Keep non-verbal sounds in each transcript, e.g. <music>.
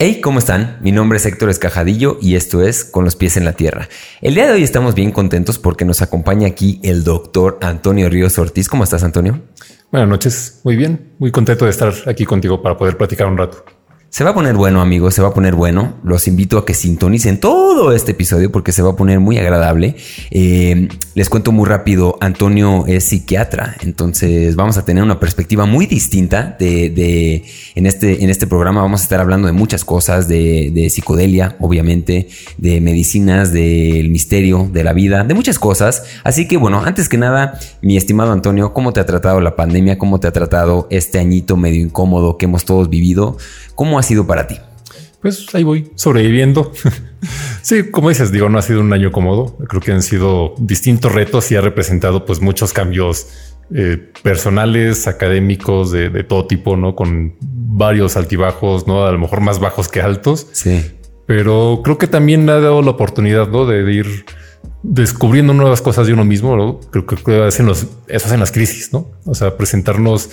Hey, ¿cómo están? Mi nombre es Héctor Escajadillo y esto es Con los pies en la tierra. El día de hoy estamos bien contentos porque nos acompaña aquí el doctor Antonio Ríos Ortiz. ¿Cómo estás, Antonio? Buenas noches, muy bien, muy contento de estar aquí contigo para poder platicar un rato. Se va a poner bueno, amigos, se va a poner bueno. Los invito a que sintonicen todo este episodio porque se va a poner muy agradable. Eh, les cuento muy rápido, Antonio es psiquiatra, entonces vamos a tener una perspectiva muy distinta de, en, este, en este programa. Vamos a estar hablando de muchas cosas, de, de psicodelia, obviamente, de medicinas, del misterio, de la vida, de muchas cosas. Así que bueno, antes que nada, mi estimado Antonio, ¿cómo te ha tratado la pandemia? ¿Cómo te ha tratado este añito medio incómodo que hemos todos vivido? ¿Cómo ha sido para ti? Pues ahí voy sobreviviendo. <laughs> sí, como dices, digo, no ha sido un año cómodo. Creo que han sido distintos retos y ha representado pues muchos cambios eh, personales, académicos, de, todo tipo, ¿no? Con varios altibajos, ¿no? A lo mejor más bajos que altos. Sí. Pero creo que también ha dado la oportunidad, ¿no? De, ir descubriendo nuevas cosas de uno mismo. ¿no? Creo que hacen los, eso hacen las crisis, ¿no? O sea, presentarnos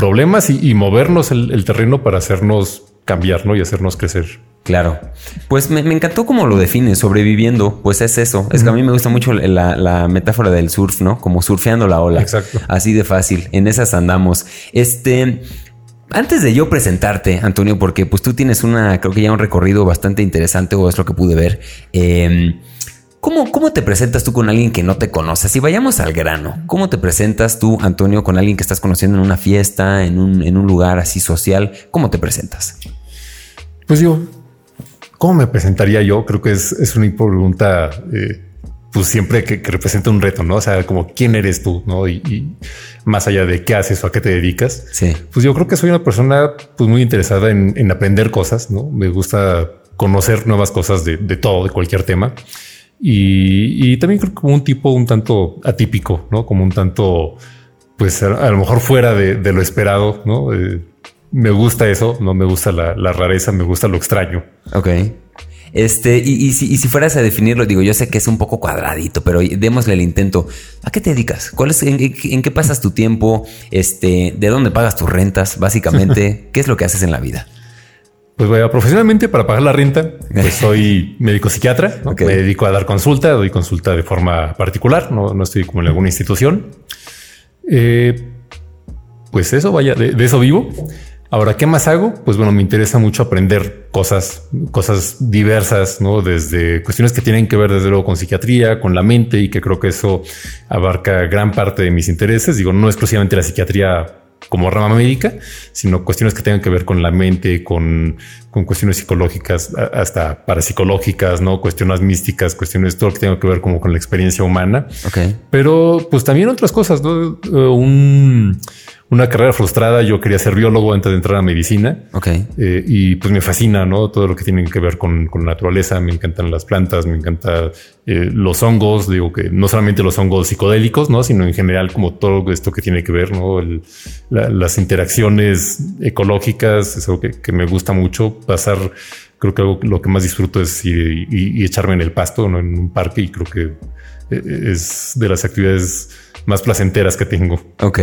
problemas y, movernos el, terreno para hacernos cambiar ¿no? y hacernos crecer. Claro. Pues me, encantó cómo lo defines, sobreviviendo. Pues es eso. Es que a mí me gusta mucho la, metáfora del surf, ¿no? Como surfeando la ola. Exacto. Así de fácil. En esas andamos. Este. Antes de yo presentarte, Antonio, porque pues tú tienes una, creo que ya un recorrido bastante interesante, o es lo que pude ver. Eh, ¿Cómo, ¿Cómo te presentas tú con alguien que no te conoce? Si vayamos al grano, ¿cómo te presentas tú, Antonio, con alguien que estás conociendo en una fiesta, en un, en un lugar así social? ¿Cómo te presentas? Pues yo, ¿cómo me presentaría yo? Creo que es, es una pregunta, eh, pues siempre que, representa un reto, ¿no? O sea, como quién eres tú, ¿no? Y, más allá de qué haces o a qué te dedicas. Sí. Pues yo creo que soy una persona pues muy interesada en, en aprender cosas, ¿no? Me gusta conocer nuevas cosas de, de todo, de cualquier tema. Y, también creo que como un tipo un tanto atípico, ¿no? Como un tanto, pues a, lo mejor fuera de, lo esperado, ¿no? Eh, me gusta eso, no me gusta la, rareza, me gusta lo extraño. Ok. Este, y, si, fueras a definirlo, digo, yo sé que es un poco cuadradito, pero démosle el intento. ¿A qué te dedicas? ¿Cuál es, en, en, qué pasas tu tiempo? Este, ¿de dónde pagas tus rentas? Básicamente, <laughs> ¿qué es lo que haces en la vida? Pues bueno, profesionalmente para pagar la renta, pues <laughs> soy médico psiquiatra, me dedico a dar consulta, doy consulta de forma particular, no, no estoy como en alguna institución. Eh, pues eso, vaya, de, eso vivo. Ahora, ¿qué más hago? Pues bueno, me interesa mucho aprender cosas, cosas diversas, ¿no? Desde cuestiones que tienen que ver desde luego con psiquiatría, con la mente y que creo que eso abarca gran parte de mis intereses. Digo, no exclusivamente la psiquiatría como rama médica, sino cuestiones que tengan que ver con la mente, con, con cuestiones psicológicas, hasta parapsicológicas, no cuestiones místicas, cuestiones todo lo que tenga que ver como con la experiencia humana. Okay. Pero pues también otras cosas, ¿no? Un, una carrera frustrada. Yo quería ser biólogo antes de entrar a medicina. Ok. Eh, y pues me fascina, ¿no? Todo lo que tiene que ver con, con la naturaleza. Me encantan las plantas, me encantan eh, los hongos. Digo que no solamente los hongos psicodélicos, ¿no? Sino en general como todo esto que tiene que ver, ¿no? las interacciones ecológicas, es algo que, que, me gusta mucho. Pasar, creo que lo que más disfruto es ir y, echarme en el pasto, ¿no? En un parque y creo que es de las actividades más placenteras que tengo. Ok,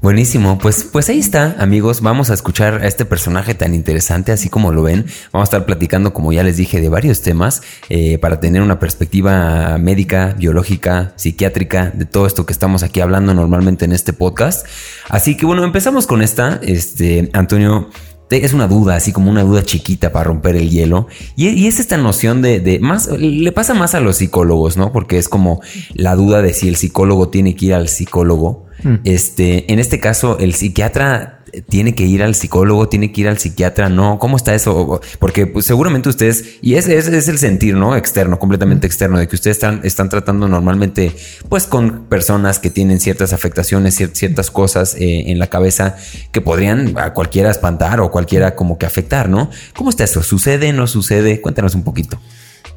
buenísimo. Pues, pues ahí está, amigos. Vamos a escuchar a este personaje tan interesante, así como lo ven. Vamos a estar platicando, como ya les dije, de varios temas eh, para tener una perspectiva médica, biológica, psiquiátrica, de todo esto que estamos aquí hablando normalmente en este podcast. Así que bueno, empezamos con esta. Este, Antonio, es una duda, así como una duda chiquita para romper el hielo. Y, es esta noción de, más, le pasa más a los psicólogos, ¿no? Porque es como la duda de si el psicólogo tiene que ir al psicólogo. Mm. Este, en este caso, el psiquiatra tiene que ir al psicólogo, tiene que ir al psiquiatra, no, ¿cómo está eso? Porque pues, seguramente ustedes, y ese es, el sentir, ¿no? Externo, completamente externo, de que ustedes están, están tratando normalmente, pues, con personas que tienen ciertas afectaciones, ciertas cosas eh, en la cabeza que podrían a cualquiera espantar o cualquiera como que afectar, ¿no? ¿Cómo está eso? ¿Sucede? ¿No sucede? Cuéntanos un poquito.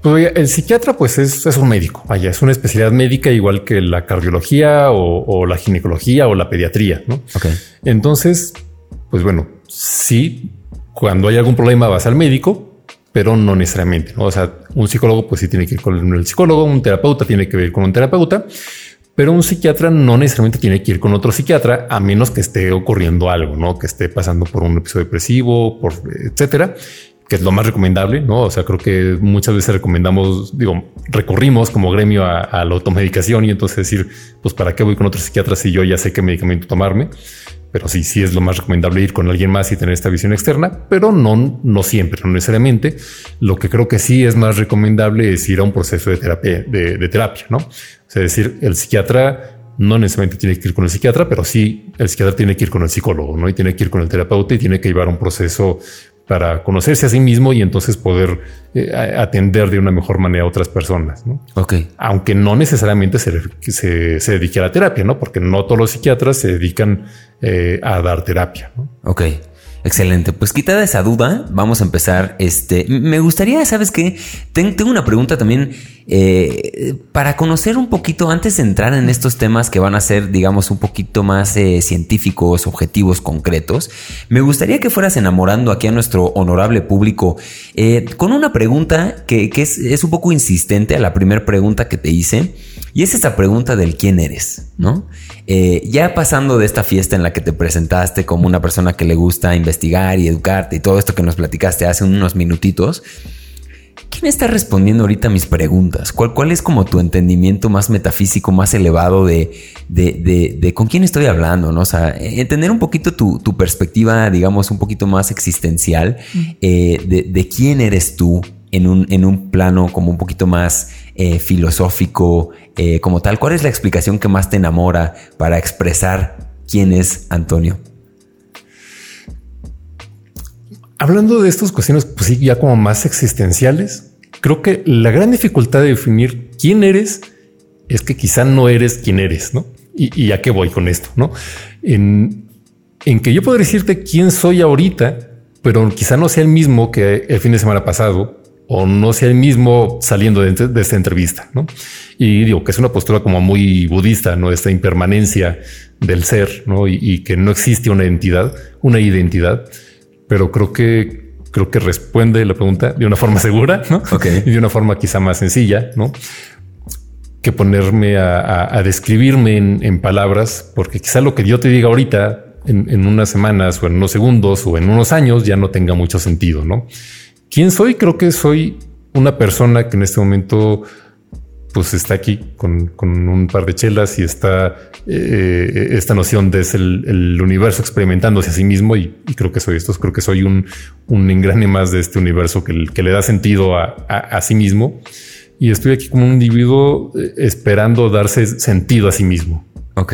Pues el psiquiatra, pues es, un médico, vaya, es una especialidad médica igual que la cardiología o, la ginecología o la pediatría, ¿no? Ok. Entonces, pues bueno, sí, cuando hay algún problema vas al médico, pero no necesariamente. ¿no? O sea, un psicólogo pues sí tiene que ir con el psicólogo, un terapeuta tiene que ir con un terapeuta, pero un psiquiatra no necesariamente tiene que ir con otro psiquiatra a menos que esté ocurriendo algo, ¿no? Que esté pasando por un episodio depresivo, por etcétera que es lo más recomendable, ¿no? O sea, creo que muchas veces recomendamos, digo, recurrimos como gremio a, la automedicación y entonces decir, pues para qué voy con otro psiquiatra si yo ya sé qué medicamento tomarme. Pero sí, sí es lo más recomendable ir con alguien más y tener esta visión externa, pero no, no siempre, no necesariamente. Lo que creo que sí es más recomendable es ir a un proceso de terapia, de, terapia, ¿no? O sea, decir, el psiquiatra no necesariamente tiene que ir con el psiquiatra, pero sí el psiquiatra tiene que ir con el psicólogo, ¿no? Y tiene que ir con el terapeuta y tiene que llevar un proceso para conocerse a sí mismo y entonces poder eh, atender de una mejor manera a otras personas. ¿no? Ok. Aunque no necesariamente se, se, dedique a la terapia, ¿no? Porque no todos los psiquiatras se dedican eh, a dar terapia. ¿no? Ok. Excelente. Pues quitada esa duda, vamos a empezar. Este, me gustaría, ¿sabes qué? tengo una pregunta también eh, para conocer un poquito, antes de entrar en estos temas que van a ser, digamos, un poquito más eh, científicos, objetivos, concretos, me gustaría que fueras enamorando aquí a nuestro honorable público eh, con una pregunta que, es, es, un poco insistente a la primera pregunta que te hice. Y es esta pregunta del quién eres, ¿no? ya pasando de esta fiesta en la que te presentaste como una persona que le gusta investigar y educarte y todo esto que nos platicaste hace unos minutitos, ¿Quién está respondiendo ahorita a mis preguntas? ¿Cuál, ¿Cuál, es como tu entendimiento más metafísico, más elevado de, de, con quién estoy hablando? ¿no? O sea, entender un poquito tu, perspectiva, digamos, un poquito más existencial eh, de, quién eres tú en un, en un plano como un poquito más eh, filosófico, eh, como tal. ¿Cuál es la explicación que más te enamora para expresar quién es Antonio? Hablando de estas cuestiones, pues sí, ya como más existenciales, creo que la gran dificultad de definir quién eres es que quizá no eres quien eres, ¿no? Y, a qué voy con esto, ¿no? En, que yo podría decirte quién soy ahorita, pero quizá no sea el mismo que el fin de semana pasado o no sea el mismo saliendo de, esta entrevista, ¿no? Y digo que es una postura como muy budista, ¿no? Esta impermanencia del ser, ¿no? Y, y que no existe una identidad, una identidad pero creo que creo que responde la pregunta de una forma segura, ¿no? <laughs> Y de una forma quizá más sencilla, ¿no? Que ponerme a, describirme en, palabras, porque quizá lo que yo te diga ahorita en, unas semanas o en unos segundos o en unos años ya no tenga mucho sentido, ¿no? ¿Quién soy? Creo que soy una persona que en este momento pues está aquí con, un par de chelas y está eh, esta noción de es el, universo experimentándose a sí mismo y, creo que soy esto, creo que soy un, un engrane más de este universo que, le da sentido a, a, sí mismo y estoy aquí como un individuo eh, esperando darse sentido a sí mismo. Ok,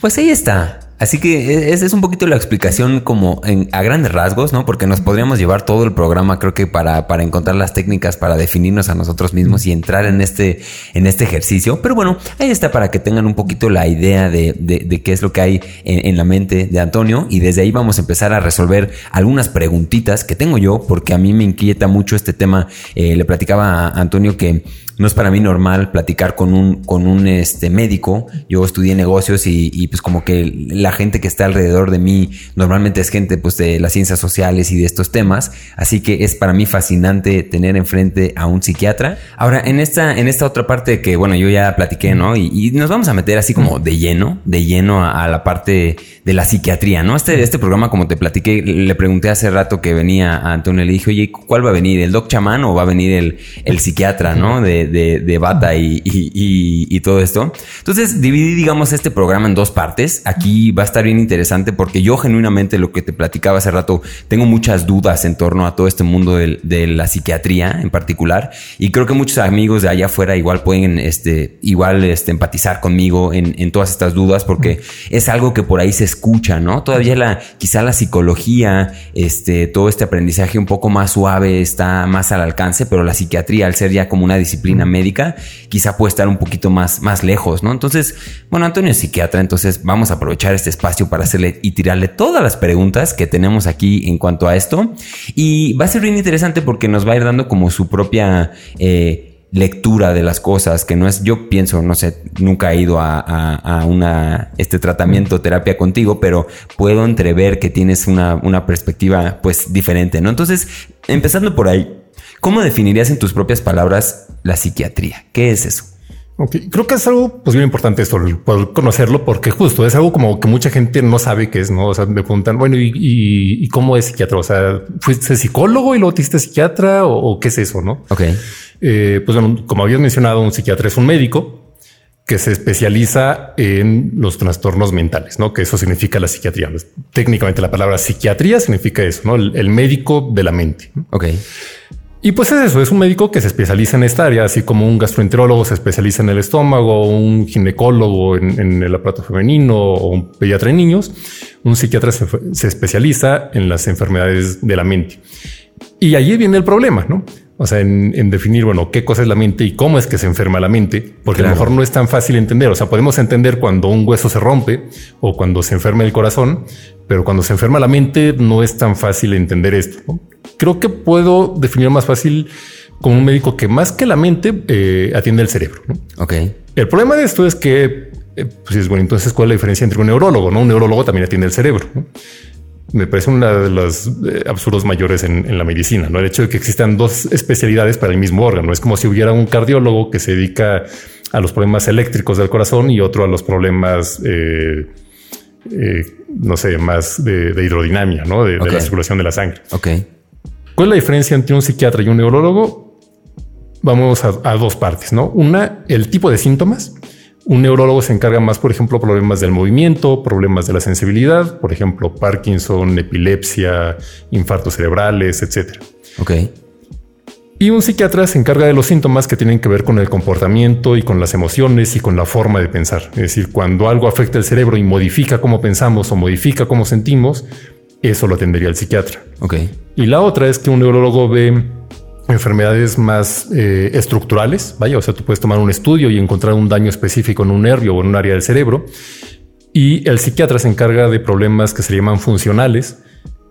pues ahí está. Así que esa es un poquito la explicación como a grandes rasgos, ¿no? Porque nos podríamos llevar todo el programa, creo que para, para encontrar las técnicas para definirnos a nosotros mismos y entrar en este, en este ejercicio. Pero bueno, ahí está para que tengan un poquito la idea de, de, qué es lo que hay en, la mente de Antonio. Y desde ahí vamos a empezar a resolver algunas preguntitas que tengo yo, porque a mí me inquieta mucho este tema. Eh, le platicaba a Antonio que no es para mí normal platicar con un, con un este, médico. Yo estudié negocios y, y, pues como que la gente que está alrededor de mí normalmente es gente pues de las ciencias sociales y de estos temas. Así que es para mí fascinante tener enfrente a un psiquiatra. Ahora, en esta, en esta otra parte que, bueno, yo ya platiqué, ¿no? Y, nos vamos a meter así como de lleno, de lleno a, la parte de la psiquiatría, ¿no? Este, este programa, como te platiqué, le pregunté hace rato que venía a Antonio, le dije, oye, ¿cuál va a venir? ¿El doc chamán o va a venir el, el psiquiatra, ¿no? De, de, bata y, todo esto. Entonces dividí, digamos, este programa en dos partes. Aquí va a estar bien interesante porque yo genuinamente lo que te platicaba hace rato, tengo muchas dudas en torno a todo este mundo de, la psiquiatría en particular. Y creo que muchos amigos de allá afuera igual pueden, este, igual, este, empatizar conmigo en, todas estas dudas porque es algo que por ahí se escucha, ¿no? Todavía la, quizá la psicología, este, todo este aprendizaje un poco más suave está más al alcance, pero la psiquiatría, al ser ya como una disciplina médica, quizá puede estar un poquito más, más lejos, ¿no? Entonces, bueno, Antonio es psiquiatra, entonces vamos a aprovechar este espacio para hacerle y tirarle todas las preguntas que tenemos aquí en cuanto a esto. Y va a ser bien interesante porque nos va a ir dando como su propia... Eh, lectura de las cosas, que no es, yo pienso, no sé, nunca he ido a, a, una, este tratamiento, terapia contigo, pero puedo entrever que tienes una, una perspectiva pues diferente, ¿no? Entonces, empezando por ahí, ¿Cómo definirías en tus propias palabras la psiquiatría? ¿Qué es eso? Okay. Creo que es algo pues bien importante esto, poder conocerlo, porque justo es algo como que mucha gente no sabe qué es, ¿no? O sea, me preguntan, bueno, ¿y, y, cómo es psiquiatra? O sea, ¿fuiste psicólogo y luego te psiquiatra o, qué es eso, no? Ok. Eh, pues bueno, como habías mencionado, un psiquiatra es un médico que se especializa en los trastornos mentales, ¿no? Que eso significa la psiquiatría. Técnicamente la palabra psiquiatría significa eso, ¿no? El, el médico de la mente. Ok. Y pues es eso, es un médico que se especializa en esta área, así como un gastroenterólogo se especializa en el estómago, un ginecólogo en, el aparato femenino o un pediatra en niños, un psiquiatra se, especializa en las enfermedades de la mente. Y allí viene el problema, ¿no? O sea, en, definir, bueno, qué cosa es la mente y cómo es que se enferma la mente, porque a lo mejor no es tan fácil entender. O sea, podemos entender cuando un hueso se rompe o cuando se enferma el corazón, pero cuando se enferma la mente no es tan fácil entender esto. ¿no? creo que puedo definir más fácil como un médico que más que la mente eh, atiende el cerebro. Ok. El problema de esto es que, eh, pues es bueno, entonces, ¿cuál es la diferencia entre un neurólogo? No, un neurólogo también atiende el cerebro. Me parece uno de los eh, absurdos mayores en, la medicina, ¿no? El hecho de que existan dos especialidades para el mismo órgano. Es como si hubiera un cardiólogo que se dedica a los problemas eléctricos del corazón y otro a los problemas, no sé, más de, hidrodinamia, ¿no? De, de, la circulación de la sangre. Ok. ¿Cuál es la diferencia entre un psiquiatra y un neurólogo? Vamos a, dos partes, ¿no? Una, el tipo de síntomas. Un neurólogo se encarga más, por ejemplo, problemas del movimiento, problemas de la sensibilidad, por ejemplo, Parkinson, epilepsia, infartos cerebrales, etcétera. Ok. Y un psiquiatra se encarga de los síntomas que tienen que ver con el comportamiento y con las emociones y con la forma de pensar. Es decir, cuando algo afecta el cerebro y modifica cómo pensamos o modifica cómo sentimos, eso lo atendería el psiquiatra. Ok. Y la otra es que un neurólogo ve enfermedades más eh, estructurales. Vaya, o sea, tú puedes tomar un estudio y encontrar un daño específico en un nervio o en un área del cerebro. Y el psiquiatra se encarga de problemas que se llaman funcionales,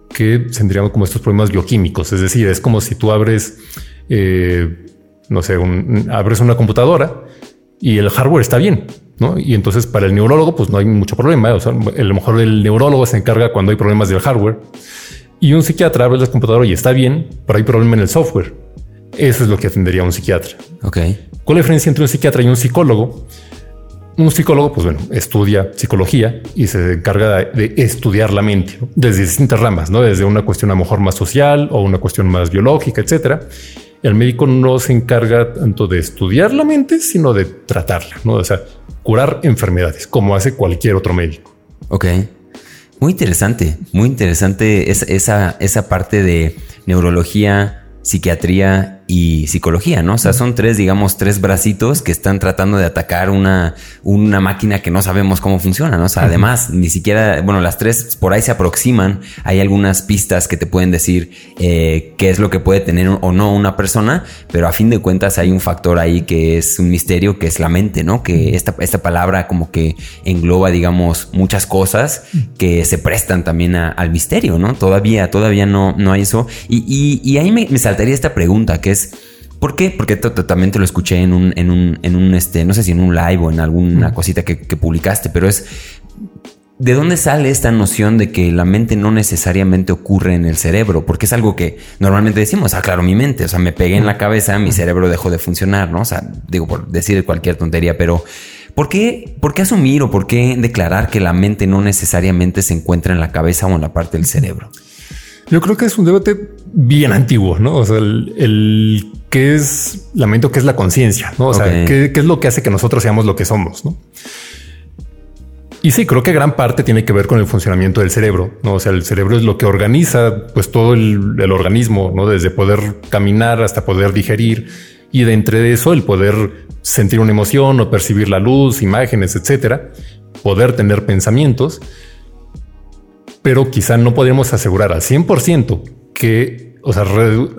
que tendríamos como estos problemas bioquímicos. Es decir, es como si tú abres, eh, no sé, abres una computadora y el hardware está bien, ¿no? Y entonces para el neurólogo, pues no hay mucho problema. O sea, a lo mejor el neurólogo se encarga cuando hay problemas del hardware y un psiquiatra abre la computadora y está bien, pero hay problema en el software. Eso es lo que atendería un psiquiatra. Ok. ¿Cuál es la diferencia entre un psiquiatra y un psicólogo? Un psicólogo, pues bueno, estudia psicología y se encarga de estudiar la mente desde distintas ramas, no desde una cuestión a lo mejor más social o una cuestión más biológica, etcétera el médico no se encarga tanto de estudiar la mente, sino de tratarla, ¿no? O sea, curar enfermedades, como hace cualquier otro médico. Ok. Muy interesante, muy interesante esa, esa parte de neurología, psiquiatría y psicología, ¿no? O sea, son tres, digamos, tres bracitos que están tratando de atacar una, una máquina que no sabemos cómo funciona, ¿no? O sea, además, ni siquiera, bueno, las tres por ahí se aproximan, hay algunas pistas que te pueden decir eh, qué es lo que puede tener o no una persona, pero a fin de cuentas hay un factor ahí que es un misterio, que es la mente, ¿no? Que esta, esta palabra como que engloba, digamos, muchas cosas que se prestan también al misterio, ¿no? Todavía, todavía no, no hay eso. Y, y, ahí me, me saltaría esta pregunta, que ¿Por qué? Porque también te lo escuché en un, en un, en un, este, no sé si en un live o en alguna cosita que, publicaste, pero es ¿De dónde sale esta noción de que la mente no necesariamente ocurre en el cerebro? Porque es algo que normalmente decimos, ah, claro, mi mente, o sea, me pegué en la cabeza, mi cerebro dejó de funcionar, ¿no? O sea, digo, por decir cualquier tontería, pero ¿por qué, ¿por qué asumir o por qué declarar que la mente no necesariamente se encuentra en la cabeza o en la parte del cerebro? Yo creo que es un debate bien antiguo, ¿no? O sea, el, qué es la mente, qué es la conciencia, ¿no? O sea, ¿qué, es lo que hace que nosotros seamos lo que somos, ¿no? Y sí, creo que gran parte tiene que ver con el funcionamiento del cerebro, ¿no? O sea, el cerebro es lo que organiza pues todo el, el organismo, ¿no? Desde poder caminar hasta poder digerir y de entre eso el poder sentir una emoción o percibir la luz, imágenes, etcétera, poder tener pensamientos pero quizá no podríamos asegurar al 100% que, o sea,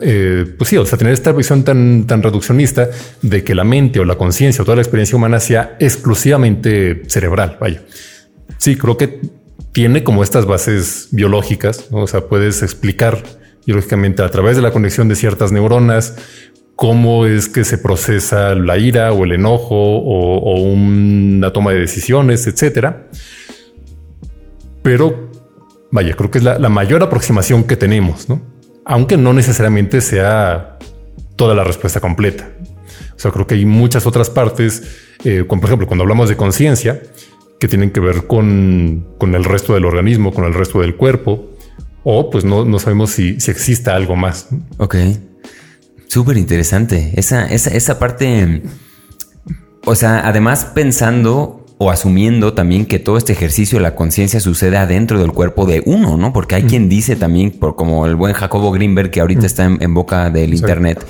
eh, pues sí, o sea, tener esta visión tan, tan reduccionista de que la mente o la conciencia o toda la experiencia humana sea exclusivamente cerebral. Vaya, sí, creo que tiene como estas bases biológicas, o sea, puedes explicar biológicamente a través de la conexión de ciertas neuronas cómo es que se procesa la ira o el enojo o, o una toma de decisiones, etcétera. Pero Vaya, creo que es la, mayor aproximación que tenemos, ¿no? Aunque no necesariamente sea toda la respuesta completa. O sea, creo que hay muchas otras partes, eh, como por ejemplo, cuando hablamos de conciencia, que tienen que ver con, con, el resto del organismo, con el resto del cuerpo, o pues no, no sabemos si, si exista algo más. Ok. Súper interesante. Esa, esa, esa parte, o sea, además pensando o asumiendo también que todo este ejercicio de la conciencia sucede adentro del cuerpo de uno, ¿no? Porque hay quien dice también, por como el buen Jacobo Greenberg, que ahorita está en, boca del Internet,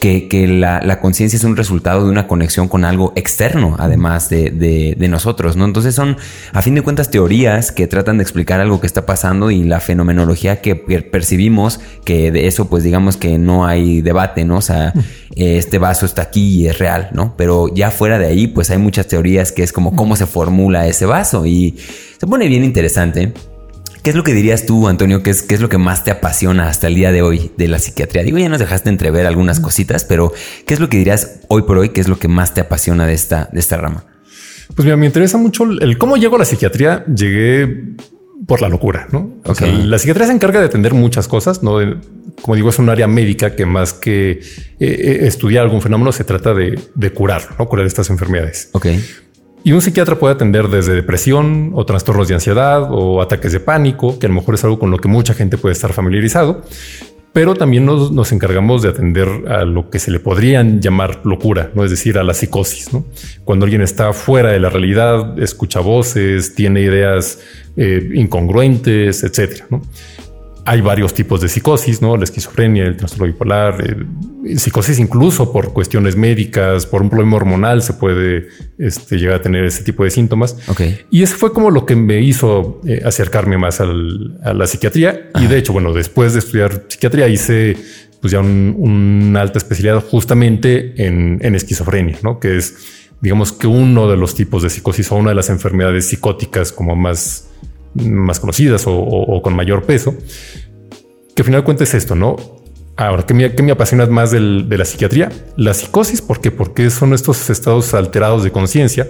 que, la, conciencia es un resultado de una conexión con algo externo, además de, nosotros, ¿no? Entonces son, a fin de cuentas, teorías que tratan de explicar algo que está pasando y la fenomenología que percibimos, que de eso, pues digamos que no hay debate, ¿no? O sea, este vaso está aquí y es real, ¿no? Pero ya fuera de ahí, pues hay muchas teorías que es como cómo se formula ese vaso y se pone bien interesante. ¿Qué es lo que dirías tú, Antonio? ¿Qué es, ¿Qué es lo que más te apasiona hasta el día de hoy de la psiquiatría? Digo, ya nos dejaste entrever algunas cositas, pero ¿qué es lo que dirías hoy por hoy? ¿Qué es lo que más te apasiona de esta, de esta rama? Pues mira, me interesa mucho el cómo llego a la psiquiatría. Llegué por la locura, ¿no? la psiquiatría se encarga de atender muchas cosas, ¿no? Como digo, es un área médica que más que eh, eh, estudiar algún fenómeno se trata de, de. Curar estas enfermedades. Ok. Y un psiquiatra puede atender desde depresión o trastornos de ansiedad o ataques de pánico, que a lo mejor es algo con lo que mucha gente puede estar familiarizado. Pero también nos, encargamos de atender a lo que se le podrían llamar locura, no es decir, a la psicosis. Cuando alguien está fuera de la realidad, escucha voces, tiene ideas eh, incongruentes, etcétera. Hay varios tipos de psicosis, ¿no? La esquizofrenia, el trastorno bipolar, psicosis incluso por cuestiones médicas, por un problema hormonal se puede este, llegar a tener ese tipo de síntomas. Y eso fue como lo que me hizo eh, acercarme más a la psiquiatría. Y de hecho, bueno, después de estudiar psiquiatría hice pues ya una alta especialidad justamente en, esquizofrenia, ¿no? Que es, digamos que uno de los tipos de psicosis o una de las enfermedades psicóticas como más más conocidas o, con mayor peso, que al final de cuentas es esto, ¿no? Ahora, ¿qué me, me apasiona más de la psiquiatría? La psicosis, ¿por qué? Porque son estos estados alterados de conciencia.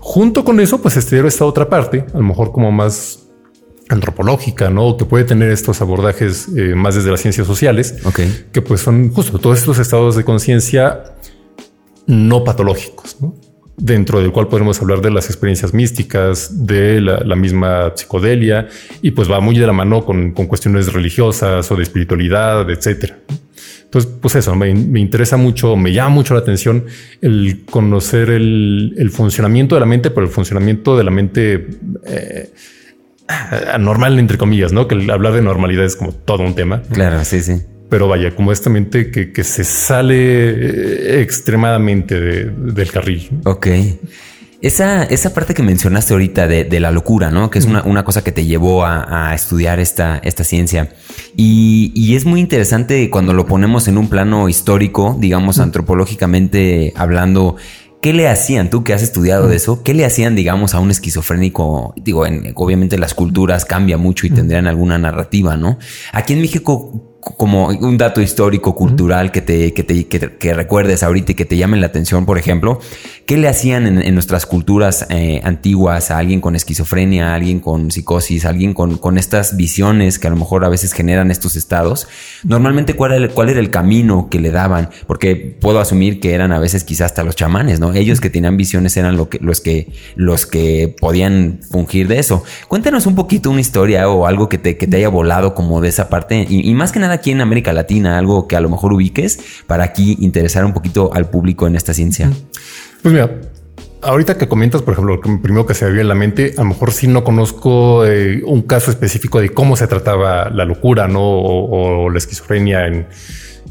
Junto con eso, pues estudiar esta otra parte, a lo mejor como más antropológica, ¿no? Que puede tener estos abordajes eh, más desde las ciencias sociales, que pues son justo todos estos estados de conciencia no patológicos, ¿no? Dentro del cual podemos hablar de las experiencias místicas, de la, misma psicodelia, y pues va muy de la mano con, cuestiones religiosas o de espiritualidad, etcétera. Entonces, pues eso, me, interesa mucho, me llama mucho la atención el conocer el, funcionamiento de la mente, pero el funcionamiento de la mente eh, anormal, entre comillas, ¿no? Que hablar de normalidad es como todo un tema. Claro, sí, sí pero vaya, como esta mente que, se sale eh, extremadamente del carril. Ok. Esa, esa parte que mencionaste ahorita de, la locura, ¿no? Que es una, cosa que te llevó a, estudiar esta, esta ciencia. Y, es muy interesante cuando lo ponemos en un plano histórico, digamos, antropológicamente hablando. ¿Qué le hacían, tú que has estudiado de eso, qué le hacían, digamos, a un esquizofrénico? Digo, obviamente las culturas cambian mucho y tendrían alguna narrativa, ¿no? Aquí en México, como un dato histórico, cultural que te, que te que, recuerdes ahorita y que te llamen la atención, por ejemplo, ¿qué le hacían en, nuestras culturas eh, antiguas a alguien con esquizofrenia, a alguien con psicosis, a alguien con, con, estas visiones que a lo mejor a veces generan estos estados? Normalmente, ¿cuál era, el, ¿cuál era el camino que le daban? Porque puedo asumir que eran a veces quizás hasta los chamanes, ¿no? Ellos que tenían visiones eran lo que, los, que, los que podían fungir de eso. Cuéntanos un poquito una historia o algo que te, que te haya volado como de esa parte y más que nada aquí en América Latina, algo que a lo mejor ubiques para aquí interesar un poquito al público en esta ciencia? Pues mira, ahorita que comentas, por ejemplo, lo primero que se me vio en la mente, a lo mejor sí no conozco eh, un caso específico de cómo se trataba la locura, ¿no? O, la esquizofrenia en,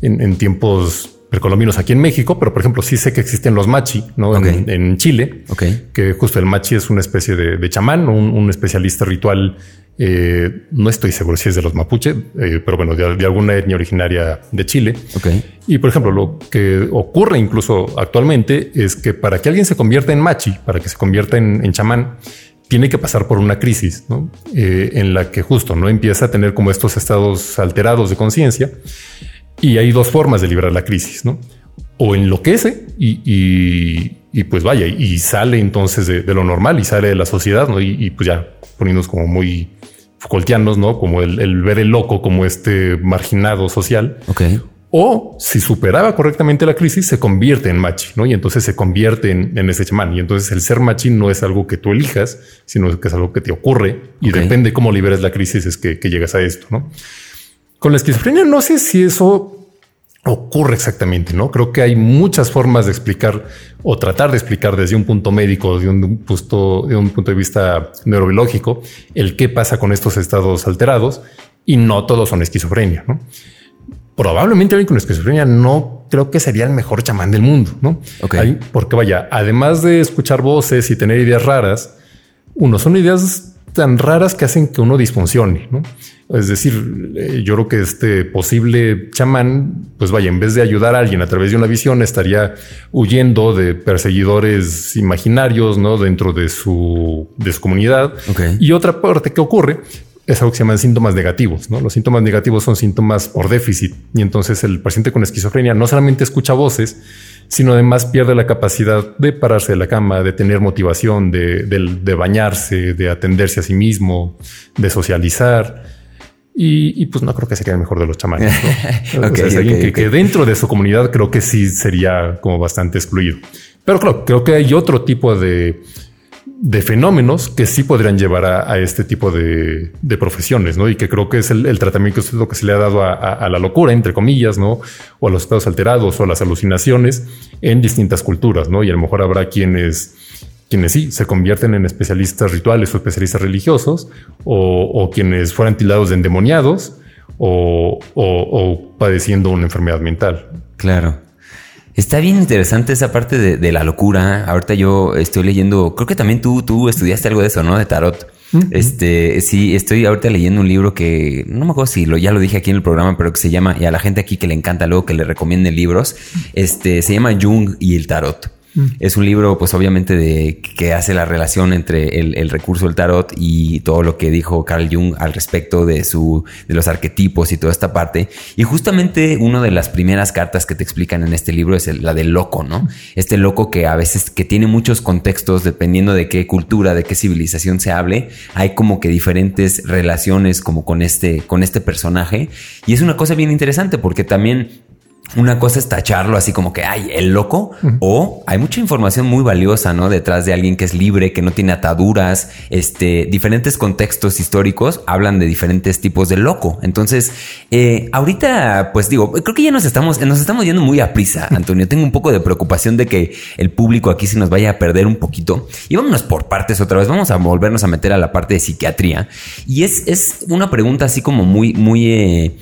en, tiempos precolombinos aquí en México, pero por ejemplo sí sé que existen los machi, ¿no? En, Chile, que justo el machi es una especie de, chamán, un, especialista ritual eh, no estoy seguro si es de los mapuche, eh, pero bueno, de, alguna etnia originaria de Chile. Y por ejemplo, lo que ocurre incluso actualmente es que para que alguien se convierta en machi, para que se convierta en, chamán, tiene que pasar por una crisis eh, en la que justo no empieza a tener como estos estados alterados de conciencia. Y hay dos formas de liberar la crisis, ¿no? O enloquece y, y, pues vaya, y sale entonces de, lo normal y sale de la sociedad, ¿no? Y, y pues ya poniéndonos como muy Foucaultianos, ¿no? Como el, ver el loco como este marginado social. Ok. O si superaba correctamente la crisis, se convierte en machi, ¿no? Y entonces se convierte en, ese chamán. Y entonces el ser machi no es algo que tú elijas, sino que es algo que te ocurre y depende cómo liberes la crisis es que, llegas a esto, ¿no? Con la esquizofrenia no sé si eso ocurre exactamente, ¿no? Creo que hay muchas formas de explicar o tratar de explicar desde un punto médico, de un punto, de un punto de vista neurobiológico, el qué pasa con estos estados alterados y no todos son esquizofrenia, ¿no? probablemente alguien con esquizofrenia no creo que sería el mejor chamán del mundo, ¿no? porque vaya, además de escuchar voces y tener ideas raras, uno son ideas tan raras que hacen que uno disfuncione, ¿no? Es decir, eh, yo creo que este posible chamán, pues vaya, en vez de ayudar a alguien a través de una visión, estaría huyendo de perseguidores imaginarios, ¿no? Dentro de su, de su comunidad. Y otra parte que ocurre es algo que se llaman síntomas negativos. ¿no? Los síntomas negativos son síntomas por déficit y entonces el paciente con esquizofrenia no solamente escucha voces, sino además pierde la capacidad de pararse de la cama, de tener motivación, de, bañarse, de atenderse a sí mismo, de socializar. Y, pues no creo que sería el mejor de los chamanes. <laughs> alguien que, dentro de su comunidad creo que sí sería como bastante excluido. Pero claro, creo que hay otro tipo de, de fenómenos que sí podrían llevar a, este tipo de, profesiones, ¿no? Y que creo que es el, tratamiento que es lo que se le ha dado a, la locura, entre comillas, ¿no? O a los estados alterados o a las alucinaciones en distintas culturas, ¿no? Y a lo mejor habrá quienes, quienes sí se convierten en especialistas rituales o especialistas religiosos, o, quienes fueran tildados de endemoniados o, o padeciendo una enfermedad mental. Claro. Está bien interesante esa parte de, la locura. Ahorita yo estoy leyendo, creo que también tú, tú estudiaste algo de eso, ¿no? De tarot. Este, sí, estoy ahorita leyendo un libro que no me acuerdo si lo, ya lo dije aquí en el programa, pero que se llama, y a la gente aquí que le encanta luego que le recomienden libros, este, se llama Jung y el tarot. Mm. Es un libro, pues obviamente, de que hace la relación entre el, recurso del tarot y todo lo que dijo Carl Jung al respecto de su, de los arquetipos y toda esta parte. Y justamente una de las primeras cartas que te explican en este libro es la del loco, ¿no? Este loco que a veces que tiene muchos contextos dependiendo de qué cultura, de qué civilización se hable. Hay como que diferentes relaciones como con este, con este personaje. Y es una cosa bien interesante porque también una cosa es tacharlo así como que, hay el loco, o hay mucha información muy valiosa, ¿no? Detrás de alguien que es libre, que no tiene ataduras, este, diferentes contextos históricos hablan de diferentes tipos de loco. Entonces, eh, ahorita, pues digo, creo que ya nos estamos, nos estamos yendo muy a prisa, Antonio. Tengo un poco de preocupación de que el público aquí se nos vaya a perder un poquito. Y vámonos por partes otra vez. Vamos a volvernos a meter a la parte de psiquiatría. Y es, es una pregunta así como muy, muy, eh,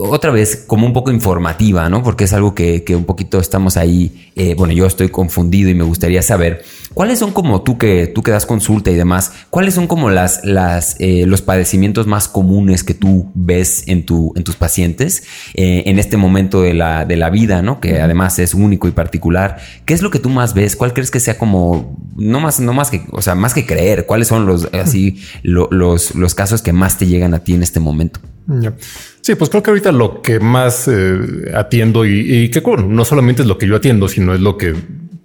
otra vez como un poco informativa, ¿no? Porque es algo que, un poquito estamos ahí, eh, bueno, yo estoy confundido y me gustaría saber cuáles son como tú que tú que das consulta y demás, cuáles son como las, las eh, los padecimientos más comunes que tú ves en, tu, en tus pacientes eh, en este momento de la, de la vida, ¿no? Que además es único y particular. ¿Qué es lo que tú más ves? ¿Cuál crees que sea como, no más, no más que, o sea, más que creer? ¿Cuáles son los, así, los, los casos que más te llegan a ti en este momento? Sí, pues creo que ahorita lo que más eh, atiendo y, que no solamente es lo que yo atiendo, sino es lo que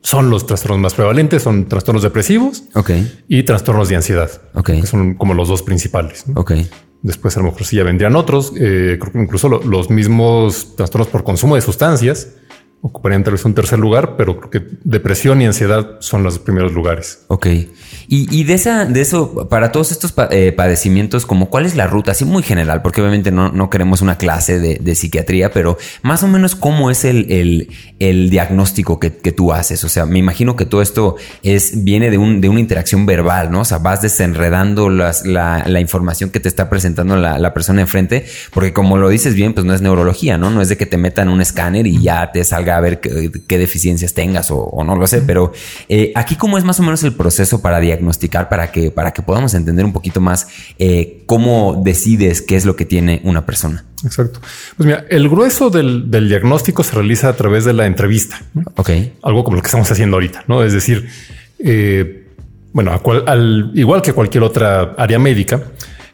son los trastornos más prevalentes, son trastornos depresivos y trastornos de ansiedad, que son como los dos principales. Después a lo mejor sí ya vendrían otros, eh, creo que incluso los mismos trastornos por consumo de sustancias ocuparían tal vez un tercer lugar, pero creo que depresión y ansiedad son los primeros lugares. Ok. Y, de esa, de eso, para todos estos eh, padecimientos, como cuál es la ruta, así muy general, porque obviamente no, no queremos una clase de, psiquiatría, pero más o menos cómo es el, el, diagnóstico que, tú haces. O sea, me imagino que todo esto es, viene de, un, de una interacción verbal, ¿no? O sea, vas desenredando las, la, la, información que te está presentando la, la, persona enfrente, porque como lo dices bien, pues no es neurología, ¿no? No es de que te metan un escáner y ya te salga a ver qué, deficiencias tengas o, no lo sé, pero eh, aquí cómo es más o menos el proceso para diagnosticar, para que, para que podamos entender un poquito más eh, cómo decides qué es lo que tiene una persona. Exacto. Pues mira, el grueso del, diagnóstico se realiza a través de la entrevista. Ok. Algo como lo que estamos haciendo ahorita, ¿no? Es decir, eh, bueno, al, igual que cualquier otra área médica,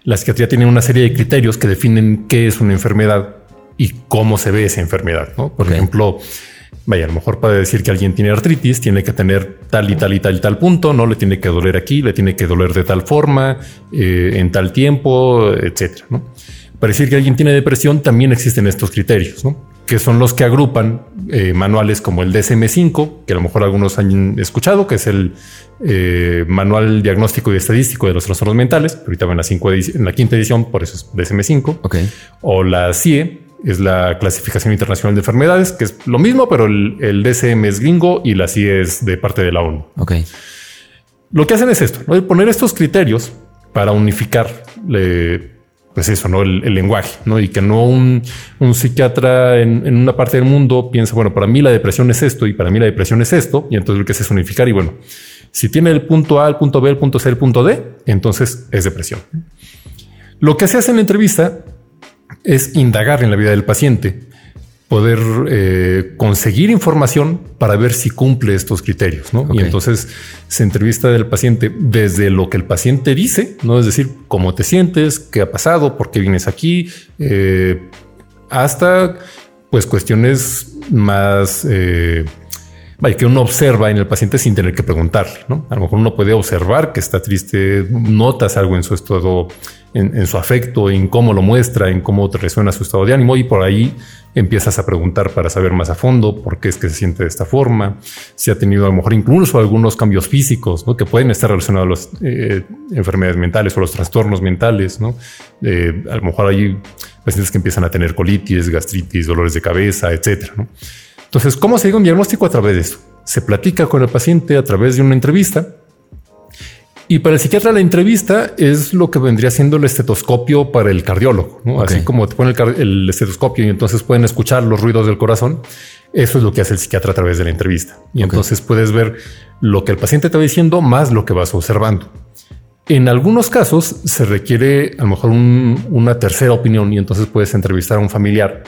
la psiquiatría tiene una serie de criterios que definen qué es una enfermedad y cómo se ve esa enfermedad. ¿no? Por ejemplo, Vaya, a lo mejor para decir que alguien tiene artritis, tiene que tener tal y tal y tal y tal punto, no le tiene que doler aquí, le tiene que doler de tal forma, eh, en tal tiempo, etcétera. ¿no? Para decir que alguien tiene depresión, también existen estos criterios. ¿no? que son los que agrupan eh, manuales como el DSM5, que a lo mejor algunos han escuchado, que es el eh, Manual Diagnóstico y Estadístico de los Trastornos Mentales, ahorita va en la, en la quinta edición, por eso es DSM5, okay. o la CIE, es la Clasificación Internacional de Enfermedades, que es lo mismo, pero el, el DSM es gringo y la CIE es de parte de la ONU. Okay. Lo que hacen es esto, ¿no? poner estos criterios para unificar pues eso, ¿no? El, lenguaje, ¿no? Y que no un, psiquiatra en, una parte del mundo piensa, bueno, para mí la depresión es esto y para mí la depresión es esto, y entonces lo que hace es unificar y bueno, si tiene el punto A, el punto B, el punto C, el punto D, entonces es depresión. Lo que se hace en la entrevista es indagar en la vida del paciente poder eh, conseguir información para ver si cumple estos criterios. ¿no? Y entonces se entrevista del paciente desde lo que el paciente dice, no es decir, cómo te sientes, qué ha pasado, por qué vienes aquí, eh, hasta pues cuestiones más eh, que uno observa en el paciente sin tener que preguntarle. ¿no? A lo mejor uno puede observar que está triste, notas algo en su estado, en, su afecto, en cómo lo muestra, en cómo te resuena su estado de ánimo y por ahí empiezas a preguntar para saber más a fondo por qué es que se siente de esta forma, si ha tenido a lo mejor incluso algunos cambios físicos que pueden estar relacionados a las eh, enfermedades mentales o los trastornos mentales. ¿no? Eh, a lo mejor hay pacientes que empiezan a tener colitis, gastritis, dolores de cabeza, etcétera. Entonces, ¿cómo se llega un diagnóstico a través de esto? Se platica con el paciente a través de una entrevista y para el psiquiatra la entrevista es lo que vendría siendo el estetoscopio para el cardiólogo, así como te ponen el, estetoscopio y entonces pueden escuchar los ruidos del corazón. Eso es lo que hace el psiquiatra a través de la entrevista. Y entonces puedes ver lo que el paciente te va diciendo más lo que vas observando. En algunos casos se requiere a lo mejor una tercera opinión y entonces puedes entrevistar a un familiar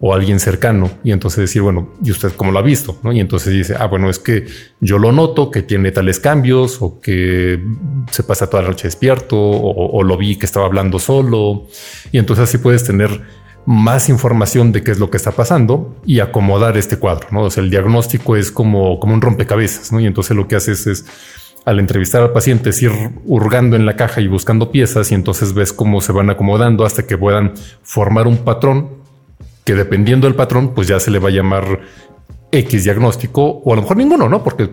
o alguien cercano y entonces decir, bueno, ¿y usted cómo lo ha visto? ¿No? Y entonces dice, ah, bueno, es que yo lo noto que tiene tales cambios o que se pasa toda la noche despierto o, lo vi que estaba hablando solo. Y entonces así puedes tener más información de qué es lo que está pasando y acomodar este cuadro. ¿no? O el diagnóstico es como, como un rompecabezas. ¿no? Y entonces lo que haces es al entrevistar al paciente es ir hurgando en la caja y buscando piezas y entonces ves cómo se van acomodando hasta que puedan formar un patrón que dependiendo del patrón, pues ya se le va a llamar X diagnóstico o a lo mejor ninguno, ¿no? Porque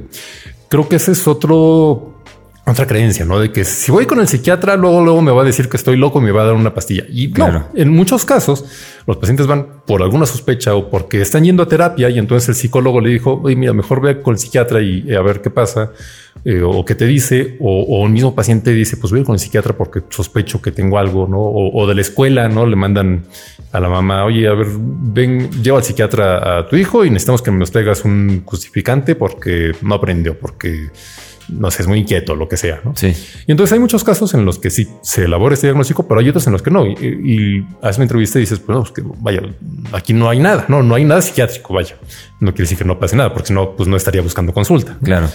creo que ese es otro, otra creencia, ¿no? De que si voy con el psiquiatra, luego, luego me va a decir que estoy loco y me va a dar una pastilla. Y no, en muchos casos los pacientes van por alguna sospecha o porque están yendo a terapia y entonces el psicólogo le dijo, oye, mira, mejor ve con el psiquiatra y a ver qué pasa. Eh, o qué te dice, o, el mismo paciente dice, pues voy con el psiquiatra porque sospecho que tengo algo, ¿no? O, de la escuela, ¿no? Le mandan a la mamá, oye, a ver, ven, lleva al psiquiatra a tu hijo y necesitamos que nos traigas un justificante porque no aprendió, porque no sé, es muy inquieto, lo que sea. ¿no? Sí. Y entonces hay muchos casos en los que sí se elabora este diagnóstico, pero hay otros en los que no. Y, y haces una entrevista y dices, pues, no, pues que vaya, aquí no hay nada, no, no hay nada psiquiátrico, vaya. No quiere decir que no pase nada, porque si no, pues no estaría buscando consulta. Claro.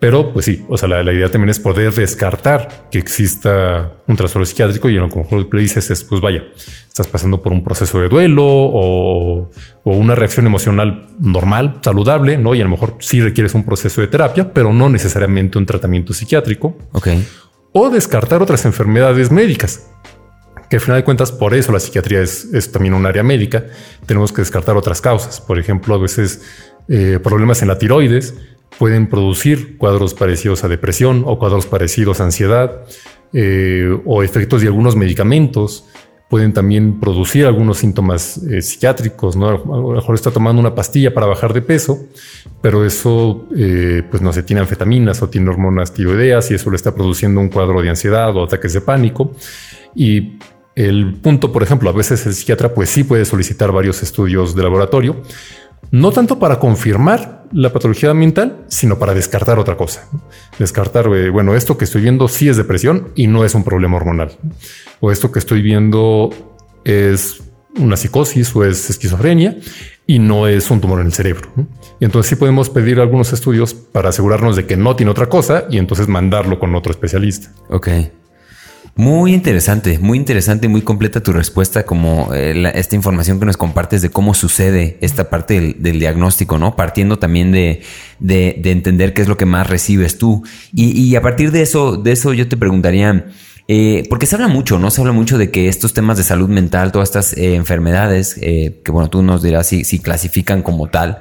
Pero pues sí, o sea, la, idea también es poder descartar que exista un trastorno psiquiátrico y en lo que le dices es, pues vaya, estás pasando por un proceso de duelo o, una reacción emocional normal, saludable, ¿no? Y a lo mejor sí requieres un proceso de terapia, pero no necesariamente un tratamiento psiquiátrico. Ok. O descartar otras enfermedades médicas, que al final de cuentas por eso la psiquiatría es, también un área médica. Tenemos que descartar otras causas, por ejemplo, a veces eh, problemas en la tiroides, pueden producir cuadros parecidos a depresión o cuadros parecidos a ansiedad eh, o efectos de algunos medicamentos. Pueden también producir algunos síntomas eh, psiquiátricos. A lo mejor está tomando una pastilla para bajar de peso, pero eso, eh, pues no sé, tiene anfetaminas o tiene hormonas tiroideas y eso le está produciendo un cuadro de ansiedad o ataques de pánico. Y el punto, por ejemplo, a veces el psiquiatra pues sí puede solicitar varios estudios de laboratorio, no tanto para confirmar la patología mental, sino para descartar otra cosa. Descartar, eh, bueno, esto que estoy viendo sí es depresión y no es un problema hormonal. O esto que estoy viendo es una psicosis o es esquizofrenia y no es un tumor en el cerebro. Y entonces sí podemos pedir algunos estudios para asegurarnos de que no tiene otra cosa y entonces mandarlo con otro especialista. Ok. Muy interesante, muy interesante, muy completa tu respuesta, como eh, esta información que nos compartes de cómo sucede esta parte del, diagnóstico, ¿no? Partiendo también de, de, entender qué es lo que más recibes tú. Y, a partir de eso, de eso yo te preguntaría, Eh, porque se habla mucho, ¿no? Se habla mucho de que estos temas de salud mental, todas estas eh, enfermedades, que bueno, tú nos dirás si clasifican como tal,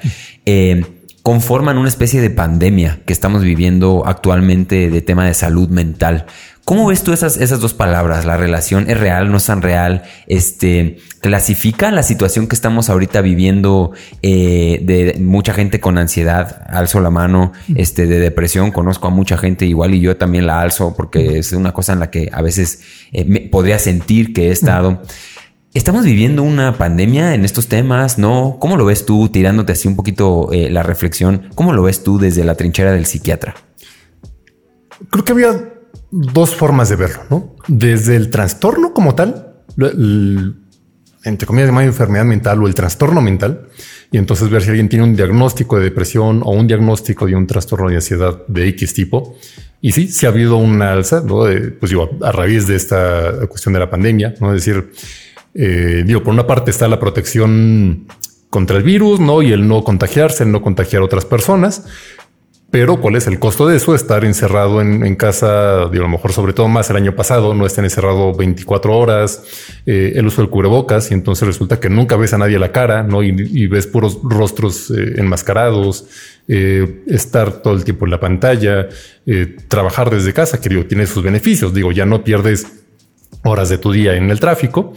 conforman una especie de pandemia que estamos viviendo actualmente de tema de salud mental. ¿Cómo ves tú esas, esas dos palabras? ¿La relación es real, no es tan real? Este, ¿Clasifica la situación que estamos ahorita viviendo eh, de mucha gente con ansiedad? Alzo la mano, este, de depresión. Conozco a mucha gente igual y yo también la alzo porque es una cosa en la que a veces eh, podría sentir que he estado. Estamos viviendo una pandemia en estos temas, ¿no? ¿Cómo lo ves tú, tirándote así un poquito eh, la reflexión? ¿Cómo lo ves tú desde la trinchera del psiquiatra? Creo que había dos formas de verlo, ¿no? Desde el trastorno como tal, entre comillas, enfermedad mental o el trastorno mental, y entonces ver si alguien tiene un diagnóstico de depresión o un diagnóstico de un trastorno de ansiedad de X tipo. Y sí, sí ha habido una alza, ¿no? pues digo, a raíz de esta cuestión de la pandemia, ¿no? Es decir, eh, digo, por una parte está la protección contra el virus, ¿no? Y el no contagiarse, el no contagiar a otras personas. Pero ¿cuál es el costo de eso? Estar encerrado en, casa, digo, a lo mejor sobre todo más el año pasado, no estén encerrado 24 horas, eh, el uso del cubrebocas y entonces resulta que nunca ves a nadie la cara, ¿no? Y, ves puros rostros eh, enmascarados, eh, estar todo el tiempo en la pantalla, trabajar desde casa, que tiene sus beneficios, digo, ya no pierdes horas de tu día en el tráfico,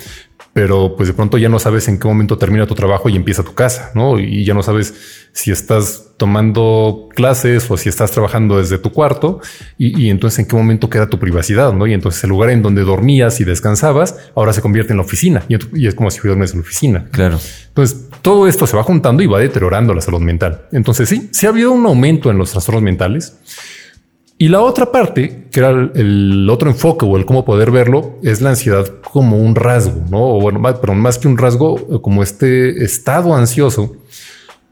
pero pues de pronto ya no sabes en qué momento termina tu trabajo y empieza tu casa, ¿no? Y ya no sabes si estás tomando clases o si estás trabajando desde tu cuarto y, entonces en qué momento queda tu privacidad, ¿no? Y entonces el lugar en donde dormías y descansabas ahora se convierte en la oficina y, es como si duermes en la oficina. Claro. Entonces todo esto se va juntando y va deteriorando la salud mental. Entonces sí, sí ha habido un aumento en los trastornos mentales. Y la otra parte, que era el, otro enfoque o el cómo poder verlo, es la ansiedad como un rasgo, ¿no? O bueno, pero más que un rasgo, como este estado ansioso,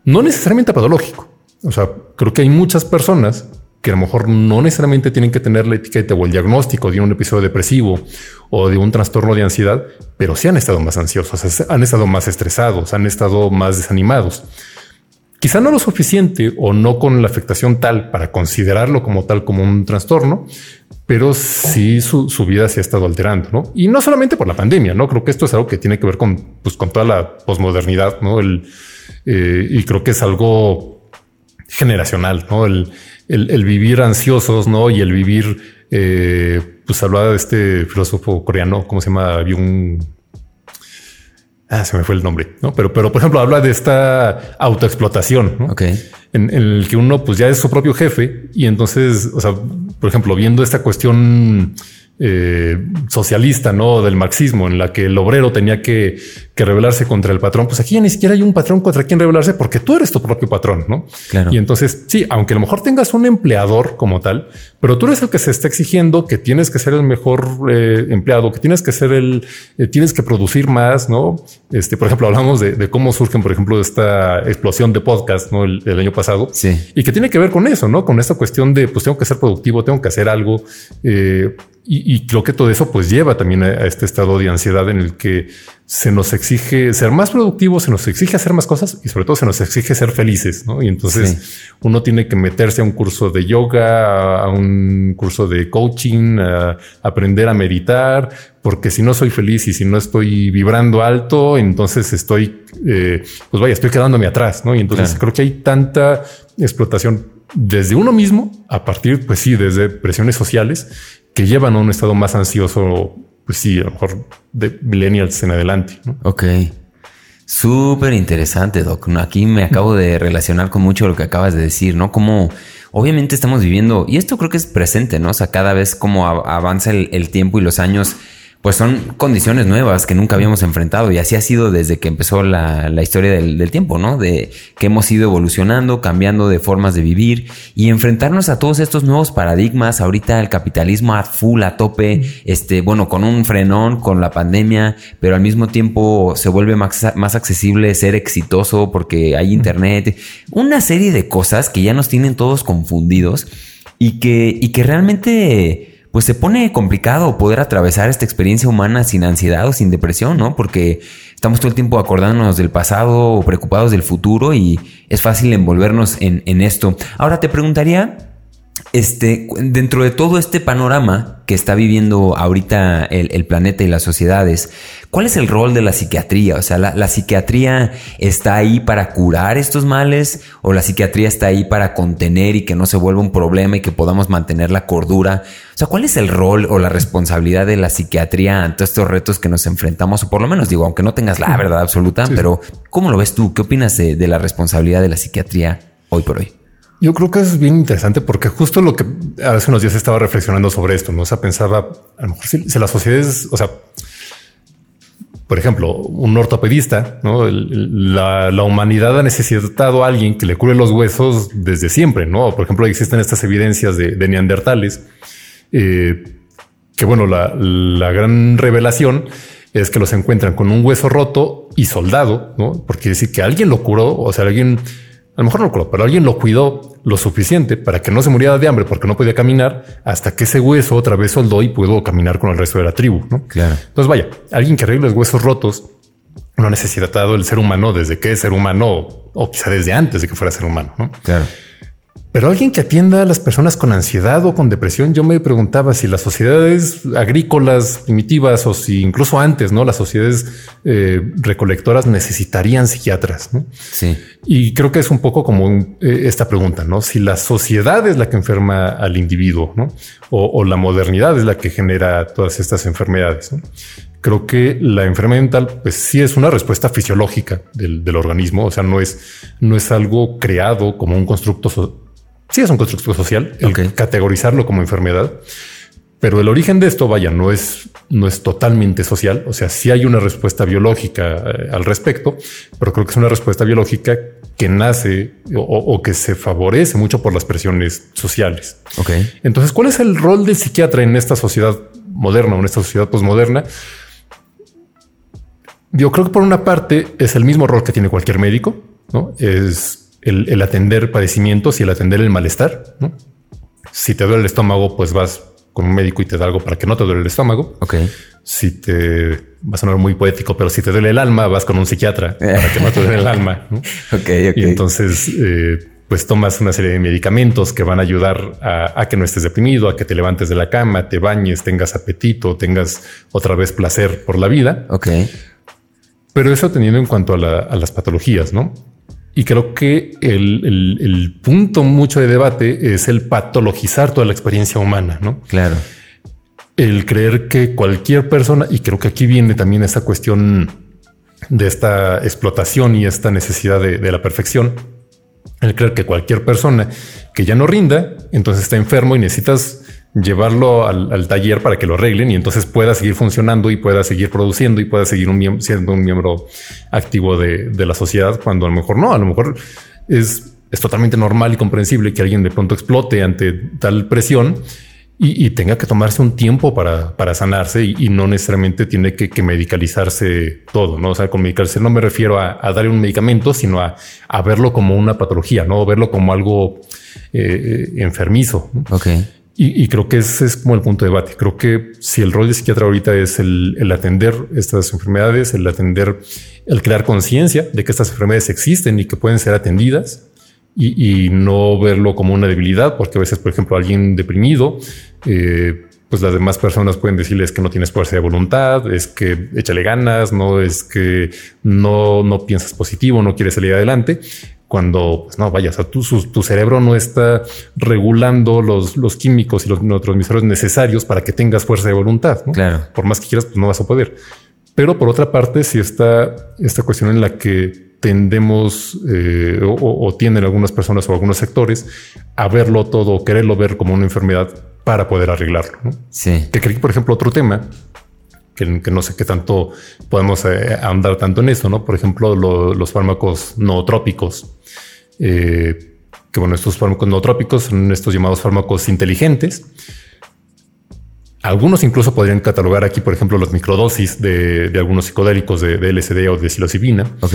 no necesariamente patológico. O sea, creo que hay muchas personas que a lo mejor no necesariamente tienen que tener la etiqueta o el diagnóstico de un episodio depresivo o de un trastorno de ansiedad, pero sí han estado más ansiosos, han estado más estresados, han estado más desanimados. Quizá no lo suficiente o no con la afectación tal para considerarlo como tal como un trastorno, pero sí su, vida se ha estado alterando, ¿no? Y no solamente por la pandemia, ¿no? Creo que esto es algo que tiene que ver con, pues, con toda la posmodernidad, ¿no? El, eh, y creo que es algo generacional, ¿no? El, vivir ansiosos, ¿no? Y el vivir, eh, pues hablaba de este filósofo coreano, ¿cómo se llama? Un Ah, se me fue el nombre, ¿no? Pero, pero por ejemplo, habla de esta autoexplotación, ¿no? Ok. En, en, el que uno pues ya es su propio jefe y entonces, o sea, por ejemplo, viendo esta cuestión eh, socialista, ¿no? Del marxismo, en la que el obrero tenía que, que, rebelarse contra el patrón. Pues aquí ya ni siquiera hay un patrón contra quien rebelarse porque tú eres tu propio patrón, ¿no? Claro. Y entonces, sí, aunque a lo mejor tengas un empleador como tal, pero tú eres el que se está exigiendo que tienes que ser el mejor eh, empleado, que tienes que ser el, eh, tienes que producir más, ¿no? Este, por ejemplo, hablamos de, cómo surgen, por ejemplo, esta explosión de podcast, ¿no? El, año pasado. Sí. Y que tiene que ver con eso, ¿no? Con esta cuestión de, pues tengo que ser productivo, tengo que hacer algo. Eh, y, creo que todo eso pues lleva también a, este estado de ansiedad en el que se nos exige ser más productivos, se nos exige hacer más cosas y sobre todo se nos exige ser felices. ¿no? Y entonces uno tiene que meterse a un curso de yoga, a un curso de coaching, a aprender a meditar, porque si no soy feliz y si no estoy vibrando alto, entonces estoy, eh, pues vaya, estoy quedándome atrás. ¿no? Y entonces creo que hay tanta explotación desde uno mismo a partir, pues sí, desde presiones sociales que llevan a un estado más ansioso, pues sí, a lo mejor de millennials en adelante. Ok. Súper interesante, Doc. Aquí me acabo de relacionar con mucho lo que acabas de decir, ¿no? Como obviamente estamos viviendo, y esto creo que es presente, ¿no? O sea, cada vez como avanza el tiempo y los años, pues son condiciones nuevas que nunca habíamos enfrentado y así ha sido desde que empezó la, historia del, tiempo, ¿no? De que hemos ido evolucionando, cambiando de formas de vivir y enfrentarnos a todos estos nuevos paradigmas. Ahorita el capitalismo a full, a tope, este, bueno, con un frenón, con la pandemia, pero al mismo tiempo se vuelve más, más accesible ser exitoso porque hay internet, una serie de cosas que ya nos tienen todos confundidos y que, y que realmente pues se pone complicado poder atravesar esta experiencia humana sin ansiedad o sin depresión, ¿no? Porque estamos todo el tiempo acordándonos del pasado o preocupados del futuro y es fácil envolvernos en, esto. Ahora te preguntaría, este, dentro de todo este panorama que está viviendo ahorita el, planeta y las sociedades, ¿cuál es el rol de la psiquiatría? O sea, ¿la, psiquiatría está ahí para curar estos males o la psiquiatría está ahí para contener y que no se vuelva un problema y que podamos mantener la cordura? O sea, ¿cuál es el rol o la responsabilidad de la psiquiatría ante estos retos que nos enfrentamos? O por lo menos digo, aunque no tengas la verdad absoluta, pero ¿cómo lo ves tú? ¿Qué opinas de la responsabilidad de la psiquiatría hoy por hoy? Yo creo que es bien interesante porque justo lo que hace unos días estaba reflexionando sobre esto, ¿no? O sea, pensaba, a lo mejor si, las sociedades, o sea, por ejemplo, un ortopedista, ¿no? la, humanidad ha necesitado a alguien que le cure los huesos desde siempre, ¿no? Por ejemplo, existen estas evidencias de, neandertales, eh, que bueno, la, la gran revelación es que los encuentran con un hueso roto y soldado, ¿no? Porque decir que alguien lo curó, o sea, alguien a lo mejor no lo curó, pero alguien lo cuidó lo suficiente para que no se muriera de hambre porque no podía caminar hasta que ese hueso otra vez soldó y pudo caminar con el resto de la tribu. ¿no? Claro. Entonces, vaya, alguien que arregle los huesos rotos no ha necesitado el ser humano desde que es ser humano o quizá desde antes de que fuera ser humano. ¿no? Claro. Pero alguien que atienda a las personas con ansiedad o con depresión, yo me preguntaba si las sociedades agrícolas primitivas o si incluso antes, no las sociedades eh, recolectoras necesitarían psiquiatras. ¿no? Sí. Y creo que es un poco como eh, esta pregunta, no si la sociedad es la que enferma al individuo ¿no? o, la modernidad es la que genera todas estas enfermedades. Creo que la enfermedad mental, pues sí es una respuesta fisiológica del, del organismo. O sea, no es, no es algo creado como un constructo sí es un constructo social, el categorizarlo como enfermedad, pero el origen de esto, vaya, no es, no es totalmente social. O sea, sí hay una respuesta biológica eh, al respecto, pero creo que es una respuesta biológica que nace o, que se favorece mucho por las presiones sociales. Ok. Entonces, ¿cuál es el rol del psiquiatra en esta sociedad moderna o en esta sociedad posmoderna? Yo creo que por una parte es el mismo rol que tiene cualquier médico, ¿no? Es el, atender padecimientos y el atender el malestar. ¿no? Si te duele el estómago, pues vas con un médico y te da algo para que no te duele el estómago. Ok. Si te va a sonar muy poético, pero si te duele el alma, vas con un psiquiatra <laughs> para que no te duele el alma. ¿no? ok, Y entonces, eh, pues tomas una serie de medicamentos que van a ayudar a, que no estés deprimido, a que te levantes de la cama, te bañes, tengas apetito, tengas otra vez placer por la vida. Ok. Pero eso teniendo en cuanto a, a las patologías, ¿no? Y creo que el, punto mucho de debate es el patologizar toda la experiencia humana, ¿no? Claro. El creer que cualquier persona, y creo que aquí viene también esta cuestión de esta explotación y esta necesidad de, de la perfección, el creer que cualquier persona que ya no rinda, entonces está enfermo y necesitas llevarlo al, taller para que lo arreglen y entonces pueda seguir funcionando y pueda seguir produciendo y pueda seguir siendo un miembro activo de, la sociedad cuando a lo mejor no, a lo mejor es, es totalmente normal y comprensible que alguien de pronto explote ante tal presión y, tenga que tomarse un tiempo para, sanarse y, no necesariamente tiene que, medicalizarse todo, ¿no? O sea, con medicalizarse no me refiero a, darle un medicamento, sino a, verlo como una patología, no verlo como algo eh, eh, enfermizo. Ok. Y, creo que ese es como el punto de debate. Creo que si el rol de psiquiatra ahorita es el, atender estas enfermedades, el atender, el crear conciencia de que estas enfermedades existen y que pueden ser atendidas y, no verlo como una debilidad, porque a veces, por ejemplo, alguien deprimido, eh, pues las demás personas pueden decirles que no tienes fuerza de voluntad, es que échale ganas, no es que no, no piensas positivo, no quieres salir adelante cuando pues no vayas a tu, tu cerebro no está regulando los, los químicos y los neurotransmisores necesarios para que tengas fuerza de voluntad. Claro. Por más que quieras, pues no vas a poder. Pero por otra parte, si está esta cuestión en la que tendemos eh, o, tienen algunas personas o algunos sectores a verlo todo o quererlo ver como una enfermedad para poder arreglarlo. Sí. Que creí, por ejemplo, otro tema que, no sé qué tanto podemos eh, ahondar tanto en eso, ¿no? Por ejemplo, los fármacos nootrópicos. Eh, que bueno, estos fármacos nootrópicos son estos llamados fármacos inteligentes. Algunos incluso podrían catalogar aquí, por ejemplo, los microdosis de, algunos psicodélicos de, LSD o de psilocibina. Ok.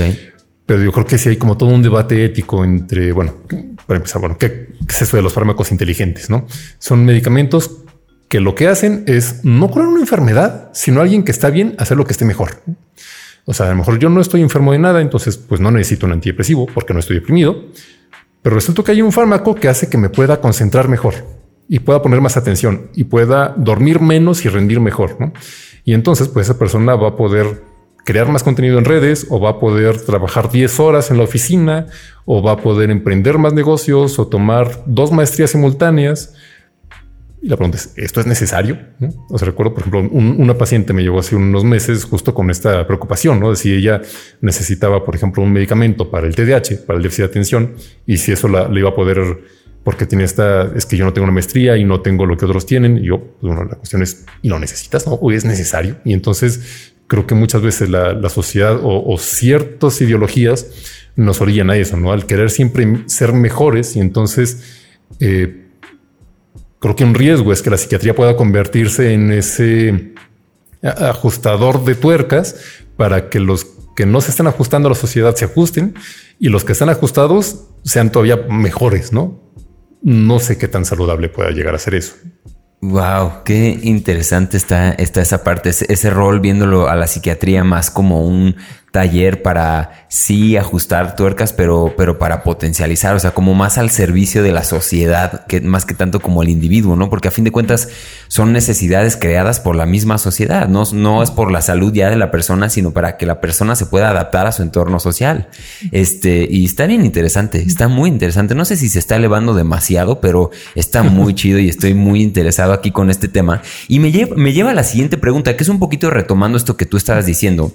Pero yo creo que sí hay como todo un debate ético entre, bueno, para empezar, bueno, ¿qué, es eso de los fármacos inteligentes? No son medicamentos que lo que hacen es no curar una enfermedad, sino alguien que está bien, hacer lo que esté mejor. O sea, a lo mejor yo no estoy enfermo de nada, entonces pues no necesito un antidepresivo porque no estoy deprimido, pero resulta que hay un fármaco que hace que me pueda concentrar mejor. y pueda poner más atención y pueda dormir menos y rendir mejor. ¿no? Y entonces, pues esa persona va a poder crear más contenido en redes o va a poder trabajar 10 horas en la oficina o va a poder emprender más negocios o tomar dos maestrías simultáneas. Y la pregunta es, ¿esto es necesario? O sea, recuerdo, por ejemplo, una paciente me llegó hace unos meses justo con esta preocupación, ¿no? De si ella necesitaba, por ejemplo, un medicamento para el TDAH, para el déficit de atención, y si eso la, le iba a poder, porque tiene esta, es que yo no tengo una maestría y no tengo lo que otros tienen. Y yo, pues, bueno, la cuestión es, ¿y lo necesitas? ¿No? ¿O es necesario? Y entonces creo que muchas veces la, sociedad o, ciertas ideologías nos orillan a eso, ¿no? Al querer siempre ser mejores y entonces eh, creo que un riesgo es que la psiquiatría pueda convertirse en ese ajustador de tuercas para que los que no se están ajustando a la sociedad se ajusten y los que están ajustados sean todavía mejores, ¿no? No sé qué tan saludable pueda llegar a ser eso. Wow, qué interesante está, está esa parte, ese, rol viéndolo a la psiquiatría más como un taller para sí ajustar tuercas, pero, pero para potencializar, o sea, como más al servicio de la sociedad, que más que tanto como el individuo, ¿no? Porque a fin de cuentas son necesidades creadas por la misma sociedad, no, no es por la salud ya de la persona, sino para que la persona se pueda adaptar a su entorno social. Este, y está bien interesante, está muy interesante. No sé si se está elevando demasiado, pero está muy <laughs> chido y estoy muy interesado aquí con este tema. Y me lleva, me lleva a la siguiente pregunta, que es un poquito retomando esto que tú estabas diciendo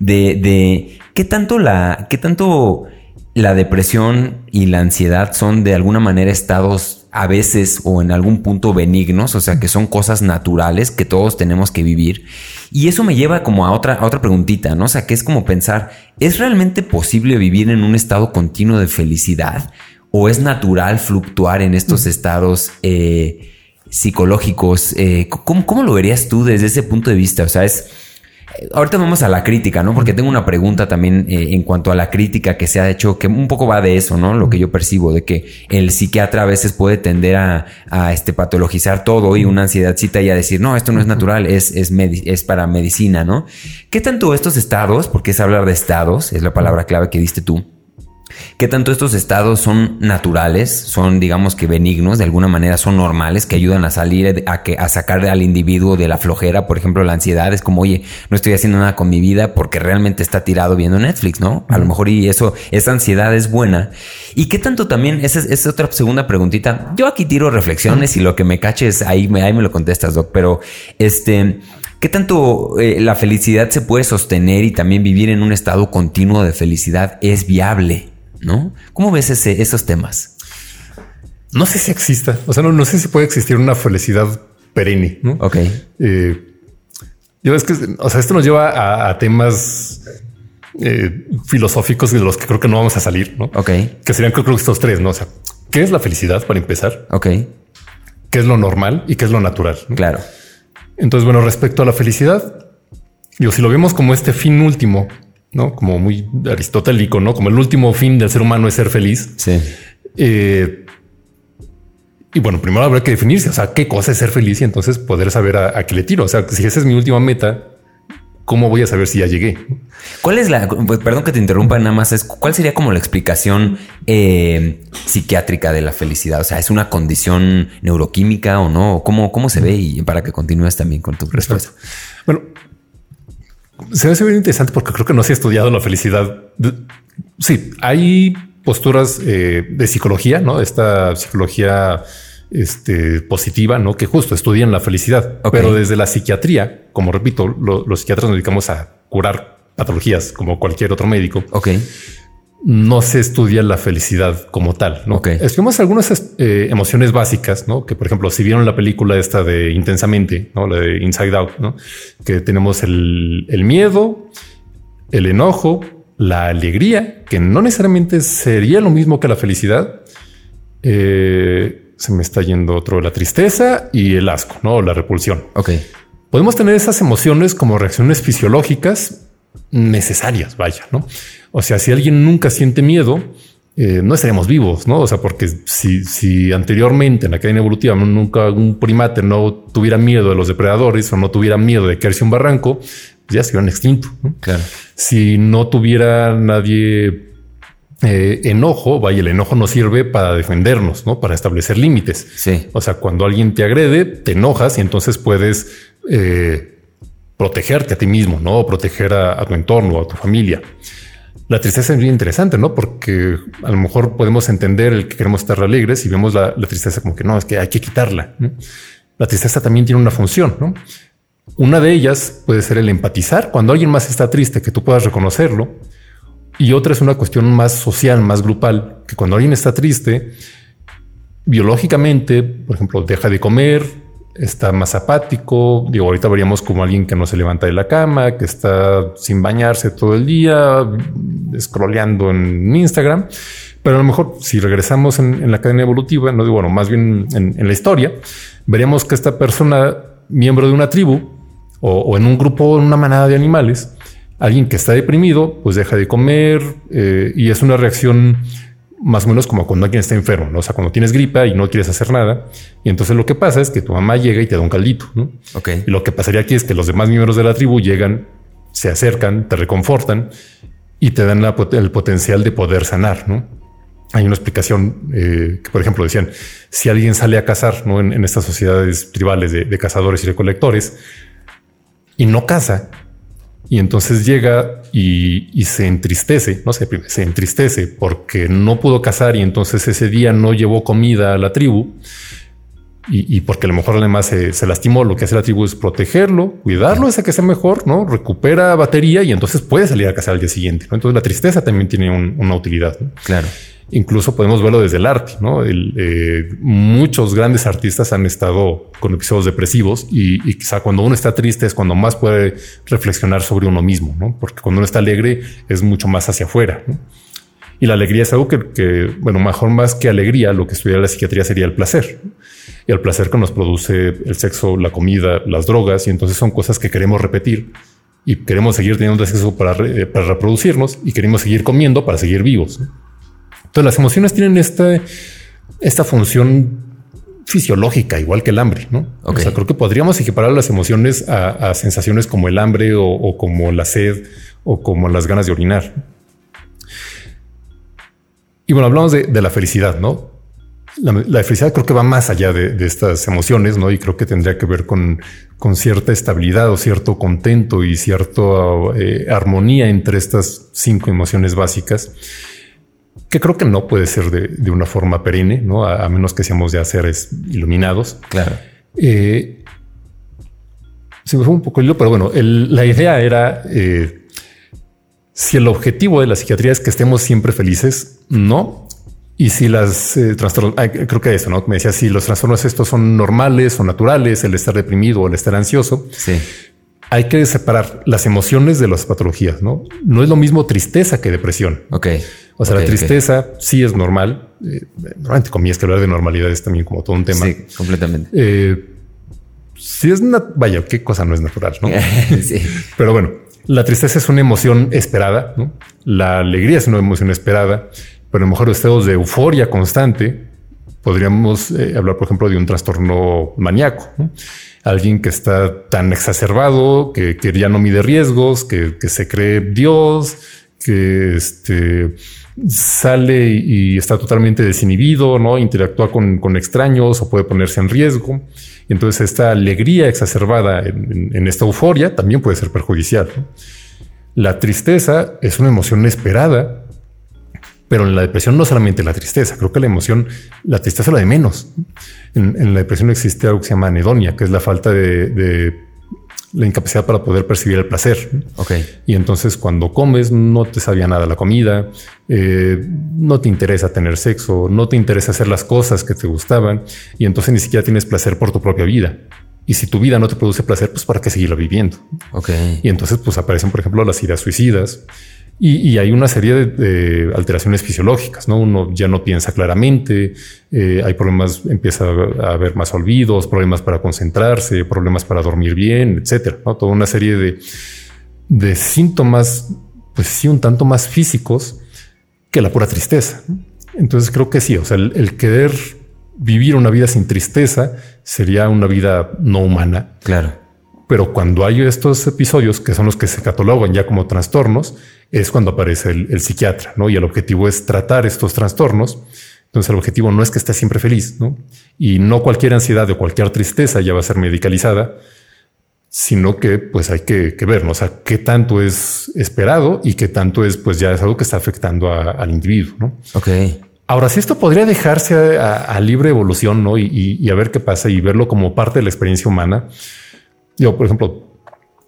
de, de qué tanto la, qué tanto la depresión y la ansiedad son de alguna manera estados a veces o en algún punto benignos, o sea que son cosas naturales que todos tenemos que vivir. Y eso me lleva como a otra, a otra preguntita, ¿no? O sea, que es como pensar, ¿es realmente posible vivir en un estado continuo de felicidad? ¿O es natural fluctuar en estos estados eh, psicológicos? Eh, ¿cómo, ¿Cómo lo verías tú desde ese punto de vista? O sea, es Ahorita vamos a la crítica, ¿no? Porque tengo una pregunta también eh, en cuanto a la crítica que se ha hecho, que un poco va de eso, ¿no? Lo que yo percibo, de que el psiquiatra a veces puede tender a, este, patologizar todo y una ansiedadcita y a decir, no, esto no es natural, es, es, es para medicina, ¿no? ¿Qué tanto estos estados, porque es hablar de estados, es la palabra clave que diste tú, ¿Qué tanto estos estados son naturales, son digamos que benignos, de alguna manera son normales, que ayudan a salir, a, que, a sacar al individuo de la flojera, por ejemplo, la ansiedad es como, oye, no estoy haciendo nada con mi vida porque realmente está tirado viendo Netflix, ¿no? A lo mejor y eso, esa ansiedad es buena. ¿Y qué tanto también, esa es, otra segunda preguntita, yo aquí tiro reflexiones y lo que me caches, ahí me, ahí me lo contestas, Doc, pero este... ¿Qué tanto eh, la felicidad se puede sostener y también vivir en un estado continuo de felicidad es viable? ¿No? ¿Cómo ves ese, esos temas? No sé si exista, o sea, no, sé si puede existir una felicidad perenne, ¿no? Ok. Eh, yo es que, o sea, esto nos lleva a, temas eh, filosóficos de los que creo que no vamos a salir, ¿no? Ok. Que serían creo, que estos tres, ¿no? O sea, ¿qué es la felicidad para empezar? Ok. ¿Qué es lo normal y qué es lo natural? Claro. Entonces, bueno, respecto a la felicidad, yo si lo vemos como este fin último ¿no? Como muy aristotélico, ¿no? Como el último fin del ser humano es ser feliz. Sí. Eh, y bueno, primero habrá que definirse, o sea, qué cosa es ser feliz y entonces poder saber a, qué le tiro. O sea, si esa es mi última meta, ¿cómo voy a saber si ya llegué? ¿Cuál es la, pues, perdón que te interrumpa nada más, es cuál sería como la explicación eh, psiquiátrica de la felicidad? O sea, ¿es una condición neuroquímica o no? ¿Cómo, cómo se ve? Y para que continúes también con tu respuesta. Bueno, se me hace bien interesante porque creo que no se ha estudiado la felicidad. Sí, hay posturas eh, de psicología, ¿no? Esta psicología este, positiva, ¿no? Que justo estudian la felicidad. Pero desde la psiquiatría, como repito, los psiquiatras nos dedicamos a curar patologías como cualquier otro médico. Ok no se estudia la felicidad como tal. ¿no? Okay. Estudiamos algunas eh, emociones básicas, ¿no? Que por ejemplo, si vieron la película esta de Intensamente, ¿no? La de Inside Out, ¿no? Que tenemos el, miedo, el enojo, la alegría, que no necesariamente sería lo mismo que la felicidad. Eh, se me está yendo otro, la tristeza y el asco, ¿no? La repulsión. Ok. Podemos tener esas emociones como reacciones fisiológicas necesarias, vaya, ¿no? O sea, si alguien nunca siente miedo, eh, no estaremos vivos, ¿no? O sea, porque si, si anteriormente en la cadena evolutiva nunca un primate no tuviera miedo de los depredadores o no tuviera miedo de caerse un barranco, pues ya se hubieran extinto. Claro. Si no tuviera nadie eh, enojo, vaya, el enojo nos sirve para defendernos, ¿no? Para establecer límites. Sí. O sea, cuando alguien te agrede, te enojas y entonces puedes eh, protegerte a ti mismo, ¿no? Proteger a, tu entorno, a tu familia. La tristeza es muy interesante, ¿no? Porque a lo mejor podemos entender el que queremos estar alegres y vemos la, tristeza como que no, es que hay que quitarla. La tristeza también tiene una función, ¿no? Una de ellas puede ser el empatizar. Cuando alguien más está triste, que tú puedas reconocerlo y otra es una cuestión más social, más grupal, que cuando alguien está triste, biológicamente, por ejemplo, deja de comer, está más apático. Digo, ahorita veríamos como alguien que no se levanta de la cama, que está sin bañarse todo el día, scrolleando en Instagram. Pero a lo mejor si regresamos en, la cadena evolutiva, no digo, bueno, más bien en, la historia, veríamos que esta persona, miembro de una tribu o, en un grupo, en una manada de animales, Alguien que está deprimido, pues deja de comer eh, y es una reacción más o menos como cuando alguien está enfermo, ¿no? O sea, cuando tienes gripa y no quieres hacer nada. Y entonces lo que pasa es que tu mamá llega y te da un caldito, ¿no? Ok. Y lo que pasaría aquí es que los demás miembros de la tribu llegan, se acercan, te reconfortan y te dan el potencial de poder sanar, ¿no? Hay una explicación eh, que, por ejemplo, decían, si alguien sale a cazar, ¿no? En, estas sociedades tribales de, de cazadores y recolectores y no caza, y entonces llega y, se entristece, no sé, se entristece porque no pudo cazar y entonces ese día no llevó comida a la tribu. Y, porque a lo mejor además se, lastimó, lo que hace la tribu es protegerlo, cuidarlo, ese que sea mejor, no recupera batería y entonces puede salir a cazar al día siguiente. Entonces la tristeza también tiene una utilidad. Claro. Incluso podemos verlo desde el arte. Eh, muchos grandes artistas han estado con episodios depresivos y, quizá cuando uno está triste es cuando más puede reflexionar sobre uno mismo. Porque cuando uno está alegre es mucho más hacia afuera. Y la alegría es algo que, bueno, mejor más que alegría, lo que estudia la psiquiatría sería el placer. Y el placer que nos produce el sexo, la comida, las drogas, y entonces son cosas que queremos repetir y queremos seguir teniendo sexo para, para reproducirnos y queremos seguir comiendo para seguir vivos. Entonces las emociones tienen esta, esta función fisiológica, igual que el hambre, ¿no? O sea, creo que podríamos equiparar las emociones a, sensaciones como el hambre o, como la sed o como las ganas de orinar. Y bueno, hablamos de, la felicidad, ¿no? La, felicidad creo que va más allá de, estas emociones, ¿no? Y creo que tendría que ver con, con cierta estabilidad o cierto contento y cierta eh, armonía entre estas cinco emociones básicas que creo que no puede ser de, una forma perenne, ¿no? A, menos que seamos ya seres iluminados. Claro. Eh, se me fue un poco el hilo, pero bueno, la idea era eh, si el objetivo de la psiquiatría es que estemos siempre felices, no. Y si las eh, trastornos, creo que eso, ¿no? Me decía si los trastornos estos son normales o naturales, el estar deprimido o el estar ansioso. Sí hay que separar las emociones de las patologías, ¿no? No es lo mismo tristeza que depresión. Ok. O sea, la tristeza sí es normal. Eh, normalmente comillas que hablar de normalidad es también como todo un tema. Sí, completamente. Eh, sí es, vaya, qué cosa no es natural, ¿no? <laughs> sí. Pero bueno, la tristeza es una emoción esperada, ¿no? La alegría es una emoción esperada, pero a lo mejor estados de euforia constante podríamos eh, hablar, por ejemplo, de un trastorno maníaco. ¿no? Alguien que está tan exacerbado, que, ya no mide riesgos, que, se cree Dios, que este, sale y está totalmente desinhibido, ¿no? Interactúa con, extraños o puede ponerse en riesgo. Entonces esta alegría exacerbada en, esta euforia también puede ser perjudicial. La tristeza es una emoción esperada pero en la depresión no solamente la tristeza, creo que la emoción, la tristeza es la de menos. En, la depresión existe algo que se llama anedonia, que es la falta de, la incapacidad para poder percibir el placer. Ok. Y entonces cuando comes no te sabía nada la comida, eh, no te interesa tener sexo, no te interesa hacer las cosas que te gustaban y entonces ni siquiera tienes placer por tu propia vida. Y si tu vida no te produce placer, pues para qué seguirla viviendo. Ok. Y entonces pues aparecen, por ejemplo, las ideas suicidas, y, hay una serie de, alteraciones fisiológicas, ¿no? Uno ya no piensa claramente, eh, hay problemas, empieza a haber más olvidos, problemas para concentrarse, problemas para dormir bien, etcétera, ¿no? Toda una serie de, de síntomas, pues sí, un tanto más físicos que la pura tristeza. Entonces creo que sí, o sea, el, querer vivir una vida sin tristeza sería una vida no humana. Claro. Pero cuando hay estos episodios que son los que se catalogan ya como trastornos, es cuando aparece el, psiquiatra, ¿no? Y el objetivo es tratar estos trastornos. Entonces el objetivo no es que esté siempre feliz, ¿no? Y no cualquier ansiedad o cualquier tristeza ya va a ser medicalizada, sino que pues hay que, ver, ¿no? o sea, qué tanto es esperado y qué tanto es pues ya es algo que está afectando al individuo, ¿no? Ok. Ahora, si esto podría dejarse a, libre evolución, ¿no? Y, a ver qué pasa y verlo como parte de la experiencia humana. Yo, por ejemplo,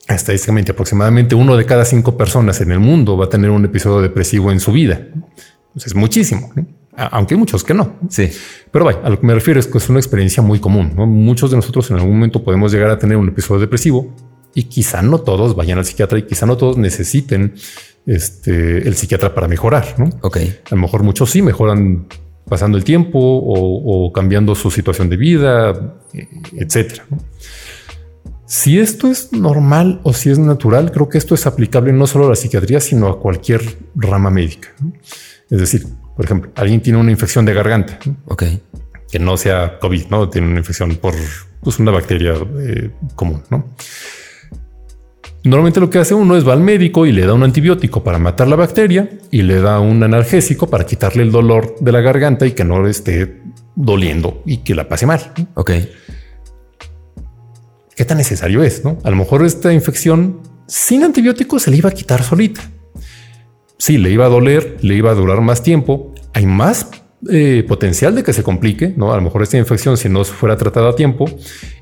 estadísticamente aproximadamente uno de cada cinco personas en el mundo va a tener un episodio depresivo en su vida. es muchísimo, aunque hay muchos que no. Sí. Pero vaya, a lo que me refiero es que es una experiencia muy común. Muchos de nosotros en algún momento podemos llegar a tener un episodio depresivo y quizá no todos vayan al psiquiatra y quizá no todos necesiten este, el psiquiatra para mejorar. ¿no? Ok. A lo mejor muchos sí mejoran pasando el tiempo o, cambiando su situación de vida, etcétera. Si esto es normal o si es natural, creo que esto es aplicable no solo a la psiquiatría, sino a cualquier rama médica. Es decir, por ejemplo, alguien tiene una infección de garganta. Ok. Que no sea COVID, no tiene una infección por pues, una bacteria eh, común, no? Normalmente lo que hace uno es va al médico y le da un antibiótico para matar la bacteria y le da un analgésico para quitarle el dolor de la garganta y que no esté doliendo y que la pase mal. Ok. ¿Qué tan necesario es? ¿no? A lo mejor esta infección sin antibiótico se le iba a quitar solita. Sí, le iba a doler, le iba a durar más tiempo. Hay más eh, potencial de que se complique, ¿no? A lo mejor esta infección, si no fuera tratada a tiempo,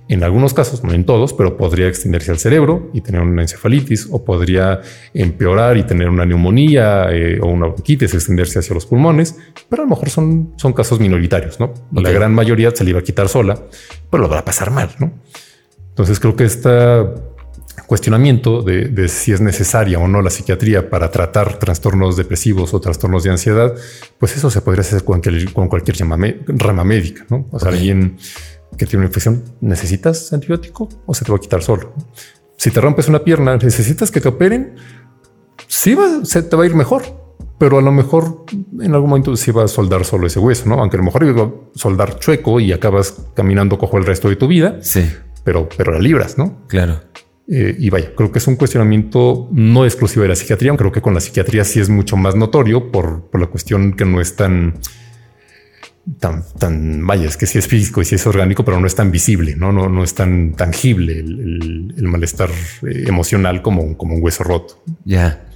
en algunos casos, no en todos, pero podría extenderse al cerebro y tener una encefalitis o podría empeorar y tener una neumonía eh, o una bronquitis, extenderse hacia los pulmones, pero a lo mejor son, son casos minoritarios, ¿no? La gran mayoría se le iba a quitar sola, pero lo va a pasar mal, ¿no? Entonces creo que este cuestionamiento de, si es necesaria o no la psiquiatría para tratar trastornos depresivos o trastornos de ansiedad, pues eso se podría hacer con cualquier, con cualquier rama médica, ¿no? O sea, alguien que tiene una infección, ¿necesitas antibiótico o se te va a quitar solo? Si te rompes una pierna, ¿necesitas que te operen? Sí, va, se te va a ir mejor, pero a lo mejor en algún momento sí va a soldar solo ese hueso, ¿no? Aunque a lo mejor iba a soldar chueco y acabas caminando cojo el resto de tu vida. Sí. Pero, pero la libras, ¿no? Claro. Eh, y vaya, creo que es un cuestionamiento no exclusivo de la psiquiatría, creo que con la psiquiatría sí es mucho más notorio por, por la cuestión que no es tan tan, tan, vaya, es que sí es físico y sí es orgánico, pero no es tan visible, no, no, no es tan tangible el, malestar eh, emocional como, como un hueso roto. Ya.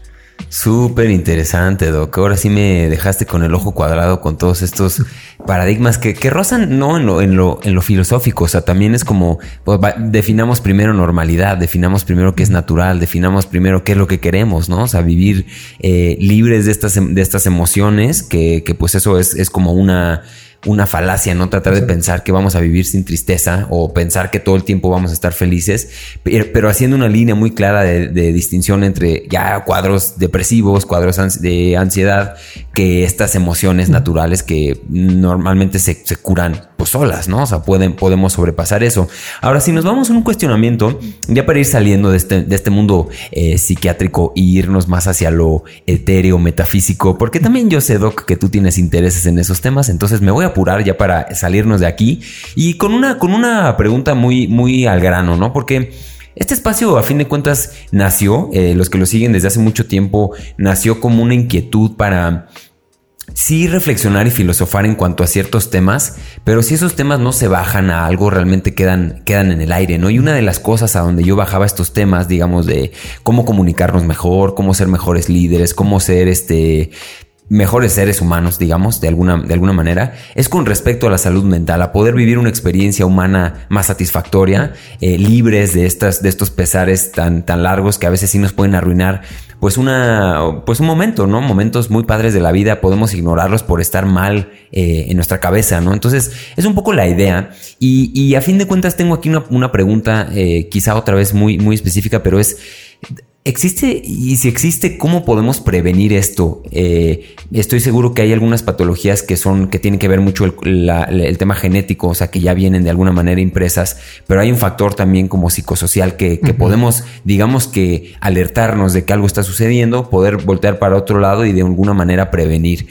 Súper interesante, Doc. Ahora sí me dejaste con el ojo cuadrado con todos estos paradigmas que, que rozan no en lo, en, lo, en lo filosófico. O sea, también es como pues, definamos primero normalidad, definamos primero qué es natural, definamos primero qué es lo que queremos, ¿no? O sea, vivir eh, libres de estas, de estas emociones, que, que pues eso es, es como una una falacia, no tratar de pensar que vamos a vivir sin tristeza o pensar que todo el tiempo vamos a estar felices, pero, haciendo una línea muy clara de, distinción entre ya cuadros depresivos, cuadros de ansiedad, que estas emociones naturales que normalmente se, curan pues solas, ¿no? O sea, pueden, podemos sobrepasar eso. Ahora, si nos vamos a un cuestionamiento, ya para ir saliendo de este, de este mundo eh, psiquiátrico e irnos más hacia lo etéreo, metafísico, porque también yo sé, Doc, que tú tienes intereses en esos temas, entonces me voy a apurar ya para salirnos de aquí y con una, con una pregunta muy, muy al grano, ¿no? Porque este espacio, a fin de cuentas, nació, eh, los que lo siguen desde hace mucho tiempo, nació como una inquietud para sí reflexionar y filosofar en cuanto a ciertos temas, pero si esos temas no se bajan a algo, realmente quedan, quedan en el aire, ¿no? Y una de las cosas a donde yo bajaba estos temas, digamos, de cómo comunicarnos mejor, cómo ser mejores líderes, cómo ser este mejores seres humanos, digamos, de alguna, de alguna manera, es con respecto a la salud mental, a poder vivir una experiencia humana más satisfactoria, eh, libres de, estas, de estos pesares tan, tan largos que a veces sí nos pueden arruinar, pues, una, pues un momento, ¿no? Momentos muy padres de la vida, podemos ignorarlos por estar mal eh, en nuestra cabeza, ¿no? Entonces, es un poco la idea. Y, y a fin de cuentas, tengo aquí una, una pregunta, eh, quizá otra vez muy, muy específica, pero es ¿Existe? Y si existe, ¿cómo podemos prevenir esto? Eh, estoy seguro que hay algunas patologías que son, que tienen que ver mucho el, tema genético, o sea, que ya vienen de alguna manera impresas, pero hay un factor también como psicosocial que, podemos, digamos que, alertarnos de que algo está sucediendo, poder voltear para otro lado y de alguna manera prevenir.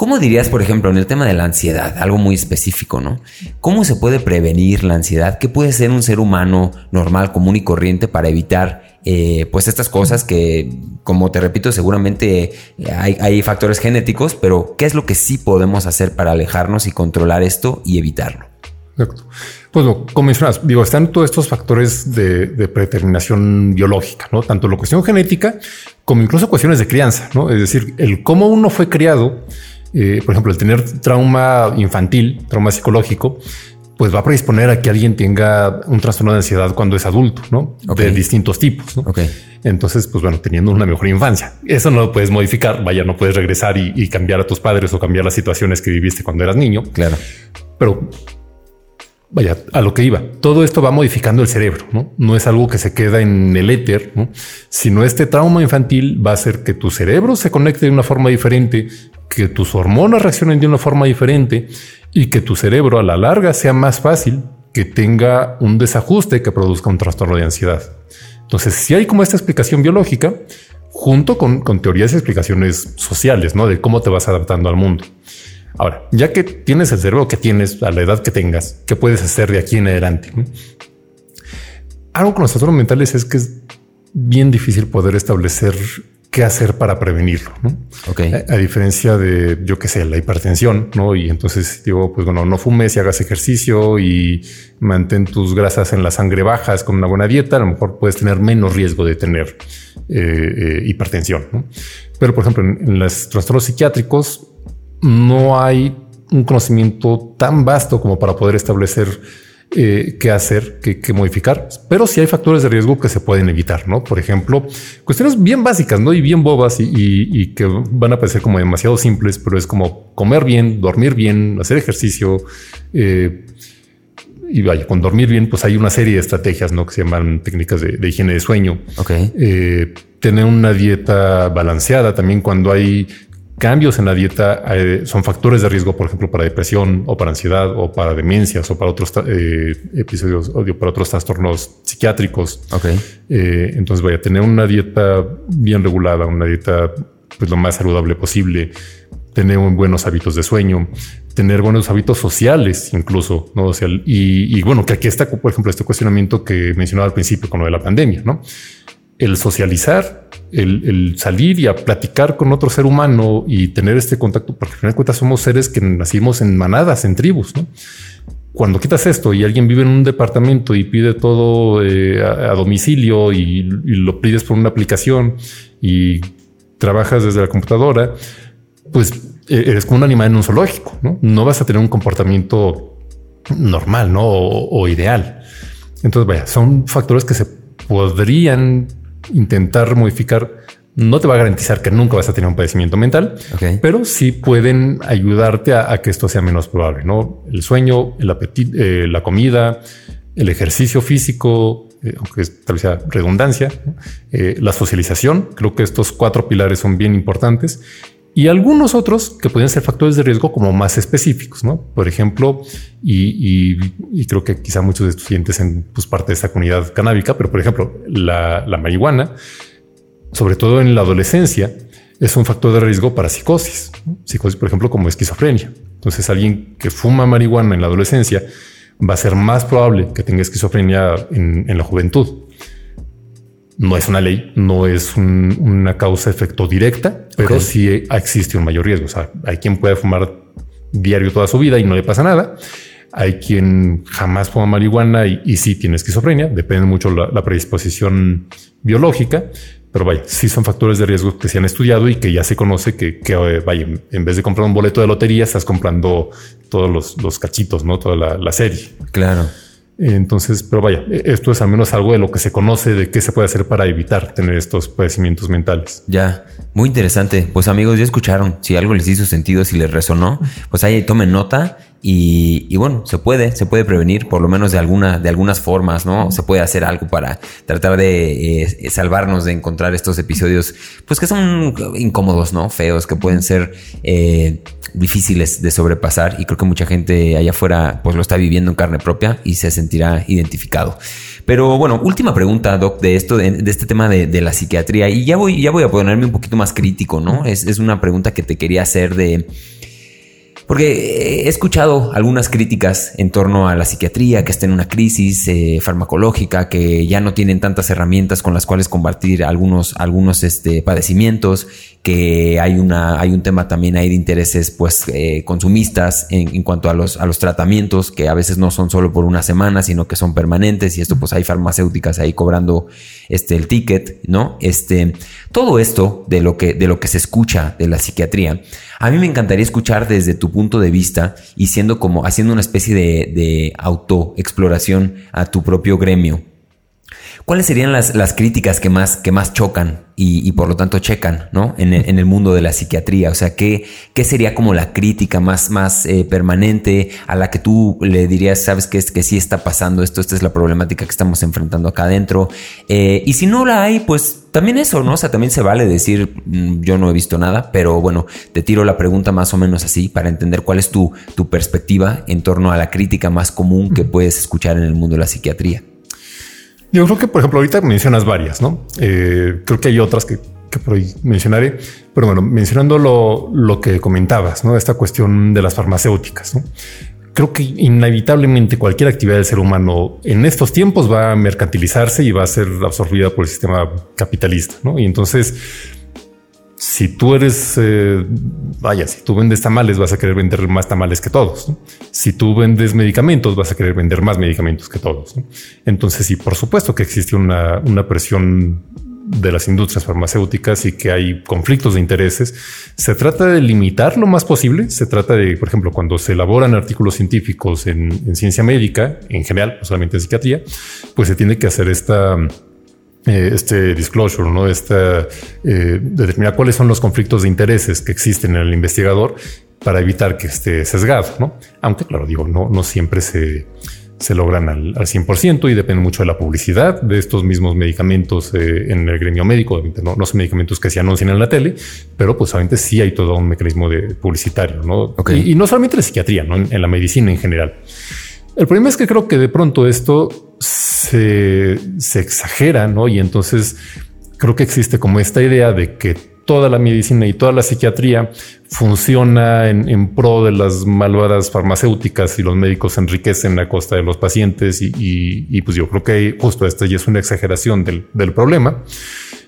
¿Cómo dirías, por ejemplo, en el tema de la ansiedad, algo muy específico, ¿no? ¿Cómo se puede prevenir la ansiedad? ¿Qué puede ser un ser humano normal, común y corriente para evitar eh, pues estas cosas que, como te repito, seguramente hay, factores genéticos, pero ¿qué es lo que sí podemos hacer para alejarnos y controlar esto y evitarlo? Exacto. Pues como mencionas, digo, están todos estos factores de, predeterminación biológica, ¿no? Tanto la cuestión genética como incluso cuestiones de crianza, ¿no? Es decir, el cómo uno fue criado, eh, por ejemplo, el tener trauma infantil, trauma psicológico, pues va a predisponer a que alguien tenga un trastorno de ansiedad cuando es adulto, ¿no? De distintos tipos, ¿no? Entonces, pues bueno, teniendo una mejor infancia. Eso no lo puedes modificar, vaya, no puedes regresar y, y cambiar a tus padres o cambiar las situaciones que viviste cuando eras niño. Claro. Pero vaya, a lo que iba. Todo esto va modificando el cerebro, ¿no? No es algo que se queda en el éter, ¿no? sino este trauma infantil va a hacer que tu cerebro se conecte de una forma diferente, que tus hormonas reaccionen de una forma diferente y que tu cerebro a la larga sea más fácil que tenga un desajuste que produzca un trastorno de ansiedad. Entonces, si hay como esta explicación biológica, junto con, con teorías y explicaciones sociales, ¿no? De cómo te vas adaptando al mundo. Ahora, ya que tienes el cerebro que tienes a la edad que tengas, ¿qué puedes hacer de aquí en adelante? Algo con los trastornos mentales es que es bien difícil poder establecer qué hacer para prevenirlo. ¿no? A, diferencia de, yo qué sé, la hipertensión, ¿no? Y entonces digo, pues bueno, no fumes y hagas ejercicio y mantén tus grasas en la sangre bajas con una buena dieta, a lo mejor puedes tener menos riesgo de tener eh, eh, hipertensión. ¿no? Pero, por ejemplo, en, en los trastornos psiquiátricos, no hay un conocimiento tan vasto como para poder establecer eh, qué hacer, qué, modificar, pero sí hay factores de riesgo que se pueden evitar, ¿no? Por ejemplo, cuestiones bien básicas, ¿no? Y bien bobas y, que van a parecer como demasiado simples, pero es como comer bien, dormir bien, hacer ejercicio. Eh, y vaya, con dormir bien, pues hay una serie de estrategias, ¿no? Que se llaman técnicas de, higiene de sueño. Ok. Eh, tener una dieta balanceada también cuando hay cambios en la dieta eh, son factores de riesgo, por ejemplo, para depresión o para ansiedad o para demencias o para otros eh, episodios o para otros trastornos psiquiátricos. Ok. Eh, entonces, vaya a tener una dieta bien regulada, una dieta pues lo más saludable posible, tener buenos hábitos de sueño, tener buenos hábitos sociales, incluso, no? O sea, y, y bueno, que aquí está, por ejemplo, este cuestionamiento que mencionaba al principio con lo de la pandemia, no? El socializar, el, salir y a platicar con otro ser humano y tener este contacto, porque al final somos seres que nacimos en manadas, en tribus. Cuando quitas esto y alguien vive en un departamento y pide todo eh, a, domicilio y, lo pides por una aplicación y trabajas desde la computadora, pues e, eres como un animal en un zoológico, ¿no? No vas a tener un comportamiento normal, ¿no? O, o ideal. Entonces, vaya, son factores que se podrían intentar modificar no te va a garantizar que nunca vas a tener un padecimiento mental, pero sí pueden ayudarte a, que esto sea menos probable. No el sueño, el apetito, eh, la comida, el ejercicio físico, eh, aunque tal vez sea redundancia, eh, la socialización. Creo que estos cuatro pilares son bien importantes y algunos otros que pueden ser factores de riesgo como más específicos, ¿no? Por ejemplo, y, creo que quizá muchos de estudiantes en pues, parte de esta comunidad canábica, pero por ejemplo, la, marihuana, sobre todo en la adolescencia, es un factor de riesgo para psicosis. Psicosis, por ejemplo, como esquizofrenia. Entonces, alguien que fuma marihuana en la adolescencia va a ser más probable que tenga esquizofrenia en la juventud no es una ley, no es una causa-efecto directa, pero sí existe un mayor riesgo. O sea, hay quien puede fumar diario toda su vida y no le pasa nada. Hay quien jamás fuma marihuana y, sí tiene esquizofrenia. Depende mucho la, la predisposición biológica, pero vaya, sí son factores de riesgo que se han estudiado y que ya se conoce que, eh, vaya, en vez de comprar un boleto de lotería, estás comprando todos los, cachitos, no toda la, la serie. Claro. Entonces, pero vaya, esto es al menos algo de lo que se conoce de qué se puede hacer para evitar tener estos padecimientos mentales. Ya, muy interesante. Pues amigos, ya escucharon. Si algo les hizo sentido, si les resonó, pues ahí tomen nota y, bueno, se puede, se puede prevenir por lo menos de alguna, de algunas formas, ¿no? Se puede hacer algo para tratar de eh, salvarnos de encontrar estos episodios, pues que son incómodos, ¿no? Feos, que pueden ser eh, difíciles de sobrepasar y creo que mucha gente allá afuera pues lo está viviendo en carne propia y se sentirá identificado. Pero bueno, última pregunta, Doc, de esto, de, este tema de, la psiquiatría y ya voy, ya voy a ponerme un poquito más crítico, ¿no? Es, es una pregunta que te quería hacer de Porque he escuchado algunas críticas en torno a la psiquiatría, que está en una crisis eh, farmacológica, que ya no tienen tantas herramientas con las cuales combatir algunos, algunos este, padecimientos, que hay, una, hay un tema también ahí de intereses pues, eh, consumistas en, cuanto a los, a los tratamientos, que a veces no son solo por una semana, sino que son permanentes, y esto pues hay farmacéuticas ahí cobrando este, el ticket, ¿no? Este, todo esto de lo, que, de lo que se escucha de la psiquiatría, a mí me encantaría escuchar desde tu punto de vista y siendo como haciendo una especie de, de autoexploración a tu propio gremio. ¿Cuáles serían las, las, críticas que más, que más chocan y, y por lo tanto checan ¿no? en, el, en, el, mundo de la psiquiatría? O sea, ¿qué, qué sería como la crítica más, más eh, permanente a la que tú le dirías, sabes que, es, que sí está pasando esto, esta es la problemática que estamos enfrentando acá adentro? Eh, y si no la hay, pues también eso, ¿no? O sea, también se vale decir, mm, yo no he visto nada, pero bueno, te tiro la pregunta más o menos así para entender cuál es tu, tu perspectiva en torno a la crítica más común que puedes escuchar en el mundo de la psiquiatría. Yo creo que, por ejemplo, ahorita mencionas varias, ¿no? Eh, creo que hay otras que, que, por ahí mencionaré, pero bueno, mencionando lo, lo, que comentabas, ¿no? Esta cuestión de las farmacéuticas, ¿no? Creo que inevitablemente cualquier actividad del ser humano en estos tiempos va a mercantilizarse y va a ser absorbida por el sistema capitalista, ¿no? Y entonces, si tú eres, eh, vaya, si tú vendes tamales, vas a querer vender más tamales que todos. Si tú vendes medicamentos, vas a querer vender más medicamentos que todos. Entonces, sí, por supuesto que existe una, una, presión de las industrias farmacéuticas y que hay conflictos de intereses. Se trata de limitar lo más posible. Se trata de, por ejemplo, cuando se elaboran artículos científicos en, en ciencia médica, en general, no solamente en psiquiatría, pues se tiene que hacer esta eh, este disclosure, ¿no? Esta, eh, determinar cuáles son los conflictos de intereses que existen en el investigador para evitar que esté sesgado, ¿no? Aunque, claro, digo, no, no siempre se, se logran al, al 100% y depende mucho de la publicidad de estos mismos medicamentos eh, en el gremio médico. No, no, son medicamentos que se anuncian en la tele, pero pues obviamente sí hay todo un mecanismo de publicitario, ¿no? Okay. Y, y, no solamente en la psiquiatría, ¿no? En, en la medicina en general. El problema es que creo que de pronto esto se, exagera, ¿no? Y entonces creo que existe como esta idea de que toda la medicina y toda la psiquiatría funciona en, pro de las malvadas farmacéuticas y los médicos se enriquecen a costa de los pacientes y, pues yo creo que justo esta ya es una exageración del, problema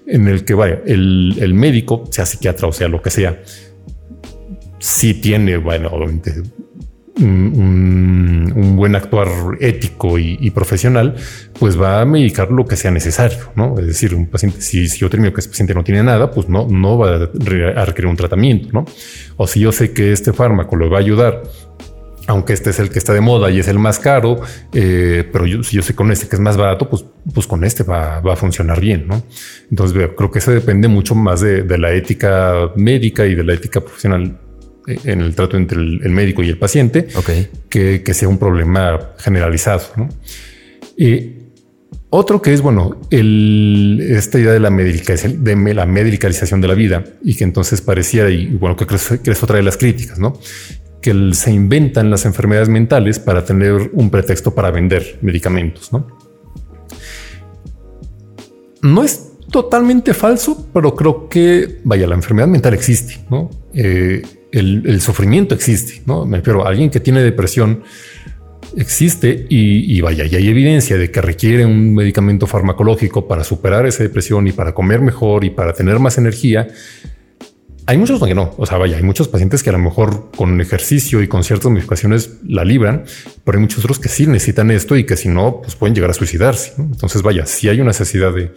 en el que vaya el, el, médico, sea psiquiatra o sea lo que sea, sí tiene, bueno, obviamente un, buen actuar ético y, y, profesional, pues va a medicar lo que sea necesario, ¿no? Es decir, un paciente, si, si yo termino que ese paciente no tiene nada, pues no, no va a requerir un tratamiento, ¿no? O si yo sé que este fármaco lo va a ayudar aunque este es el que está de moda y es el más caro, eh, pero yo, si yo sé con este que es más barato, pues, pues con este va, va a funcionar bien, ¿no? Entonces creo que eso depende mucho más de, de, la ética médica y de la ética profesional en el trato entre el, médico y el paciente, okay. que, que, sea un problema generalizado. ¿no? Y otro que es, bueno, el, esta idea de la, medicalización, de la medicalización de la vida y que entonces parecía, y bueno, que, que es otra de las críticas, ¿no? que el, se inventan las enfermedades mentales para tener un pretexto para vender medicamentos, ¿no? No es totalmente falso, pero creo que, vaya, la enfermedad mental existe, ¿no? Eh, el, el, sufrimiento existe, ¿no? A alguien que tiene depresión existe y, vaya, y hay evidencia de que requiere un medicamento farmacológico para superar esa depresión y para comer mejor y para tener más energía. Hay muchos que no, o sea, vaya, hay muchos pacientes que a lo mejor con ejercicio y con ciertas modificaciones la libran, pero hay muchos otros que sí necesitan esto y que si no, pues pueden llegar a suicidarse. Entonces, vaya, si hay una necesidad de,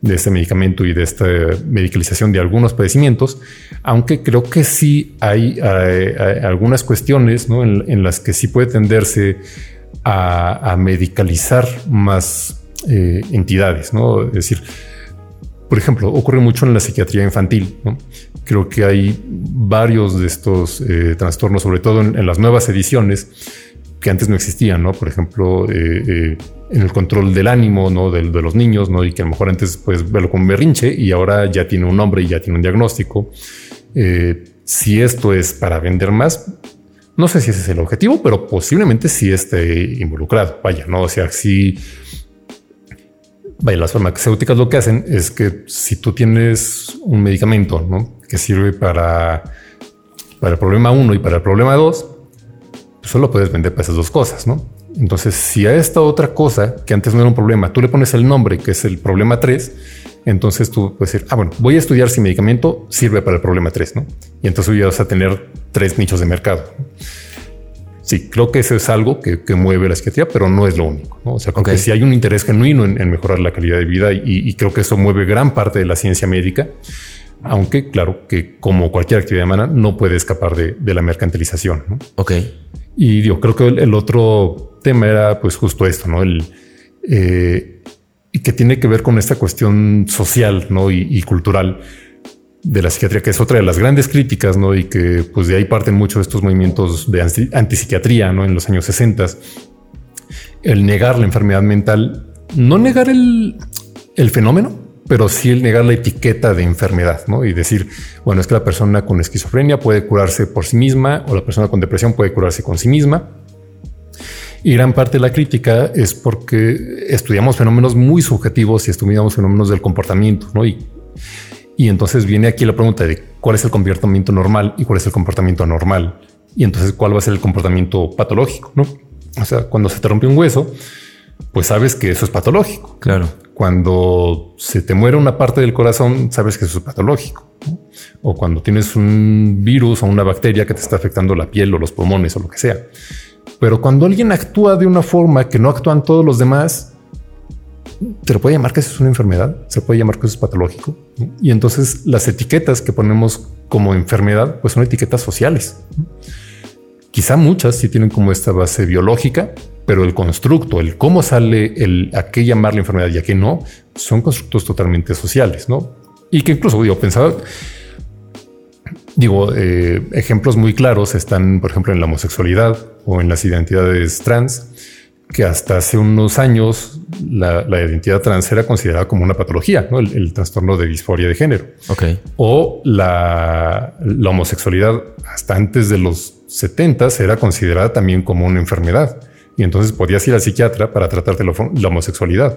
de este medicamento y de esta medicalización de algunos padecimientos, aunque creo que sí hay, hay algunas cuestiones ¿no? en, las que sí puede tenderse a, medicalizar más eh, entidades, ¿no? Es decir, por ejemplo, ocurre mucho en la psiquiatría infantil. ¿no? Creo que hay varios de estos eh, trastornos, sobre todo en las nuevas ediciones, que antes no existían, ¿no? Por ejemplo, eh, eh, en el control del ánimo, ¿no? De, de, los niños, ¿no? Y que a lo mejor antes puedes verlo como un berrinche y ahora ya tiene un nombre y ya tiene un diagnóstico. Eh, si esto es para vender más, no sé si ese es el objetivo, pero posiblemente sí esté involucrado. Vaya, no, o sea, si vaya, las farmacéuticas lo que hacen es que si tú tienes un medicamento, ¿no? Que sirve para para el problema 1 y para el problema 2, pues solo puedes vender para esas dos cosas, ¿no? Entonces, si a esta otra cosa, que antes no era un problema, tú le pones el nombre, que es el problema 3, entonces tú puedes decir, ah, bueno, voy a estudiar si medicamento sirve para el problema 3, ¿no? Y entonces vas a tener tres nichos de mercado. Sí, creo que eso es algo que, mueve la psiquiatría, pero no es lo único. ¿no? O sea, creo que sí hay un interés genuino en, mejorar la calidad de vida y, creo que eso mueve gran parte de la ciencia médica, aunque claro que como cualquier actividad humana no puede escapar de, la mercantilización. ¿no? Ok. Y yo creo que el, otro tema era pues justo esto, ¿no? El, eh, y que tiene que ver con esta cuestión social ¿no? y cultural de la psiquiatría, que es otra de las grandes críticas, ¿no? Y que pues de ahí parten muchos de estos movimientos de antipsiquiatría, ¿no? En los años 60, el negar la enfermedad mental, no negar el, fenómeno, pero sí el negar la etiqueta de enfermedad, ¿no? Y decir, bueno, es que la persona con esquizofrenia puede curarse por sí misma o la persona con depresión puede curarse con sí misma. Y gran parte de la crítica es porque estudiamos fenómenos muy subjetivos y estudiamos fenómenos del comportamiento, ¿no? Y y entonces viene aquí la pregunta de cuál es el comportamiento normal y cuál es el comportamiento anormal. Y entonces cuál va a ser el comportamiento patológico, ¿no? O sea, cuando se te rompe un hueso, pues sabes que eso es patológico. Claro. Cuando se te muere una parte del corazón, sabes que eso es patológico. O cuando tienes un virus o una bacteria que te está afectando la piel o los pulmones o lo que sea. Pero cuando alguien actúa de una forma que no actúan todos los demás, te lo puede llamar que eso es una enfermedad, se puede llamar que eso es patológico. Y entonces las etiquetas que ponemos como enfermedad, pues son etiquetas sociales. Quizá muchas sí tienen como esta base biológica, pero el constructo, el cómo sale el a qué llamar la enfermedad y a qué no, son constructos totalmente sociales, ¿no? Y que incluso yo pensaba, digo, eh, ejemplos muy claros están, por ejemplo, en la homosexualidad o en las identidades trans que hasta hace unos años la, identidad trans era considerada como una patología, ¿no? el, trastorno de disforia de género. Okay. O la, homosexualidad hasta antes de los 70 era considerada también como una enfermedad. Y entonces podías ir al psiquiatra para tratarte la, la homosexualidad.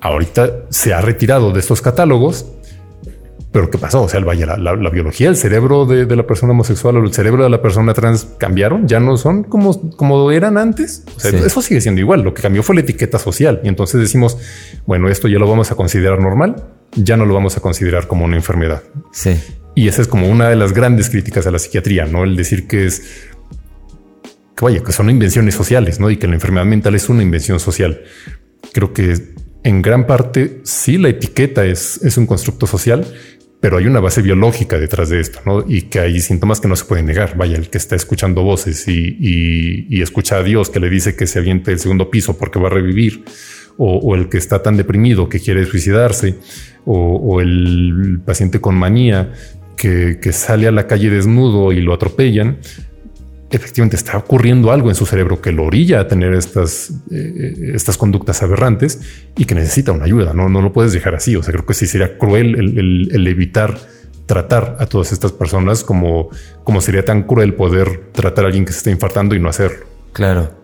Ahorita se ha retirado de estos catálogos pero ¿qué pasó? O sea, vaya, la, biología, el cerebro de, la persona homosexual o el cerebro de la persona trans cambiaron, ya no son como, como eran antes. O sea, eso sigue siendo igual. Lo que cambió fue la etiqueta social. Y entonces decimos, bueno, esto ya lo vamos a considerar normal, ya no lo vamos a considerar como una enfermedad. Sí. Y esa es como una de las grandes críticas a la psiquiatría, no el decir que es que vaya, que son invenciones sociales, no? Y que la enfermedad mental es una invención social. Creo que en gran parte sí la etiqueta es, es un constructo social, pero hay una base biológica detrás de esto, ¿no? Y que hay síntomas que no se pueden negar. Vaya, el que está escuchando voces y, escucha a Dios que le dice que se aviente el segundo piso porque va a revivir, o, el que está tan deprimido que quiere suicidarse, o, el paciente con manía que, que, sale a la calle desnudo y lo atropellan, efectivamente está ocurriendo algo en su cerebro que lo orilla a tener estas, eh, estas conductas aberrantes y que necesita una ayuda. No, no lo puedes dejar así. O sea, creo que sí sería cruel el, evitar tratar a todas estas personas como, como sería tan cruel poder tratar a alguien que se está infartando y no hacerlo. Claro.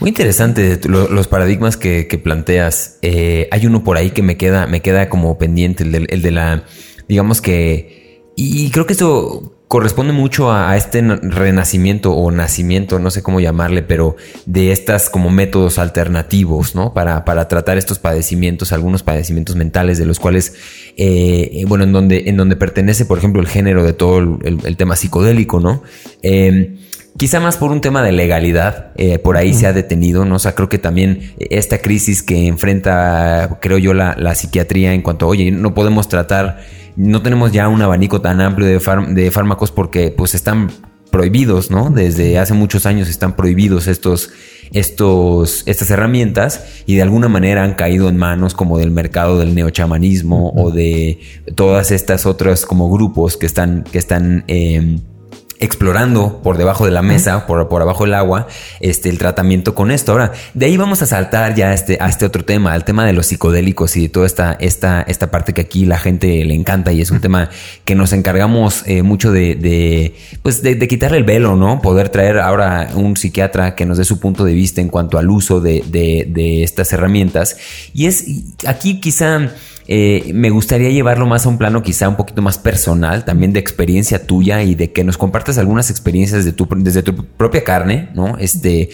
Muy interesante los paradigmas que, planteas. Eh, hay uno por ahí que me queda, me queda como pendiente, el de, el de la, digamos que, y creo que esto corresponde mucho a, este renacimiento o nacimiento, no sé cómo llamarle, pero de estas como métodos alternativos, ¿no? Para, para tratar estos padecimientos, algunos padecimientos mentales de los cuales, eh, bueno, en donde, en donde pertenece, por ejemplo, el género de todo el, tema psicodélico, ¿no? Em, quizá más por un tema de legalidad, eh, por ahí se ha detenido, ¿no? O sea, creo que también esta crisis que enfrenta, creo yo, la, la psiquiatría en cuanto, oye, no podemos tratar no tenemos ya un abanico tan amplio de, de fármacos porque pues están prohibidos, ¿no? Desde hace muchos años están prohibidos estos, estos, estas herramientas y de alguna manera han caído en manos como del mercado del neochamanismo o de todas estas otras como grupos que están, que están em, explorando por debajo de la mesa, por, por abajo del agua, este, el tratamiento con esto. Ahora, de ahí vamos a saltar ya a este, a este otro tema, al tema de los psicodélicos y de toda esta, esta, esta parte que aquí la gente le encanta y es un tema que nos encargamos eh, mucho de, de pues de, quitarle el velo, ¿no? Poder traer ahora un psiquiatra que nos dé su punto de vista en cuanto al uso de, de estas herramientas. Y es aquí quizá eh, me gustaría llevarlo más a un plano quizá un poquito más personal, también de experiencia tuya y de que nos compartas algunas experiencias de tu, desde tu propia carne, ¿no? Este,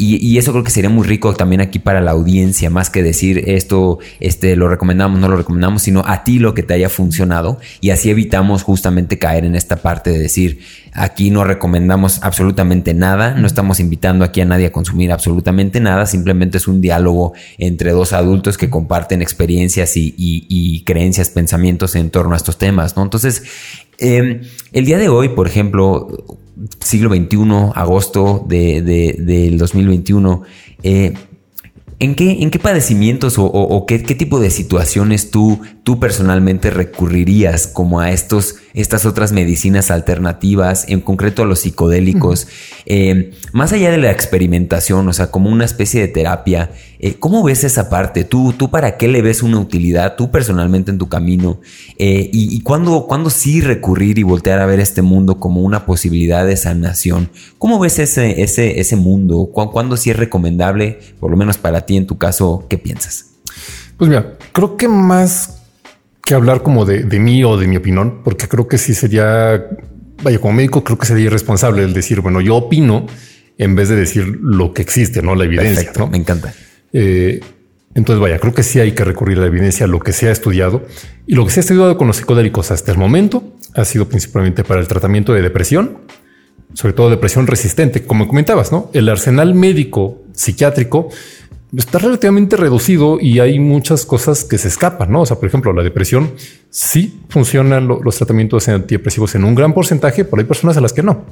y, eso creo que sería muy rico también aquí para la audiencia, más que decir esto, este, lo recomendamos, no lo recomendamos, sino a ti lo que te haya funcionado y así evitamos justamente caer en esta parte de decir, aquí no recomendamos absolutamente nada, no estamos invitando aquí a nadie a consumir absolutamente nada, simplemente es un diálogo entre dos adultos que comparten experiencias y, creencias, pensamientos en torno a estos temas, ¿no? Entonces, em, el día de hoy, por ejemplo, siglo XXI, agosto de, del 2021, eh, ¿En qué, ¿En qué padecimientos o, qué, tipo de situaciones tú, tú personalmente recurrirías como a estos, estas otras medicinas alternativas, en concreto a los psicodélicos? Eh, más allá de la experimentación, o sea, como una especie de terapia, eh, ¿cómo ves esa parte? ¿Tú, ¿Tú para qué le ves una utilidad tú personalmente en tu camino? Eh, ¿Y, y cuándo, cuándo, sí recurrir y voltear a ver este mundo como una posibilidad de sanación? ¿Cómo ves ese, ese, ese mundo? ¿Cuándo sí es recomendable, por lo menos para ti? en tu caso, ¿qué piensas? Pues mira, creo que más que hablar como de, mí o de mi opinión, porque creo que sí sería, vaya, como médico, creo que sería irresponsable el decir, bueno, yo opino en vez de decir lo que existe, no la evidencia. ¿no? Me encanta. Eh, entonces, vaya, creo que sí hay que recurrir a la evidencia, lo que se ha estudiado y lo que se ha estudiado con los psicodélicos hasta el momento ha sido principalmente para el tratamiento de depresión, sobre todo depresión resistente, como comentabas, no? El arsenal médico psiquiátrico está relativamente reducido y hay muchas cosas que se escapan, ¿no? O sea, por ejemplo, la depresión sí funcionan los tratamientos antidepresivos en un gran porcentaje, pero hay personas a las que no.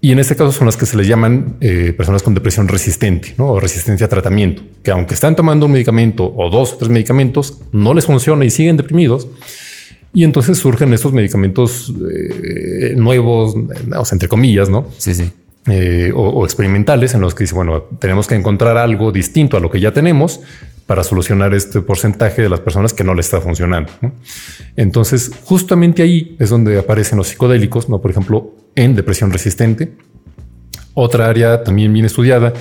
Y en este caso son las que se les llaman eh, personas con depresión resistente ¿no? o resistencia a tratamiento, que aunque están tomando un medicamento o dos o tres medicamentos, no les funciona y siguen deprimidos. Y entonces surgen estos medicamentos eh, nuevos, o sea, entre comillas, ¿no? Sí, sí eh, o, experimentales en los que dice, bueno, tenemos que encontrar algo distinto a lo que ya tenemos para solucionar este porcentaje de las personas que no le está funcionando. Entonces, justamente ahí es donde aparecen los psicodélicos, ¿no? Por ejemplo, en depresión resistente. Otra área también bien estudiada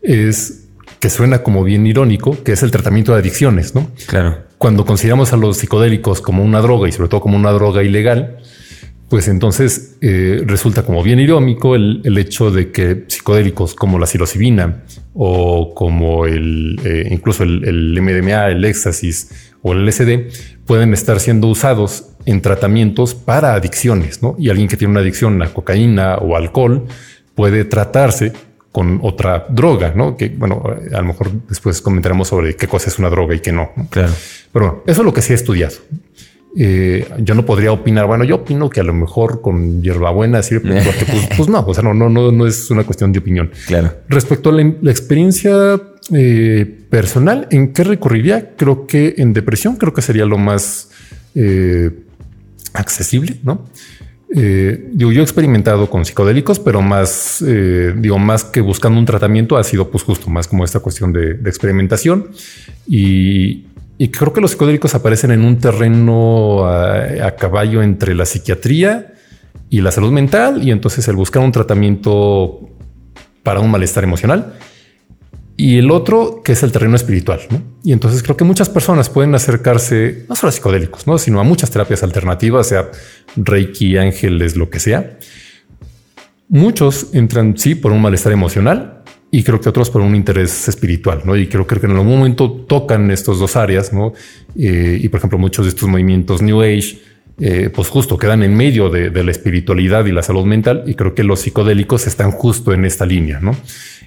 es que suena como bien irónico, que es el tratamiento de adicciones, ¿no? Claro. Cuando consideramos a los psicodélicos como una droga y sobre todo como una droga ilegal, pues entonces eh, resulta como bien irónico el, hecho de que psicodélicos como la psilocibina o como el, eh, incluso el, MDMA, el éxtasis o el LSD pueden estar siendo usados en tratamientos para adicciones, ¿no? Y alguien que tiene una adicción a cocaína o alcohol puede tratarse con otra droga, ¿no? Que, bueno, a lo mejor después comentaremos sobre qué cosa es una droga y qué no. Claro. Pero bueno, eso es lo que sí he estudiado. Eh, yo no podría opinar. Bueno, yo opino que a lo mejor con hierbabuena sirve, <laughs> porque pues, pues, no, o sea, no, no, no, no es una cuestión de opinión. Claro. Respecto a la, experiencia eh, personal, ¿en qué recurriría? Creo que en depresión creo que sería lo más eh, accesible, ¿no? digo, yo he experimentado con psicodélicos, pero más, digo, más que buscando un tratamiento, ha sido pues justo más como esta cuestión de, de experimentación y, y creo que los psicodélicos aparecen en un terreno a, caballo entre la psiquiatría y la salud mental. Y entonces el buscar un tratamiento para un malestar emocional. Y el otro que es el terreno espiritual. Y entonces creo que muchas personas pueden acercarse no solo a psicodélicos, ¿no? sino a muchas terapias alternativas, sea Reiki, ángeles, lo que sea. Muchos entran sí por un malestar emocional y creo que otros por un interés espiritual, ¿no? Y creo, que en algún momento tocan estos dos áreas, ¿no? Eh, y por ejemplo, muchos de estos movimientos New Age, eh, pues justo quedan en medio de, la espiritualidad y la salud mental, y creo que los psicodélicos están justo en esta línea, ¿no?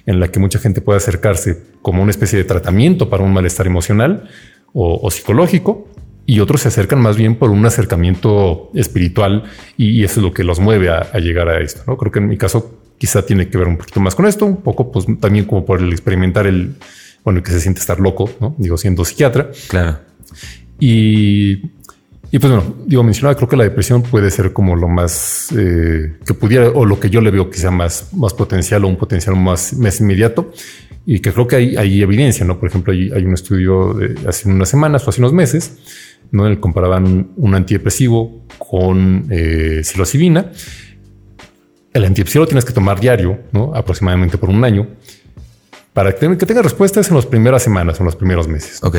En la que mucha gente puede acercarse como una especie de tratamiento para un malestar emocional o, psicológico, y otros se acercan más bien por un acercamiento espiritual, y, eso es lo que los mueve a, a llegar a esto, ¿no? Creo que en mi caso quizá tiene que ver un poquito más con esto, un poco pues también como por el experimentar el, bueno, que se siente estar loco, ¿no? Digo, siendo psiquiatra. Claro. Y, y pues bueno, digo, mencionaba, creo que la depresión puede ser como lo más eh, que pudiera, o lo que yo le veo sea más, más potencial o un potencial más, más inmediato. Y que creo que hay, hay evidencia, ¿no? Por ejemplo, hay, hay un estudio de hace unas semanas o hace unos meses, ¿no? En el comparaban un antidepresivo con eh, psilocibina el antidepresivo lo tienes que tomar diario, ¿no? aproximadamente por un año. para que, tenga respuestas en las primeras semanas, en los primeros meses. Ok.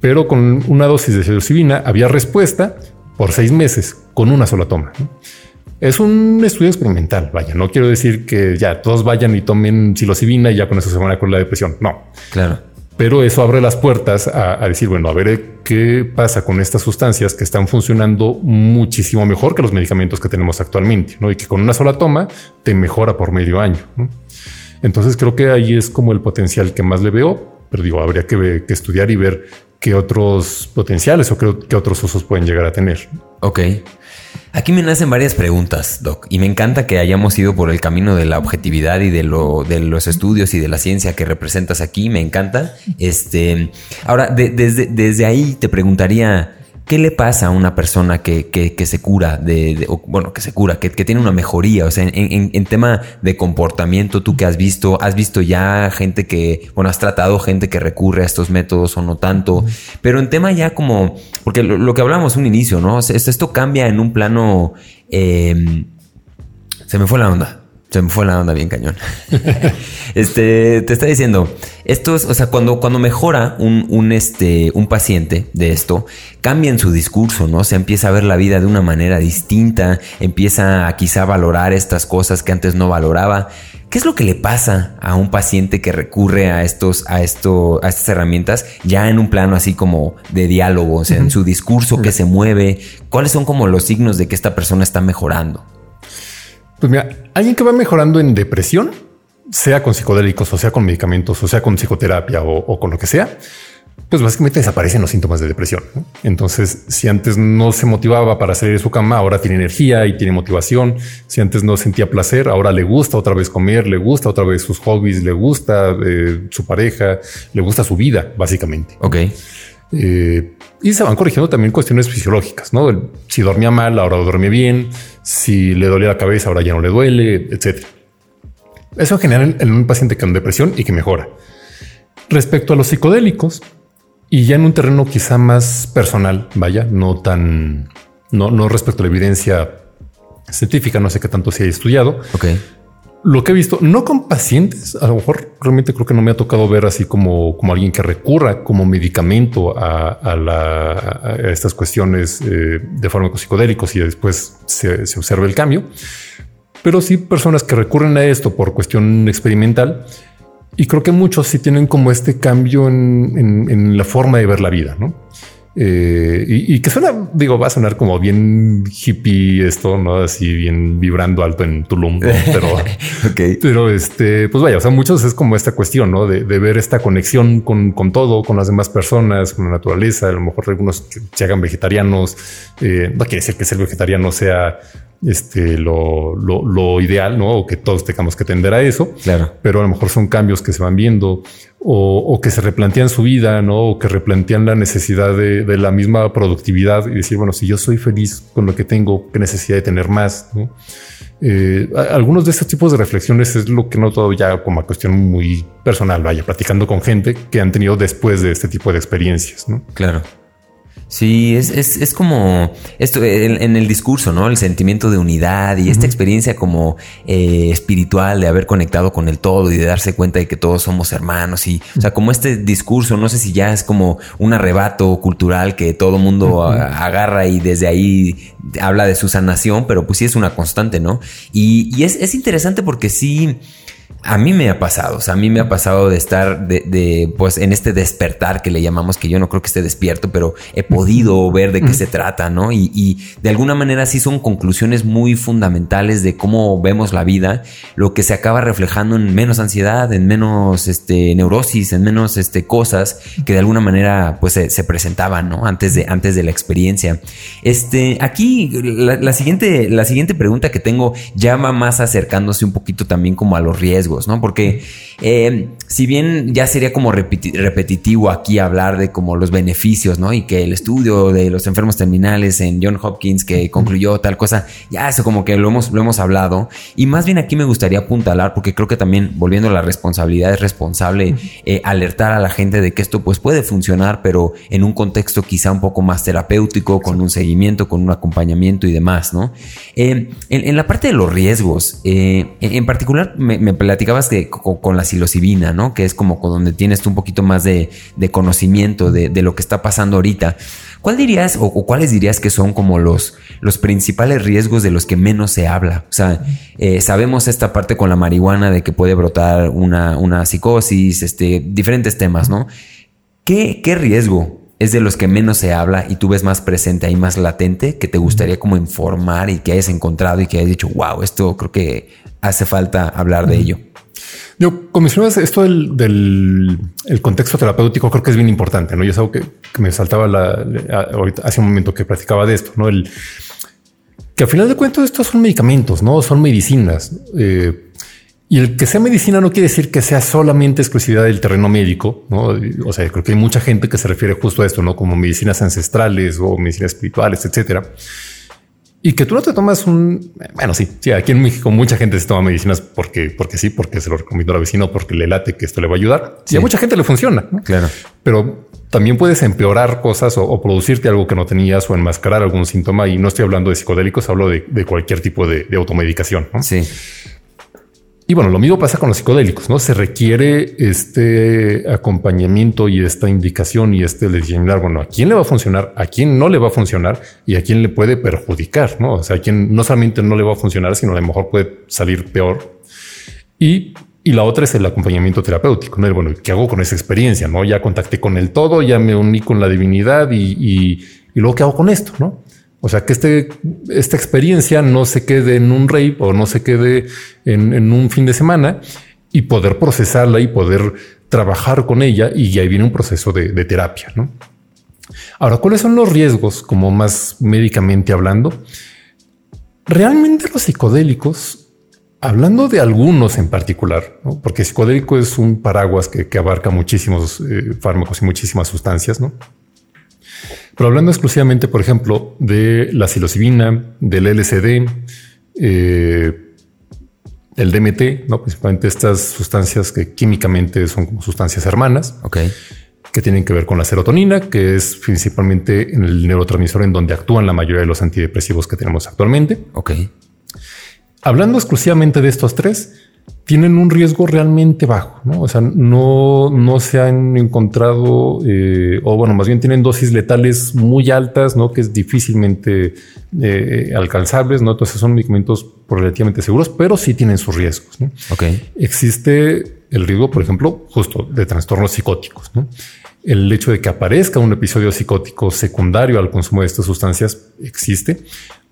Pero con una dosis de psilocibina había respuesta por seis meses con una sola toma. Es un estudio experimental, vaya, no quiero decir que ya todos vayan y tomen psilocibina y ya con eso se van a curar la depresión, no. Claro. Pero eso abre las puertas a, decir, bueno, a ver qué pasa con estas sustancias que están funcionando muchísimo mejor que los medicamentos que tenemos actualmente, ¿no? Y que con una sola toma te mejora por medio año. Entonces creo que ahí es como el potencial que más le veo, pero digo, habría que, que estudiar y ver qué otros potenciales o qué, otros usos pueden llegar a tener. Ok. Aquí me nacen varias preguntas, Doc, y me encanta que hayamos ido por el camino de la objetividad y de, lo, de los estudios y de la ciencia que representas aquí. Me encanta. Este, ahora, desde ahí te preguntaría, ¿Qué le pasa a una persona que, que, se cura de, bueno, que se cura, que, tiene una mejoría? O sea, en, en, tema de comportamiento, tú que has visto, has visto ya gente que, bueno, has tratado gente que recurre a estos métodos o no tanto, pero en tema ya como, porque lo, que hablamos un inicio, ¿no? esto cambia en un plano, eh, se me fue la onda. Se me fue la onda bien cañón. <laughs> este, te está diciendo, esto es, o sea, cuando, cuando mejora un, un, este, un paciente de esto, cambia en su discurso, ¿no? Se empieza a ver la vida de una manera distinta, empieza a quizá valorar estas cosas que antes no valoraba. ¿Qué es lo que le pasa a un paciente que recurre a estos, a esto, a estas herramientas ya en un plano así como de diálogo, o sea, en su discurso que se mueve? ¿Cuáles son como los signos de que esta persona está mejorando? Pues mira, alguien que va mejorando en depresión, sea con psicodélicos o sea con medicamentos o sea con psicoterapia o, con lo que sea, pues básicamente desaparecen los síntomas de depresión. Entonces, si antes no se motivaba para salir de su cama, ahora tiene energía y tiene motivación. Si antes no sentía placer, ahora le gusta otra vez comer, le gusta otra vez sus hobbies, le gusta eh, su pareja, le gusta su vida, básicamente. Ok. Eh, y se van corrigiendo también cuestiones fisiológicas, ¿no? Si dormía mal, ahora duerme bien. Si le dolía la cabeza, ahora ya no le duele, etcétera. Eso genera en un paciente con depresión y que mejora. Respecto a los psicodélicos, y ya en un terreno quizá más personal, vaya, no tan, no, no respecto a la evidencia científica, no sé qué tanto se haya estudiado. Ok lo que he visto, no con pacientes, a lo mejor realmente creo que no me ha tocado ver así como, como alguien que recurra como medicamento a, estas cuestiones eh, de fármacos psicodélicos y después se, se observa el cambio. Pero sí personas que recurren a esto por cuestión experimental y creo que muchos sí tienen como este cambio en, en la forma de ver la vida, ¿no? Eh, y, que suena, digo, va a sonar como bien hippie esto, no así bien vibrando alto en Tulum, pero, <laughs> pero este, pues vaya, o sea, muchos es como esta cuestión, no de, ver esta conexión con, con, todo, con las demás personas, con la naturaleza. A lo mejor algunos se hagan vegetarianos, eh, no quiere decir que ser vegetariano sea este, lo, lo, ideal, ¿no? O que todos tengamos que tender a eso. Claro. Pero a lo mejor son cambios que se van viendo o, que se replantean su vida, ¿no? O que replantean la necesidad de, la misma productividad y decir, bueno, si yo soy feliz con lo que tengo, qué necesidad de tener más, eh, algunos de estos tipos de reflexiones es lo que noto ya como cuestión muy personal, vaya, platicando con gente que han tenido después de este tipo de experiencias, ¿no? Claro. Sí, es, es, es como esto en, el discurso, ¿no? El sentimiento de unidad y esta experiencia como eh, espiritual de haber conectado con el todo y de darse cuenta de que todos somos hermanos y, o sea, como este discurso, no sé si ya es como un arrebato cultural que todo mundo agarra y desde ahí habla de su sanación, pero pues sí es una constante, ¿no? Y, y es, es interesante porque sí a mí me ha pasado, o sea, a mí me ha pasado de estar de, pues en este despertar que le llamamos, que yo no creo que esté despierto, pero he podido ver de qué se trata, ¿no? Y, de alguna manera sí son conclusiones muy fundamentales de cómo vemos la vida, lo que se acaba reflejando en menos ansiedad, en menos este, neurosis, en menos este, cosas que de alguna manera pues se, presentaban, ¿no? Antes de, antes de la experiencia. Este, aquí la, siguiente, la siguiente pregunta que tengo ya va más acercándose un poquito también como a los riesgos ¿no? Porque eh, si bien ya sería como repetitivo aquí hablar de como los beneficios, ¿no? Y que el estudio de los enfermos terminales en John Hopkins que concluyó tal cosa, ya eso como que lo hemos, lo hemos hablado. Y más bien aquí me gustaría apuntalar, porque creo que también, volviendo a la responsabilidad, es responsable eh, alertar a la gente de que esto pues puede funcionar, pero en un contexto quizá un poco más terapéutico, con un seguimiento, con un acompañamiento y demás, ¿no? Eh, en, la parte de los riesgos, en, particular me, me platicabas que con, la psilocibina, ¿no? Que es como donde tienes tú un poquito más de, conocimiento de, lo que está pasando ahorita. ¿Cuál dirías o, cuáles dirías que son como los, los principales riesgos de los que menos se habla? O sea, eh, sabemos esta parte con la marihuana de que puede brotar una, una psicosis, este, diferentes temas, ¿no? ¿Qué, ¿Qué riesgo es de los que menos se habla y tú ves más presente ahí, más latente, que te gustaría como informar y que hayas encontrado y que hayas dicho, wow, esto creo que hace falta hablar de ello? Yo, mencionabas, esto del, el contexto terapéutico creo que es bien importante, ¿no? Yo es algo que, me saltaba la, hace un momento que practicaba de esto, ¿no? El, que al final de cuentas estos son medicamentos, ¿no? Son medicinas. Eh, y el que sea medicina no quiere decir que sea solamente exclusividad del terreno médico, ¿no? O sea, creo que hay mucha gente que se refiere justo a esto, ¿no? Como medicinas ancestrales o medicinas espirituales, etcétera. Y que tú no te tomas un... Bueno, sí, sí, aquí en México mucha gente se toma medicinas porque, porque sí, porque se lo recomiendo a la vecino, porque le late que esto le va a ayudar. Sí. Y a mucha gente le funciona. Claro. Pero también puedes empeorar cosas o, producirte algo que no tenías o enmascarar algún síntoma. Y no estoy hablando de psicodélicos, hablo de, cualquier tipo de, de automedicación. ¿no? Sí. Y bueno, lo mismo pasa con los psicodélicos, ¿no? Se requiere este acompañamiento y esta indicación y este determinar, bueno, a quién le va a funcionar, a quién no le va a funcionar y a quién le puede perjudicar, ¿no? O sea, a quién no solamente no le va a funcionar, sino a lo mejor puede salir peor. Y, y la otra es el acompañamiento terapéutico, ¿no? Bueno, ¿qué hago con esa experiencia? ¿No? Ya contacté con el todo, ya me uní con la divinidad y, y, y luego, ¿qué hago con esto? ¿No? O sea, que este, esta experiencia no se quede en un rey o no se quede en, un fin de semana y poder procesarla y poder trabajar con ella y ahí viene un proceso de, terapia. ¿no? Ahora, ¿cuáles son los riesgos como más médicamente hablando? Realmente los psicodélicos, hablando de algunos en particular, porque psicodélico es un paraguas que, abarca muchísimos eh, fármacos y muchísimas sustancias, ¿no? Pero hablando exclusivamente, por ejemplo, de la psilocibina, del LSD, eh, el DMT, ¿no? principalmente estas sustancias que químicamente son como sustancias hermanas, que tienen que ver con la serotonina, que es principalmente en el neurotransmisor en donde actúan la mayoría de los antidepresivos que tenemos actualmente. Hablando exclusivamente de estos tres, tienen un riesgo realmente bajo, ¿no? O sea, no, no se han encontrado, eh, o bueno, más bien tienen dosis letales muy altas, ¿no? Que es difícilmente eh, alcanzables, ¿no? Entonces son medicamentos relativamente seguros, pero sí tienen sus riesgos, ¿no? Ok. Existe el riesgo, por ejemplo, justo de trastornos psicóticos, ¿no? El hecho de que aparezca un episodio psicótico secundario al consumo de estas sustancias existe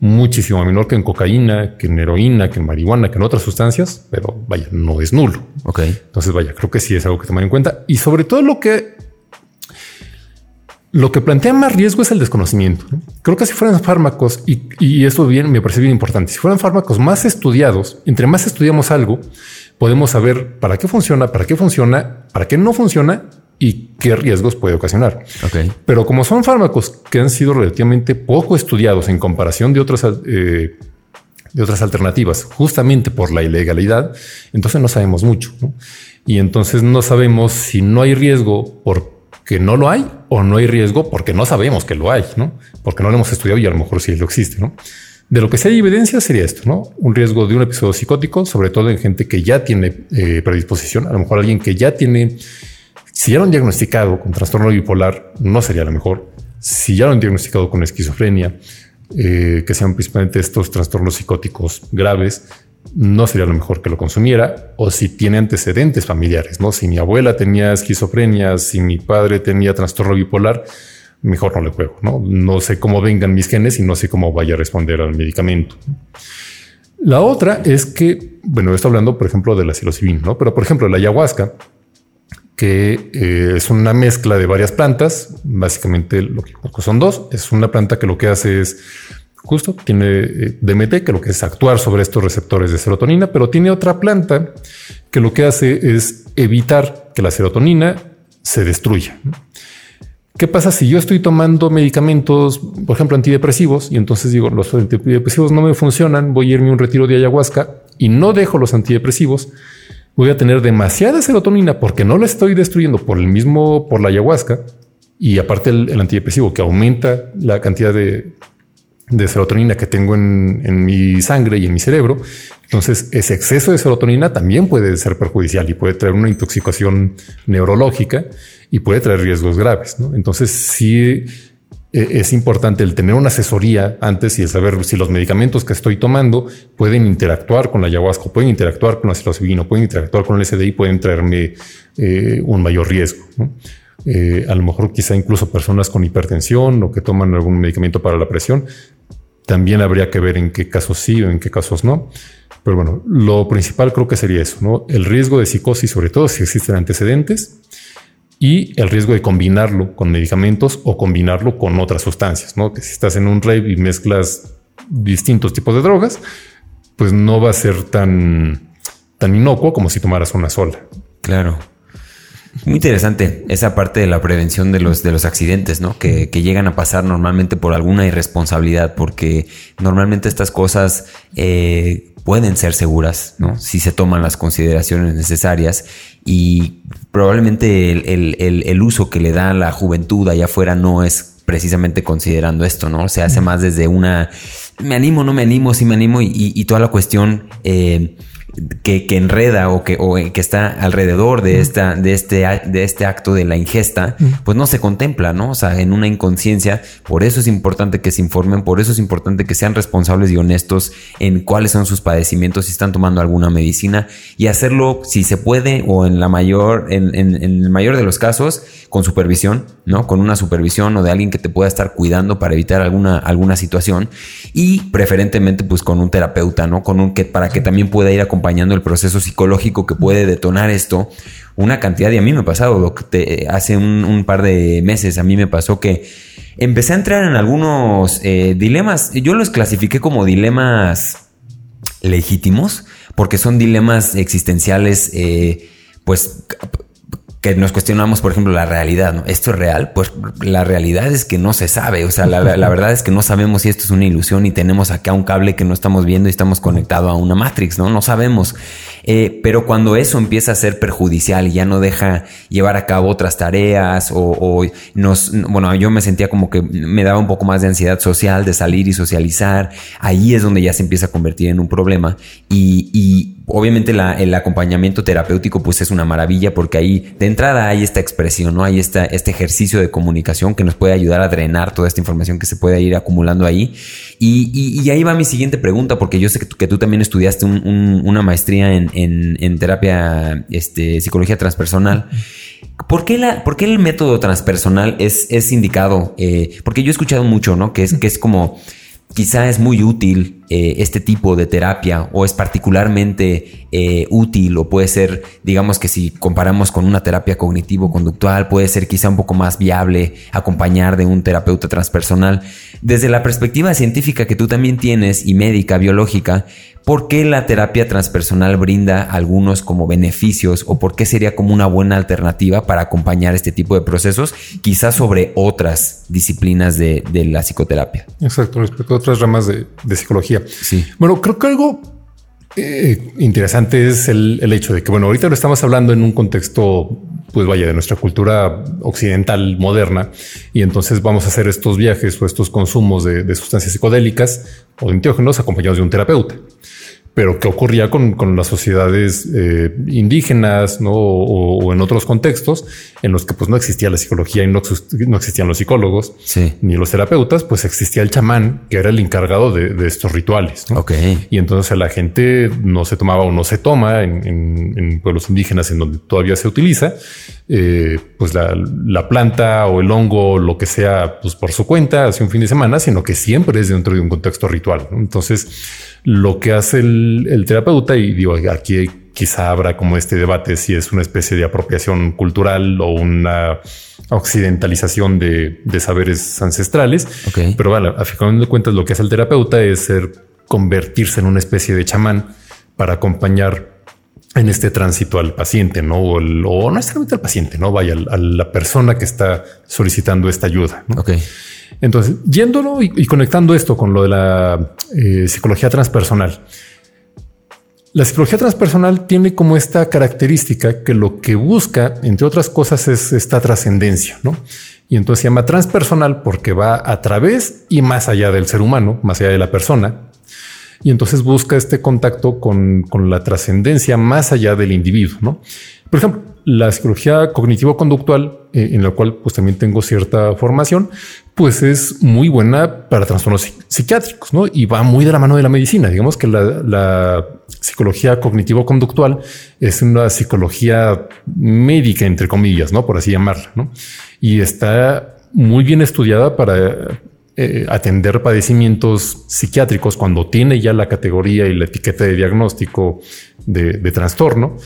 muchísimo menor que en cocaína, que en heroína, que en marihuana, que en otras sustancias, pero vaya, no es nulo. Ok. Entonces, vaya, creo que sí es algo que tomar en cuenta. Y sobre todo lo que lo que plantea más riesgo es el desconocimiento. Creo que si fueran fármacos, y, y esto bien me parece bien importante, si fueran fármacos más estudiados, entre más estudiamos algo, podemos saber para qué funciona, para qué funciona, para qué no funciona y qué riesgos puede ocasionar. Pero como son fármacos que han sido relativamente poco estudiados en comparación de otras, eh, de otras alternativas, justamente por la ilegalidad, entonces no sabemos mucho. Y entonces no sabemos si no hay riesgo porque no lo hay o no hay riesgo porque no sabemos que lo hay, ¿no? porque no lo hemos estudiado y a lo mejor sí lo existe. ¿no? De lo que sí hay evidencia sería esto, ¿no? Un riesgo de un episodio psicótico, sobre todo en gente que ya tiene eh, predisposición, a lo mejor alguien que ya tiene si ya lo han diagnosticado con trastorno bipolar, no sería lo mejor. Si ya lo han diagnosticado con esquizofrenia, eh, que sean principalmente estos trastornos psicóticos graves, no sería lo mejor que lo consumiera. O si tiene antecedentes familiares, no? Si mi abuela tenía esquizofrenia, si mi padre tenía trastorno bipolar, mejor no le juego. No, no sé cómo vengan mis genes y no sé cómo vaya a responder al medicamento. La otra es que, bueno, estoy hablando, por ejemplo, de la psilocibina, ¿no? Pero, por ejemplo, la ayahuasca que eh, es una mezcla de varias plantas. Básicamente lo que son dos. Es una planta que lo que hace es justo tiene eh, DMT, que lo que es actuar sobre estos receptores de serotonina, pero tiene otra planta que lo que hace es evitar que la serotonina se destruya. ¿Qué pasa si yo estoy tomando medicamentos, por ejemplo, antidepresivos, y entonces digo, los antidepresivos no me funcionan, voy a irme a un retiro de ayahuasca y no dejo los antidepresivos? Voy a tener demasiada serotonina porque no la estoy destruyendo por el mismo, por la ayahuasca y aparte el, antidepresivo que aumenta la cantidad de, serotonina que tengo en, mi sangre y en mi cerebro, Entonces, ese exceso de serotonina también puede ser perjudicial y puede traer una intoxicación neurológica y puede traer riesgos graves. Entonces, sí es importante el tener una asesoría antes y el saber si los medicamentos que estoy tomando pueden interactuar con la ayahuasca, pueden interactuar con la psilocibina, pueden interactuar con el SDI, pueden traerme eh, un mayor riesgo. Eh, a lo mejor quizá incluso personas con hipertensión o que toman algún medicamento para la presión, también habría que ver en qué casos sí o en qué casos no. Pero bueno, lo principal creo que sería eso, ¿no? El riesgo de psicosis, sobre todo si existen antecedentes, y el riesgo de combinarlo con medicamentos o combinarlo con otras sustancias, ¿no? Que si estás en un rave y mezclas distintos tipos de drogas, pues no va a ser tan, tan inocuo como si tomaras una sola. Claro. Muy interesante esa parte de la prevención de los, de los accidentes, ¿no? Que, llegan a pasar normalmente por alguna irresponsabilidad, porque normalmente estas cosas eh, pueden ser seguras, ¿no? Si se toman las consideraciones necesarias y probablemente el, uso que le da la juventud allá afuera no es precisamente considerando esto, ¿no? Se hace más desde una, me animo, no me animo, sí me animo y, toda la cuestión... Eh, que, enreda o que, o que está alrededor de, esta, de, este, de este acto de la ingesta, pues no se contempla, ¿no? O sea, en una inconsciencia. Por eso es importante que se informen, por eso es importante que sean responsables y honestos en cuáles son sus padecimientos, si están tomando alguna medicina y hacerlo si se puede o en la mayor, en, en, el mayor de los casos, con supervisión, ¿no? Con una supervisión o de alguien que te pueda estar cuidando para evitar alguna, alguna situación y preferentemente pues con un terapeuta, ¿no? Con un que para que también pueda ir a acompañando el proceso psicológico que puede detonar esto. Una cantidad, y a mí me ha pasado, hace un, par de meses a mí me pasó que empecé a entrar en algunos eh, dilemas. Yo los clasifiqué como dilemas legítimos, porque son dilemas existenciales, eh, pues que nos cuestionamos, por ejemplo, la realidad, ¿no? ¿Esto es real? Pues la realidad es que no se sabe, o sea, la, verdad es que no sabemos si esto es una ilusión y tenemos acá un cable que no estamos viendo y estamos conectados a una Matrix, ¿no? No sabemos. Eh, pero cuando eso empieza a ser perjudicial y ya no deja llevar a cabo otras tareas o, bueno, yo me sentía como que me daba un poco más de ansiedad social de salir y socializar, ahí es donde ya se empieza a convertir en un problema y, y obviamente el acompañamiento terapéutico pues es una maravilla porque ahí de entrada hay esta expresión, ¿no? Hay esta, este ejercicio de comunicación que nos puede ayudar a drenar toda esta información que se puede ir acumulando ahí. Y, ahí va mi siguiente pregunta porque yo sé que tú, también estudiaste una maestría en, terapia, este, psicología transpersonal. ¿Por qué, la, ¿Por qué el método transpersonal es, es indicado? Eh, porque yo he escuchado mucho, ¿no? Que es, que es como quizá es muy útil eh, este tipo de terapia o es particularmente eh, útil o puede ser, digamos que si comparamos con una terapia cognitivo-conductual, puede ser quizá un poco más viable acompañar de un terapeuta transpersonal. Desde la perspectiva científica que tú también tienes y médica, biológica, ¿Por qué la terapia transpersonal brinda algunos como beneficios o por qué sería como una buena alternativa para acompañar este tipo de procesos, quizás sobre otras disciplinas de, la psicoterapia? Exacto, respecto a otras ramas de, psicología. Sí. Bueno, creo que algo eh, interesante es el, el, hecho de que, bueno, ahorita lo estamos hablando en un contexto, pues vaya, de nuestra cultura occidental moderna, y entonces vamos a hacer estos viajes o estos consumos de, sustancias psicodélicas o de enteógenos acompañados de un terapeuta pero qué ocurría con, con las sociedades eh, indígenas ¿no? O, en otros contextos en los que pues no existía la psicología y no, no existían los psicólogos ni los terapeutas, pues existía el chamán que era el encargado de, de estos rituales. ¿no? Y entonces la gente no se tomaba o no se toma en, en, en pueblos indígenas en donde todavía se utiliza, eh, pues la, la, planta o el hongo, lo que sea, pues por su cuenta hace un fin de semana, sino que siempre es dentro de un contexto ritual. Entonces, lo que hace el, terapeuta, y digo, aquí quizá habrá como este debate si es una especie de apropiación cultural o una occidentalización de, saberes ancestrales. Pero bueno, a fin de cuentas, lo que hace el terapeuta es ser convertirse en una especie de chamán para acompañar en este tránsito al paciente, no o, no necesariamente al paciente, no vaya a la persona que está solicitando esta ayuda. Ok. Entonces, yéndolo y, conectando esto con lo de la eh, psicología transpersonal, la psicología transpersonal tiene como esta característica que lo que busca, entre otras cosas, es esta trascendencia, ¿no? Y entonces se llama transpersonal porque va a través y más allá del ser humano, más allá de la persona, y entonces busca este contacto con, con la trascendencia más allá del individuo. ¿no? Por ejemplo, la psicología cognitivo-conductual, eh, en la cual pues también tengo cierta formación, pues es muy buena para trastornos psiquiátricos, ¿no? Y va muy de la mano de la medicina. Digamos que la, la psicología cognitivo-conductual es una psicología médica, entre comillas, ¿no? Por así llamarla, ¿no? Y está muy bien estudiada para eh, atender padecimientos psiquiátricos cuando tiene ya la categoría y la etiqueta de diagnóstico de, de trastorno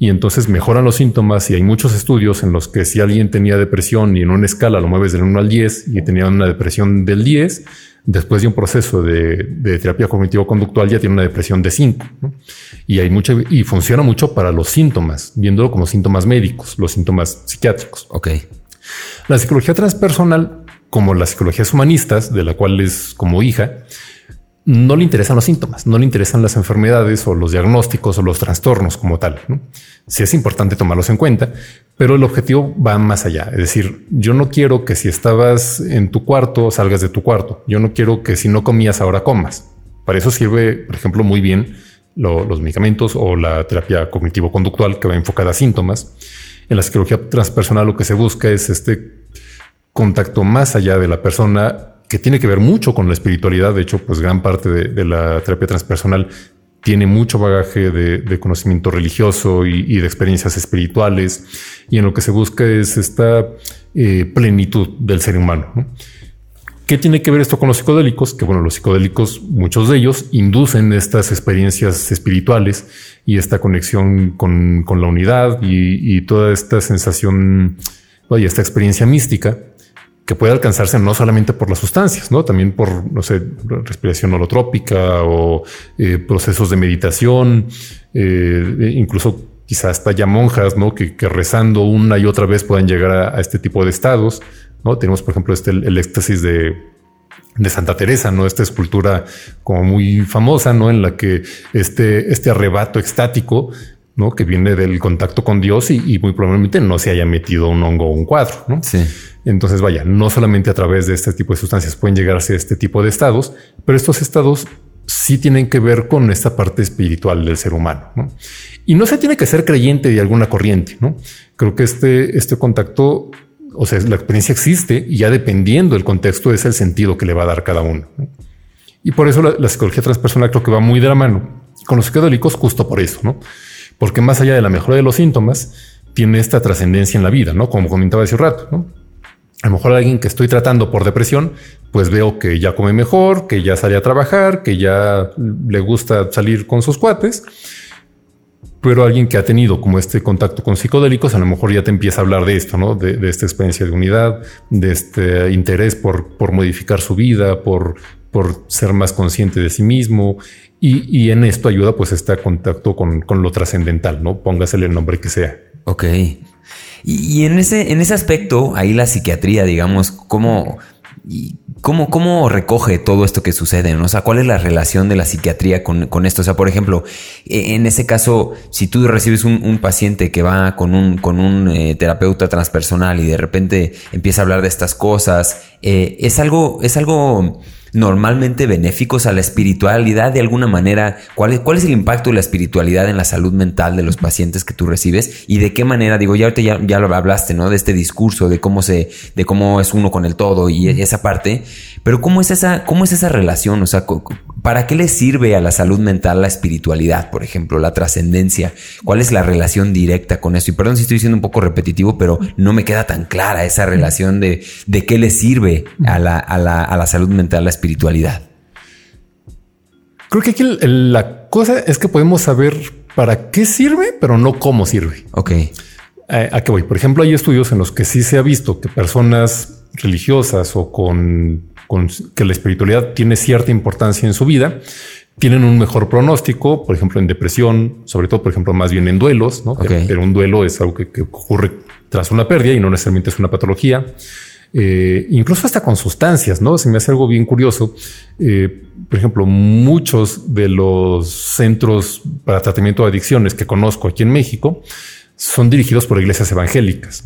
y entonces mejoran los síntomas y hay muchos estudios en los que si alguien tenía depresión y en una escala lo mueves del 1 al 10 y tenía una depresión del 10, después de un proceso de, terapia cognitivo-conductual ya tiene una depresión de 5. Y hay mucha y funciona mucho para los síntomas, viéndolo como síntomas médicos, los síntomas psiquiátricos. Ok. La psicología transpersonal, como las psicologías humanistas, de la cual es como hija, no le interesan los síntomas, no le interesan las enfermedades o los diagnósticos o los trastornos como tal. ¿no? Sí es importante tomarlos en cuenta, pero el objetivo va más allá. Es decir, yo no quiero que si estabas en tu cuarto salgas de tu cuarto. Yo no quiero que si no comías ahora comas. Para eso sirve, por ejemplo, muy bien los medicamentos o la terapia cognitivo-conductual que va enfocada a síntomas. En la psicología transpersonal lo que se busca es este contacto más allá de la persona que tiene que ver mucho con la espiritualidad. De hecho, pues gran parte de, la terapia transpersonal tiene mucho bagaje de, conocimiento religioso y, de experiencias espirituales. Y en lo que se busca es esta eh, plenitud del ser humano. ¿Qué tiene que ver esto con los psicodélicos? Que bueno, los psicodélicos, muchos de ellos inducen estas experiencias espirituales y esta conexión con, la unidad y, y, toda esta sensación, y esta experiencia mística que puede alcanzarse no solamente por las sustancias, no también por, no sé, respiración holotrópica o eh, procesos de meditación, eh, incluso quizás hasta ya monjas, no que, rezando una y otra vez puedan llegar a, este tipo de estados. No tenemos, por ejemplo, este el, éxtasis de, de Santa Teresa, no esta escultura como muy famosa, no en la que este, este arrebato extático ¿no? que viene del contacto con Dios y, muy probablemente no se haya metido un hongo o un cuadro. ¿no? Sí. Entonces, vaya, no solamente a través de este tipo de sustancias pueden llegar a este tipo de estados, pero estos estados sí tienen que ver con esta parte espiritual del ser humano. Y no se tiene que ser creyente de alguna corriente. ¿no? Creo que este, este contacto, o sea, la experiencia existe y ya dependiendo del contexto es el sentido que le va a dar cada uno. Y por eso la, psicología transpersonal creo que va muy de la mano con los psicodélicos justo por eso, ¿no? Porque más allá de la mejora de los síntomas, tiene esta trascendencia en la vida, ¿no? Como comentaba hace un rato, ¿no? A lo mejor alguien que estoy tratando por depresión, pues veo que ya come mejor, que ya sale a trabajar, que ya le gusta salir con sus cuates. Pero alguien que ha tenido como este contacto con psicodélicos, a lo mejor ya te empieza a hablar de esto, ¿no? De, esta experiencia de unidad, de este interés por, por modificar su vida, por, por ser más consciente de sí mismo. Y, en esto ayuda pues este contacto con, con lo trascendental, ¿no? Póngasele el nombre que sea. Ok. Y, en, ese, en ese aspecto, ahí la psiquiatría, digamos, ¿cómo, cómo, cómo recoge todo esto que sucede? O sea, ¿cuál es la relación de la psiquiatría con, esto? O sea, por ejemplo, e, en ese caso, si tú recibes un, paciente que va con un, con un eh, terapeuta transpersonal y de repente empieza a hablar de estas cosas, eh, es algo, es algo normalmente benéficos a la espiritualidad de alguna manera? ¿Cuál es, cuál es el impacto de la espiritualidad en la salud mental de los pacientes que tú recibes? Y de qué manera, digo, ya ahorita ya, lo hablaste, ¿no? De este discurso, de cómo se, de cómo es uno con el todo y esa parte, pero ¿cómo es esa, cómo es esa relación? O sea, ¿para qué le sirve a la salud mental la espiritualidad, por ejemplo, la trascendencia? ¿Cuál es la relación directa con eso? Y perdón si estoy siendo un poco repetitivo, pero no me queda tan clara esa relación de, de qué le sirve a la, a la, a la salud mental la espiritualidad. Creo que aquí la cosa es que podemos saber para qué sirve, pero no cómo sirve. Ok. Eh, ¿A qué voy? Por ejemplo, hay estudios en los que sí se ha visto que personas religiosas o con, que la espiritualidad tiene cierta importancia en su vida, tienen un mejor pronóstico, por ejemplo, en depresión, sobre todo, por ejemplo, más bien en duelos, ¿no? Pero un duelo es algo que, que, ocurre tras una pérdida y no necesariamente es una patología. Eh, incluso hasta con sustancias, ¿no? Se me hace algo bien curioso. Eh, por ejemplo, muchos de los centros para tratamiento de adicciones que conozco aquí en México son dirigidos por iglesias evangélicas.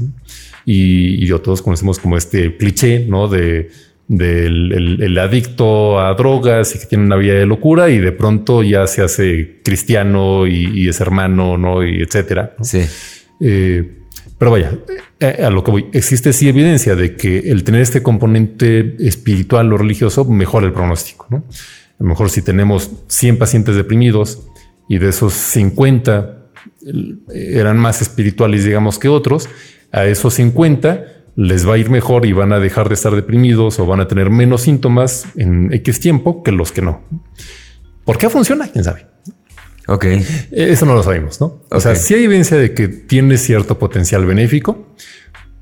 Y, todos conocemos como este cliché, ¿no? De del el, adicto a drogas y que tiene una vida de locura y de pronto ya se hace cristiano y, es hermano, ¿no? Y etcétera. Sí. Eh, pero vaya, eh, a lo que voy, existe sí evidencia de que el tener este componente espiritual o religioso mejora el pronóstico, ¿no? A lo mejor si tenemos 100 pacientes deprimidos y de esos 50 eran más espirituales, digamos, que otros, a esos 50 les va a ir mejor y van a dejar de estar deprimidos o van a tener menos síntomas en X tiempo que los que no. ¿Por qué funciona? ¿Quién sabe? Ok. Eso no lo sabemos, ¿no? O sea, sí hay evidencia de que tiene cierto potencial benéfico,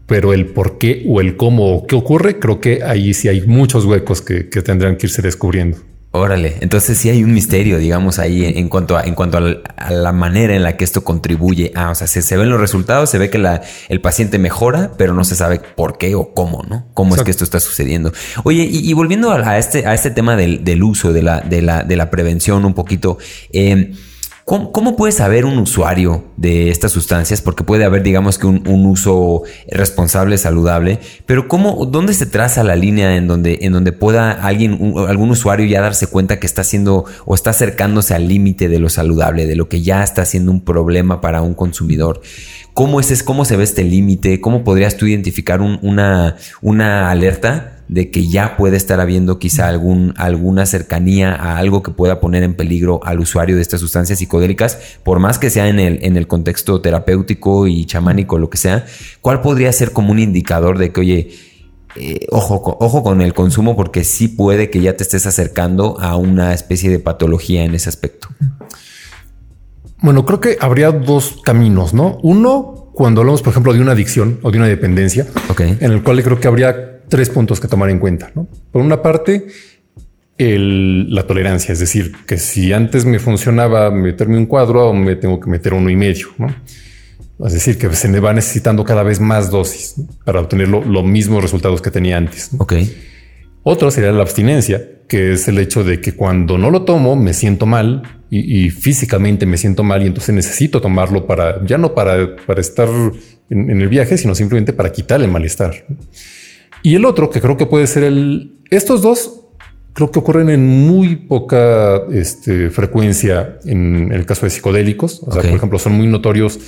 pero el por qué o el cómo o qué ocurre, creo que ahí sí hay muchos huecos que, que tendrán que irse descubriendo. Órale, entonces sí hay un misterio, digamos, ahí en, cuanto a, en cuanto a, la manera en la que esto contribuye. Ah, o sea, se, ven los resultados, se ve que la, el paciente mejora, pero no se sabe por qué o cómo, ¿no? Cómo es que esto está sucediendo. Oye, y, volviendo a, este, a este tema del, del uso, de la, de la, de la prevención un poquito, eh, ¿Cómo, puede saber un usuario de estas sustancias? Porque puede haber, digamos que un, uso responsable, saludable, pero ¿cómo, dónde se traza la línea en donde, en donde pueda alguien, algún usuario ya darse cuenta que está haciendo o está acercándose al límite de lo saludable, de lo que ya está siendo un problema para un consumidor? ¿Cómo es, cómo se ve este límite? ¿Cómo podrías tú identificar una, una alerta de que ya puede estar habiendo quizá algún, alguna cercanía a algo que pueda poner en peligro al usuario de estas sustancias psicodélicas, por más que sea en el, en el contexto terapéutico y chamánico, lo que sea, ¿cuál podría ser como un indicador de que, oye, eh, ojo, ojo con el consumo porque sí puede que ya te estés acercando a una especie de patología en ese aspecto? Bueno, creo que habría dos caminos, ¿no? Uno, cuando hablamos, por ejemplo, de una adicción o de una dependencia, en el cual creo que habría tres puntos que tomar en cuenta. Por una parte, la tolerancia, es decir, que si antes me funcionaba meterme un cuadro, me tengo que meter uno y medio. Es decir, que se me va necesitando cada vez más dosis para obtener los mismos resultados que tenía antes. Ok. Otro sería la abstinencia, que es el hecho de que cuando no lo tomo me siento mal y, físicamente me siento mal y entonces necesito tomarlo para ya no para, para estar en, en, el viaje, sino simplemente para quitar el malestar. Y el otro, que creo que puede ser el... Estos dos creo que ocurren en muy poca este, frecuencia en, el caso de psicodélicos. O sea, por ejemplo, son muy notorios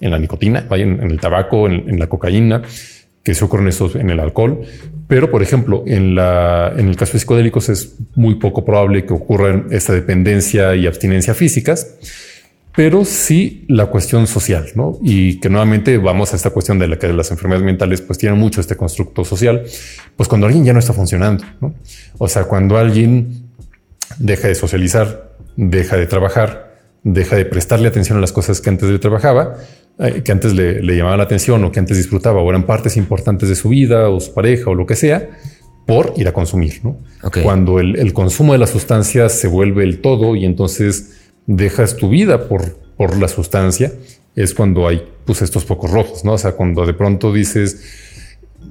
en la nicotina, en, el tabaco, en, la cocaína, que se ocurren estos en el alcohol. Pero, por ejemplo, en, la, en el caso de psicodélicos es muy poco probable que ocurran esta dependencia y abstinencia físicas pero sí la cuestión social, ¿no? Y que nuevamente vamos a esta cuestión de la que las enfermedades mentales pues tienen mucho este constructo social, pues cuando alguien ya no está funcionando, ¿no? O sea, cuando alguien deja de socializar, deja de trabajar, deja de prestarle atención a las cosas que antes le trabajaba, eh, que antes le, le llamaban la atención o que antes disfrutaba o eran partes importantes de su vida o su pareja o lo que sea, por ir a consumir, ¿no? Cuando el, el consumo de las sustancias se vuelve el todo y entonces dejas tu vida por, por la sustancia, es cuando hay pues estos pocos rojos, ¿no? O sea, cuando de pronto dices,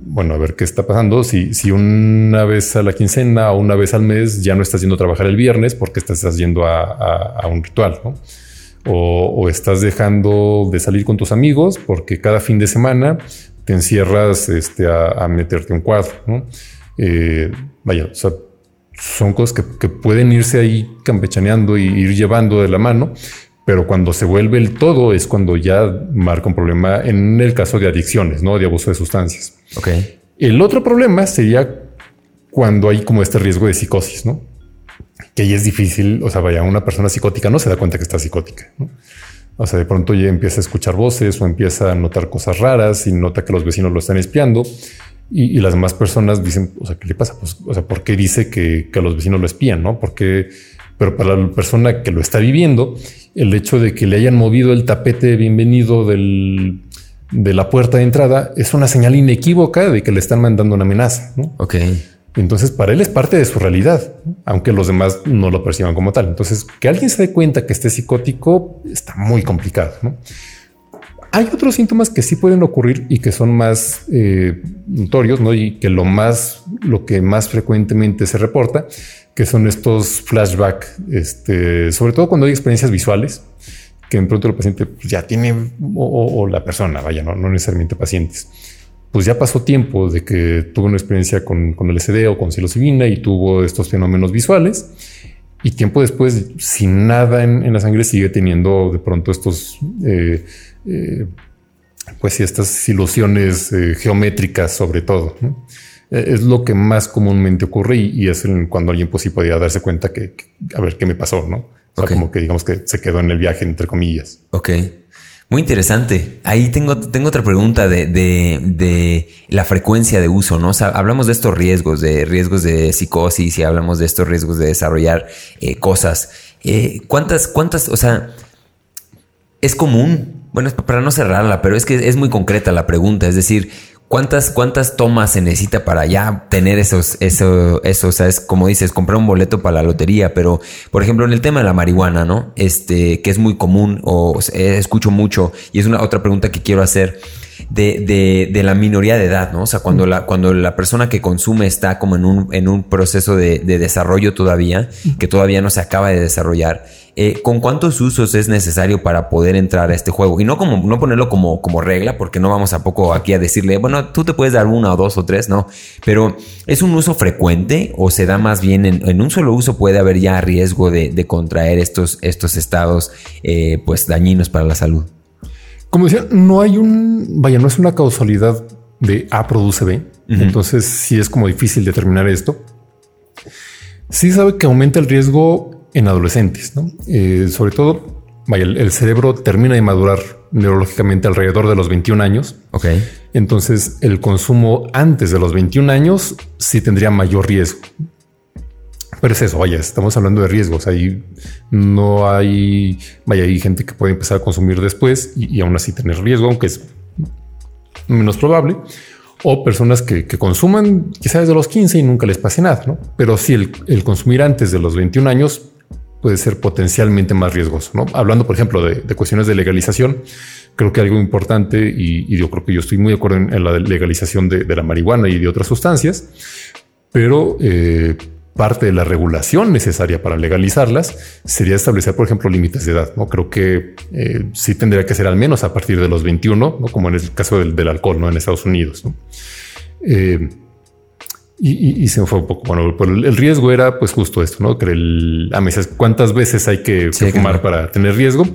bueno, a ver qué está pasando. Si, si una vez a la quincena o una vez al mes ya no estás yendo a trabajar el viernes porque estás yendo a, un ritual, ¿no? O, estás dejando de salir con tus amigos porque cada fin de semana te encierras este, a, meterte un cuadro, ¿no? Eh, vaya, o sea, son cosas que, pueden irse ahí campechaneando y ir llevando de la mano, pero cuando se vuelve el todo es cuando ya marca un problema en el caso de adicciones, no de abuso de sustancias. Ok. El otro problema sería cuando hay como este riesgo de psicosis, no? Que ahí es difícil. O sea, vaya, una persona psicótica no se da cuenta que está psicótica. O sea, de pronto ya empieza a escuchar voces o empieza a notar cosas raras y nota que los vecinos lo están espiando y, las demás personas dicen, o sea, ¿qué le pasa? Pues, o sea, ¿por qué dice que, que los vecinos lo espían? No, porque, pero para la persona que lo está viviendo, el hecho de que le hayan movido el tapete de bienvenido del, de la puerta de entrada es una señal inequívoca de que le están mandando una amenaza. ¿no? Ok. Entonces, para él es parte de su realidad, aunque los demás no lo perciban como tal. Entonces, que alguien se dé cuenta que esté psicótico está muy complicado. ¿no? Hay otros síntomas que sí pueden ocurrir y que son más eh, notorios, ¿no? Y que lo más, lo que más frecuentemente se reporta, que son estos flashbacks, este, sobre todo cuando hay experiencias visuales, que en pronto el paciente pues, ya tiene, o, la persona, vaya, no, no necesariamente pacientes, pues ya pasó tiempo de que tuvo una experiencia con, con el SD o con psilocibina y tuvo estos fenómenos visuales. Y tiempo después, sin nada en, la sangre, sigue teniendo de pronto estos, eh, eh, pues sí, estas ilusiones eh, geométricas sobre todo. Es lo que más comúnmente ocurre y, es cuando alguien pues sí podía darse cuenta que, a ver qué me pasó, ¿no? O sea, como que digamos que se quedó en el viaje, entre comillas. Ok. Muy interesante. Ahí tengo, tengo otra pregunta de, de, la frecuencia de uso, ¿no? O sea, hablamos de estos riesgos, de riesgos de psicosis y hablamos de estos riesgos de desarrollar eh, cosas. Eh, ¿Cuántas, cuántas, o sea, es común? Bueno, para no cerrarla, pero es que es muy concreta la pregunta. Es decir, ¿Cuántas, ¿Cuántas tomas se necesita para ya tener esos, eso, eso? O sea, es como dices, comprar un boleto para la lotería, pero por ejemplo, en el tema de la marihuana, ¿no? Este, que es muy común o escucho mucho y es una otra pregunta que quiero hacer de, de, de, la minoría de edad, ¿no? O sea, cuando la, cuando la persona que consume está como en un, en un proceso de, de desarrollo todavía, que todavía no se acaba de desarrollar, eh, ¿con cuántos usos es necesario para poder entrar a este juego? Y no como, no ponerlo como, como regla, porque no vamos a poco aquí a decirle, bueno, tú te puedes dar una o dos o tres, no. Pero ¿es un uso frecuente o se da más bien en, un solo uso puede haber ya riesgo de, de contraer estos, estos estados eh, pues dañinos para la salud? Como decía, no hay un, vaya, no es una causalidad de A produce B. Entonces sí es como difícil determinar esto. Sí sabe que aumenta el riesgo en adolescentes, ¿no? Eh, sobre todo, vaya, el, cerebro termina de madurar neurológicamente alrededor de los 21 años. Ok. Entonces el consumo antes de los 21 años sí tendría mayor riesgo. Pero es eso, vaya, estamos hablando de riesgos. Ahí no hay, vaya, hay gente que puede empezar a consumir después y, aún así tener riesgo, aunque es menos probable. O personas que, consuman quizás desde los 15 y nunca les pase nada, ¿no? Pero si el, consumir antes de los 21 años puede ser potencialmente más riesgoso, ¿no? Hablando, por ejemplo, de, cuestiones de legalización, creo que algo importante, y, yo creo que yo estoy muy de acuerdo en, la legalización de, la marihuana y de otras sustancias, pero eh, parte de la regulación necesaria para legalizarlas sería establecer, por ejemplo, límites de edad. No creo que eh, sí tendría que ser al menos a partir de los 21, ¿no? como en el caso del, alcohol, no en Estados Unidos. Eh, y, se me fue un poco. Bueno, el, riesgo era pues justo esto, no que el, a veces cuántas veces hay que, fumar para tener riesgo.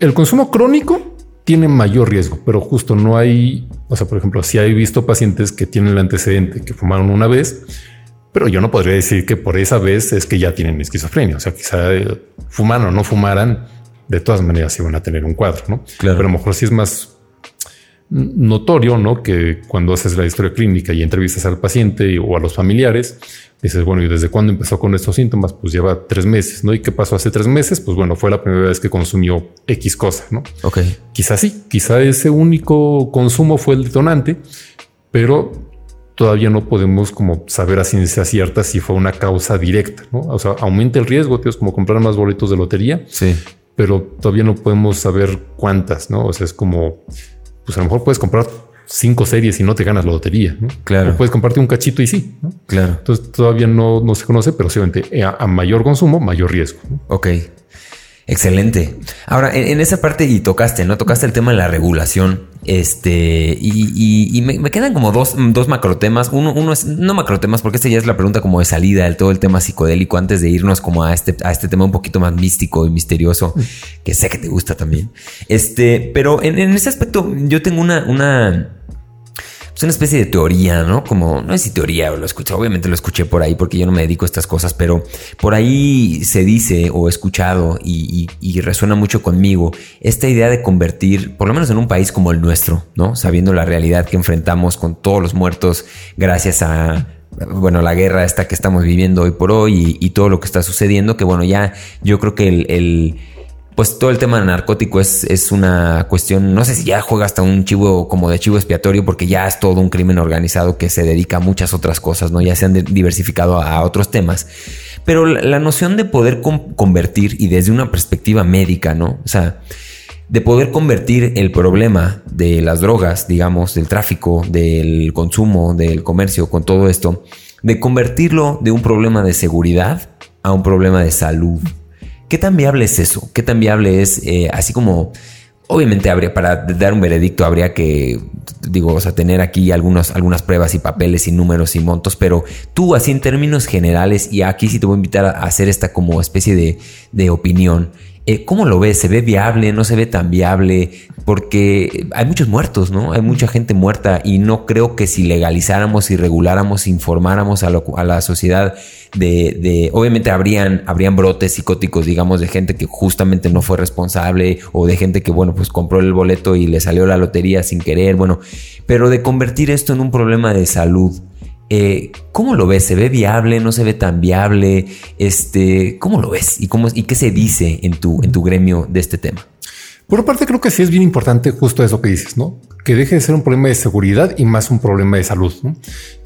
El consumo crónico tiene mayor riesgo, pero justo no hay. O sea, por ejemplo, si hay visto pacientes que tienen el antecedente que fumaron una vez, pero yo no podría decir que por esa vez es que ya tienen esquizofrenia. O sea, quizá eh, fumaran o no fumaran, de todas maneras iban a tener un cuadro, ¿no? Claro. Pero a lo mejor sí es más notorio, ¿no? Que cuando haces la historia clínica y entrevistas al paciente o a los familiares, dices, bueno, ¿y desde cuándo empezó con estos síntomas? Pues lleva tres meses, ¿no? ¿Y qué pasó hace tres meses? Pues bueno, fue la primera vez que consumió X cosa, ¿no? Ok. Quizá sí, quizá ese único consumo fue el detonante, pero todavía no podemos como saber a ciencia cierta si fue una causa directa, ¿no? O sea, aumenta el riesgo, tío, es como comprar más boletos de lotería. Sí. Pero todavía no podemos saber cuántas, ¿no? O sea, es como, pues a lo mejor puedes comprar cinco series y no te ganas la lotería, ¿no? Claro. puedes comprarte un cachito y sí, ¿no? Claro. Entonces todavía no, no se conoce, pero obviamente a, mayor consumo, mayor riesgo. Ok. Excelente. Ahora, en, esa parte y tocaste, ¿no? Tocaste el tema de la regulación. Este, y, me, quedan como dos, dos macrotemas. Uno, uno es, no macrotemas, porque este ya es la pregunta como de salida, del todo el tema psicodélico, antes de irnos como a este, a este tema un poquito más místico y misterioso, que sé que te gusta también. Este, pero en, en ese aspecto, yo tengo una, una, es una especie de teoría, ¿no? Como, no es si teoría, lo escuché, obviamente lo escuché por ahí porque yo no me dedico a estas cosas, pero por ahí se dice o he escuchado y, resuena mucho conmigo esta idea de convertir, por lo menos en un país como el nuestro, ¿no? Sabiendo la realidad que enfrentamos con todos los muertos gracias a bueno, la guerra esta que estamos viviendo hoy por hoy y, todo lo que está sucediendo, que bueno, ya yo creo que el pues todo el tema narcótico es, es una cuestión, no sé si ya juega hasta un chivo como de chivo expiatorio, porque ya es todo un crimen organizado que se dedica a muchas otras cosas, ¿no? Ya se han diversificado a, otros temas. Pero la, noción de poder convertir, y desde una perspectiva médica, ¿no? O sea, de poder convertir el problema de las drogas, digamos, del tráfico, del consumo, del comercio, con todo esto, de convertirlo de un problema de seguridad a un problema de salud. ¿Qué tan viable es eso? ¿Qué tan viable es, eh, así como Obviamente habría, para dar un veredicto habría que, digo, o sea, tener aquí algunas pruebas y papeles y números y montos, pero tú así en términos generales, y aquí sí te voy a invitar a hacer esta como especie de, de opinión, eh, ¿Cómo lo ves? ¿Se ve viable? ¿No se ve tan viable? Porque hay muchos muertos, ¿no? Hay mucha gente muerta y no creo que si legalizáramos y reguláramos, informáramos a, la sociedad de, obviamente habrían, habrían brotes psicóticos, digamos, de gente que justamente no fue responsable o de gente que, bueno, pues compró el boleto y le salió la lotería sin querer, bueno, pero de convertir esto en un problema de salud eh, ¿Cómo lo ves? ¿Se ve viable? ¿No se ve tan viable? Este, ¿Cómo lo ves? ¿Y, cómo, ¿Y qué se dice en tu, en tu gremio de este tema? Por una parte, creo que sí es bien importante justo eso que dices, ¿no? Que deje de ser un problema de seguridad y más un problema de salud,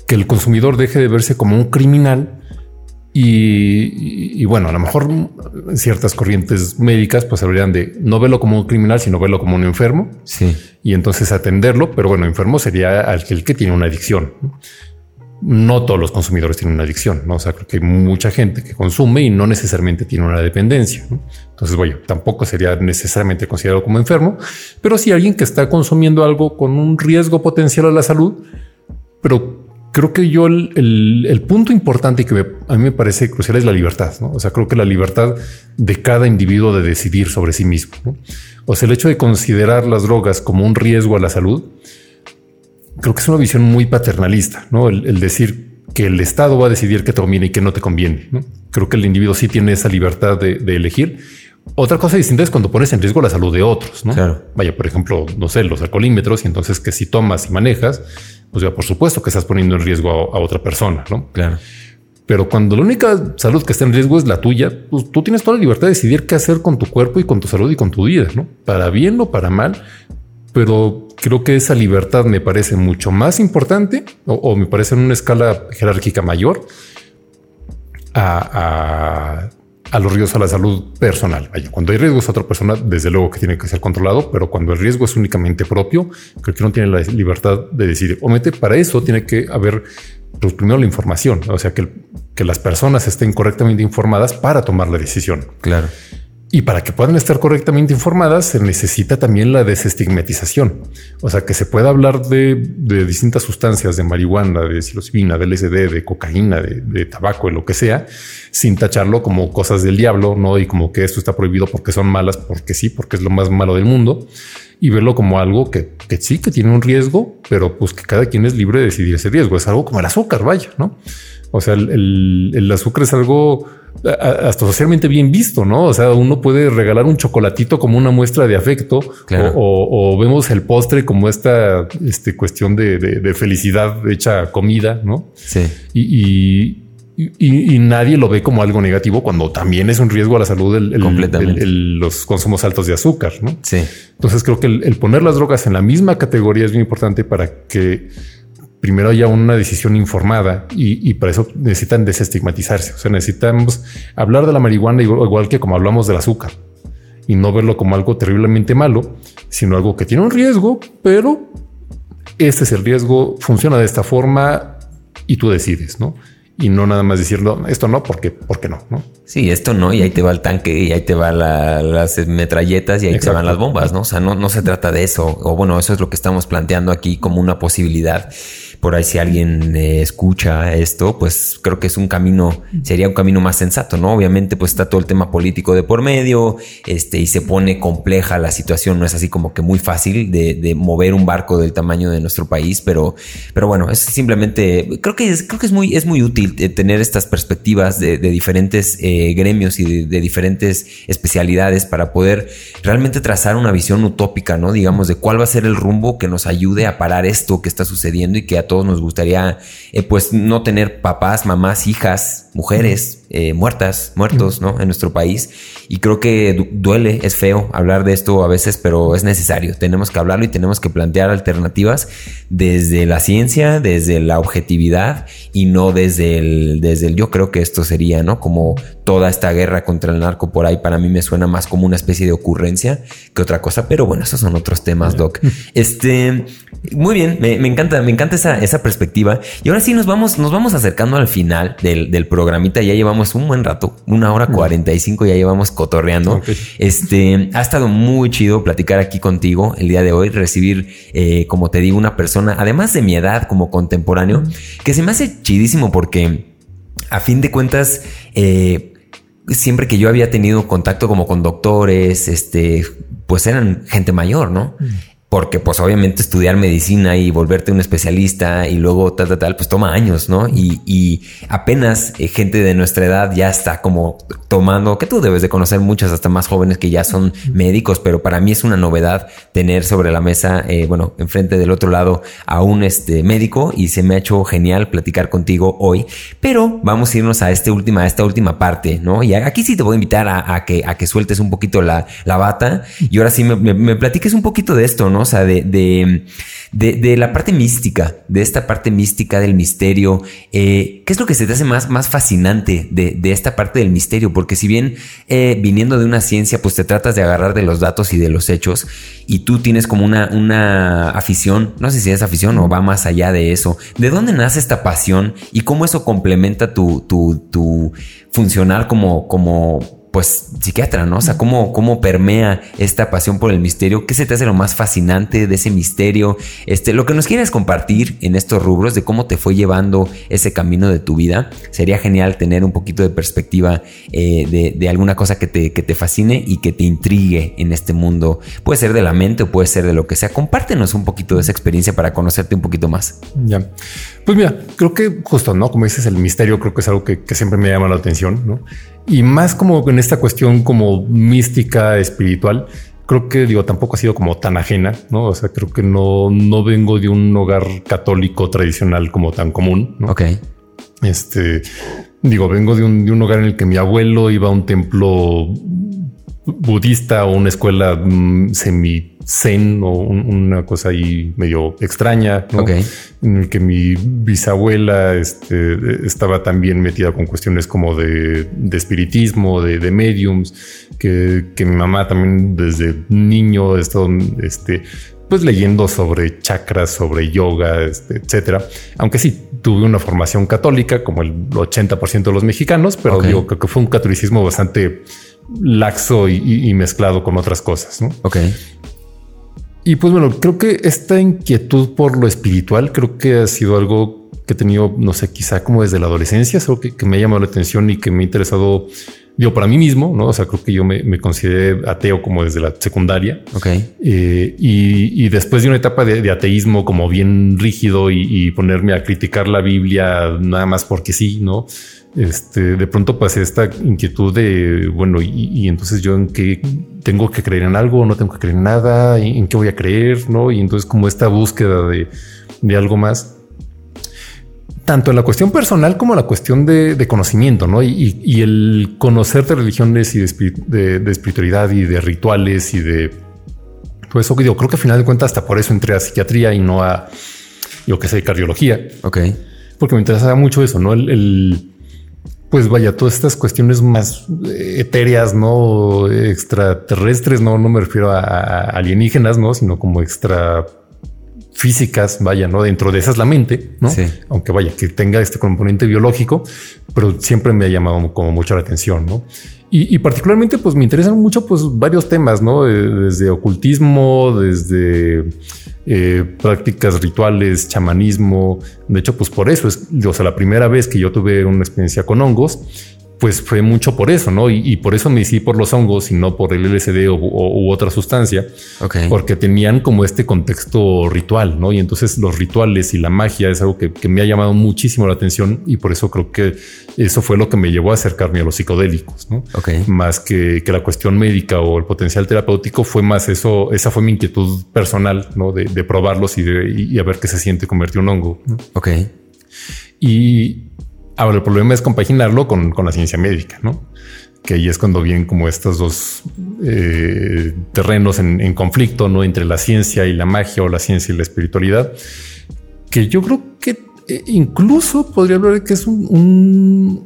Que el consumidor deje de verse como un criminal y, bueno, a lo mejor ciertas corrientes médicas pues habrían de no verlo como un criminal, sino verlo como un enfermo. Sí. Y entonces atenderlo, pero bueno, enfermo sería el que tiene una adicción no todos los consumidores tienen una adicción, ¿no? O sea, creo que hay mucha gente que consume y no necesariamente tiene una dependencia. Entonces, bueno, tampoco sería necesariamente considerado como enfermo, pero sí alguien que está consumiendo algo con un riesgo potencial a la salud. Pero creo que yo el, punto importante que a mí me parece crucial es la libertad. ¿no? O sea, creo que la libertad de cada individuo de decidir sobre sí mismo. O sea, el hecho de considerar las drogas como un riesgo a la salud creo que es una visión muy paternalista, ¿no? El, decir que el Estado va a decidir qué te conviene y qué no te conviene. ¿no? Creo que el individuo sí tiene esa libertad de, elegir. Otra cosa distinta es cuando pones en riesgo la salud de otros. ¿no? Vaya, por ejemplo, no sé, los alcoholímetros y entonces que si tomas y manejas, pues ya por supuesto que estás poniendo en riesgo a, otra persona. ¿no? Claro. Pero cuando la única salud que está en riesgo es la tuya, pues tú tienes toda la libertad de decidir qué hacer con tu cuerpo y con tu salud y con tu vida, ¿no? Para bien o para mal, pero creo que esa libertad me parece mucho más importante o, me parece en una escala jerárquica mayor a, los riesgos a la salud personal. cuando hay riesgos a otra persona, desde luego que tiene que ser controlado, pero cuando el riesgo es únicamente propio, creo que no tiene la libertad de decidir. Obviamente, para eso tiene que haber pues, primero la información, o sea, que, que las personas estén correctamente informadas para tomar la decisión. Claro. Y para que puedan estar correctamente informadas, se necesita también la desestigmatización. O sea, que se pueda hablar de, distintas sustancias, de marihuana, de psilocibina, de LSD, de cocaína, de, tabaco, de lo que sea, sin tacharlo como cosas del diablo, no? Y como que esto está prohibido porque son malas, porque sí, porque es lo más malo del mundo y verlo como algo que, sí, que tiene un riesgo, pero pues que cada quien es libre de decidir ese riesgo. Es algo como el azúcar, vaya, no? O sea, el azúcar es algo hasta socialmente bien visto, ¿no? O sea, uno puede regalar un chocolatito como una muestra de afecto o, vemos el postre como esta este, cuestión de, felicidad hecha comida, ¿no? Sí. Y, nadie lo ve como algo negativo cuando también es un riesgo a la salud el, los consumos altos de azúcar, ¿no? Sí. Entonces creo que el poner las drogas en la misma categoría es muy importante para que primero haya una decisión informada y, para eso necesitan desestigmatizarse. O sea, necesitamos hablar de la marihuana igual que como hablamos del azúcar y no verlo como algo terriblemente malo, sino algo que tiene un riesgo, pero este es el riesgo, funciona de esta forma y tú decides, ¿no? Y no nada más decirlo, esto no, porque, porque no, ¿no? Sí, esto no, y ahí te va el tanque, y ahí te van las metralletas, y ahí te van las bombas, ¿no? O sea, no, no se trata de eso, o bueno, eso es lo que estamos planteando aquí como una posibilidad por ahí si alguien eh, escucha esto, pues creo que es un camino, sería un camino más sensato, ¿no? Obviamente pues está todo el tema político de por medio, este, y se pone compleja la situación, no es así como que muy fácil de, mover un barco del tamaño de nuestro país, pero, pero bueno, es simplemente, creo que es, creo que es muy, es muy útil eh, tener estas perspectivas de, diferentes eh, gremios y de, diferentes especialidades para poder realmente trazar una visión utópica, ¿no? Digamos, de cuál va a ser el rumbo que nos ayude a parar esto que está sucediendo y que a todos nos gustaría, eh, pues, no tener papás, mamás, hijas, mujeres eh, muertas, muertos, ¿no? En nuestro país. Y creo que duele, es feo hablar de esto a veces, pero es necesario. Tenemos que hablarlo y tenemos que plantear alternativas desde la ciencia, desde la objetividad y no desde el, desde el yo creo que esto sería, ¿no? Como toda esta guerra contra el narco por ahí para mí me suena más como una especie de ocurrencia que otra cosa, pero bueno, esos son otros temas, Doc. Este, muy bien, me, encanta, me encanta esa, esa, perspectiva. Y ahora sí nos vamos, nos vamos acercando al final del, del programita, ya llevamos un buen rato, una hora cuarenta y cinco, ya llevamos cotorreando. Este, ha estado muy chido platicar aquí contigo el día de hoy, recibir, eh, como te digo, una persona, además de mi edad como contemporáneo, que se me hace chidísimo porque a fin de cuentas, eh, siempre que yo había tenido contacto como con doctores, este, pues eran gente mayor, ¿no? Porque pues obviamente estudiar medicina y volverte un especialista y luego tal, tal, tal, pues toma años, ¿no? Y, y apenas eh, gente de nuestra edad ya está como tomando, que tú debes de conocer muchas, hasta más jóvenes que ya son médicos, pero para mí es una novedad tener sobre la mesa, eh, bueno, enfrente del otro lado a un este, médico y se me ha hecho genial platicar contigo hoy, pero vamos a irnos a, este última, a esta última parte, ¿no? Y aquí sí te voy a invitar a, que, a que sueltes un poquito la, la bata y ahora sí me, me, me platiques un poquito de esto, ¿no? Sea, de, de, la parte mística, de esta parte mística del misterio. Eh, ¿Qué es lo que se te hace más, más fascinante de, esta parte del misterio? Porque si bien eh, viniendo de una ciencia, pues te tratas de agarrar de los datos y de los hechos, y tú tienes como una, una afición, no sé si es afición o va más allá de eso. ¿De dónde nace esta pasión y cómo eso complementa tu, tu, tu funcionar como, como pues psiquiatra, ¿no? O sea, cómo, cómo permea esta pasión por el misterio, qué se te hace lo más fascinante de ese misterio, este, lo que nos quieres compartir en estos rubros de cómo te fue llevando ese camino de tu vida. Sería genial tener un poquito de perspectiva eh, de, alguna cosa que te, que te fascine y que te intrigue en este mundo. Puede ser de la mente o puede ser de lo que sea. Compártenos un poquito de esa experiencia para conocerte un poquito más. Ya. Pues mira, creo que justo, ¿no? Como dices, el misterio creo que es algo que, que siempre me llama la atención, ¿no? Y más como en esta cuestión como mística, espiritual, creo que digo, tampoco ha sido como tan ajena, ¿no? O sea, creo que no, no vengo de un hogar católico tradicional como tan común. ¿no? Ok. Este, digo, vengo de un, de un hogar en el que mi abuelo iba a un templo budista o una escuela mm, semi zen o una cosa ahí medio extraña, en el que mi bisabuela este, estaba también metida con cuestiones como de, espiritismo, de, mediums, que, mi mamá también desde niño ha estado este, pues leyendo sobre chakras, sobre yoga, este, etcétera. Aunque sí tuve una formación católica, como el 80% de los mexicanos, pero yo creo que fue un catolicismo bastante laxo y, mezclado con otras cosas. ¿no? Ok. Y pues bueno, creo que esta inquietud por lo espiritual creo que ha sido algo que he tenido, no sé, quizá como desde la adolescencia, algo que, me ha llamado la atención y que me ha interesado, digo, para mí mismo, ¿no? O sea, creo que yo me, consideré ateo como desde la secundaria. Ok. Eh, y, después de una etapa de, ateísmo como bien rígido y, y, ponerme a criticar la Biblia nada más porque sí, ¿no? este, de pronto pasé esta inquietud de, bueno, y, entonces yo en qué tengo que creer en algo, no tengo que creer en nada, en qué voy a creer, ¿no? Y entonces como esta búsqueda de, algo más, tanto en la cuestión personal como en la cuestión de, conocimiento, ¿no? Y, el conocer de religiones y de, espiritualidad y de rituales y de todo eso que digo, creo que al final de cuentas hasta por eso entré a psiquiatría y no a, yo que sé, cardiología. Ok. Porque me interesaba mucho eso, ¿no? el pues vaya, todas estas cuestiones más eh, etéreas, no extraterrestres, no, no me refiero a, alienígenas, no, sino como extra físicas, vaya, no dentro de esas la mente, no? Aunque vaya, que tenga este componente biológico, pero siempre me ha llamado como mucho la atención, no? Y, particularmente, pues me interesan mucho, pues varios temas, no? Eh, desde ocultismo, desde eh, prácticas rituales, chamanismo. De hecho, pues por eso es, o sea, la primera vez que yo tuve una experiencia con hongos, pues fue mucho por eso, ¿no? Y, por eso me hice por los hongos y no por el LSD o, u otra sustancia, porque tenían como este contexto ritual, ¿no? Y entonces los rituales y la magia es algo que, me ha llamado muchísimo la atención y por eso creo que eso fue lo que me llevó a acercarme a los psicodélicos, ¿no? Más que, la cuestión médica o el potencial terapéutico fue más eso, esa fue mi inquietud personal, ¿no? De, probarlos y, de, a ver qué se siente convertir un hongo. Ok. Y, Ahora, el problema es compaginarlo con, la ciencia médica, ¿no? Que ahí es cuando vienen como estos dos eh, terrenos en, conflicto, ¿no? Entre la ciencia y la magia o la ciencia y la espiritualidad, que yo creo que eh, incluso podría hablar de que es un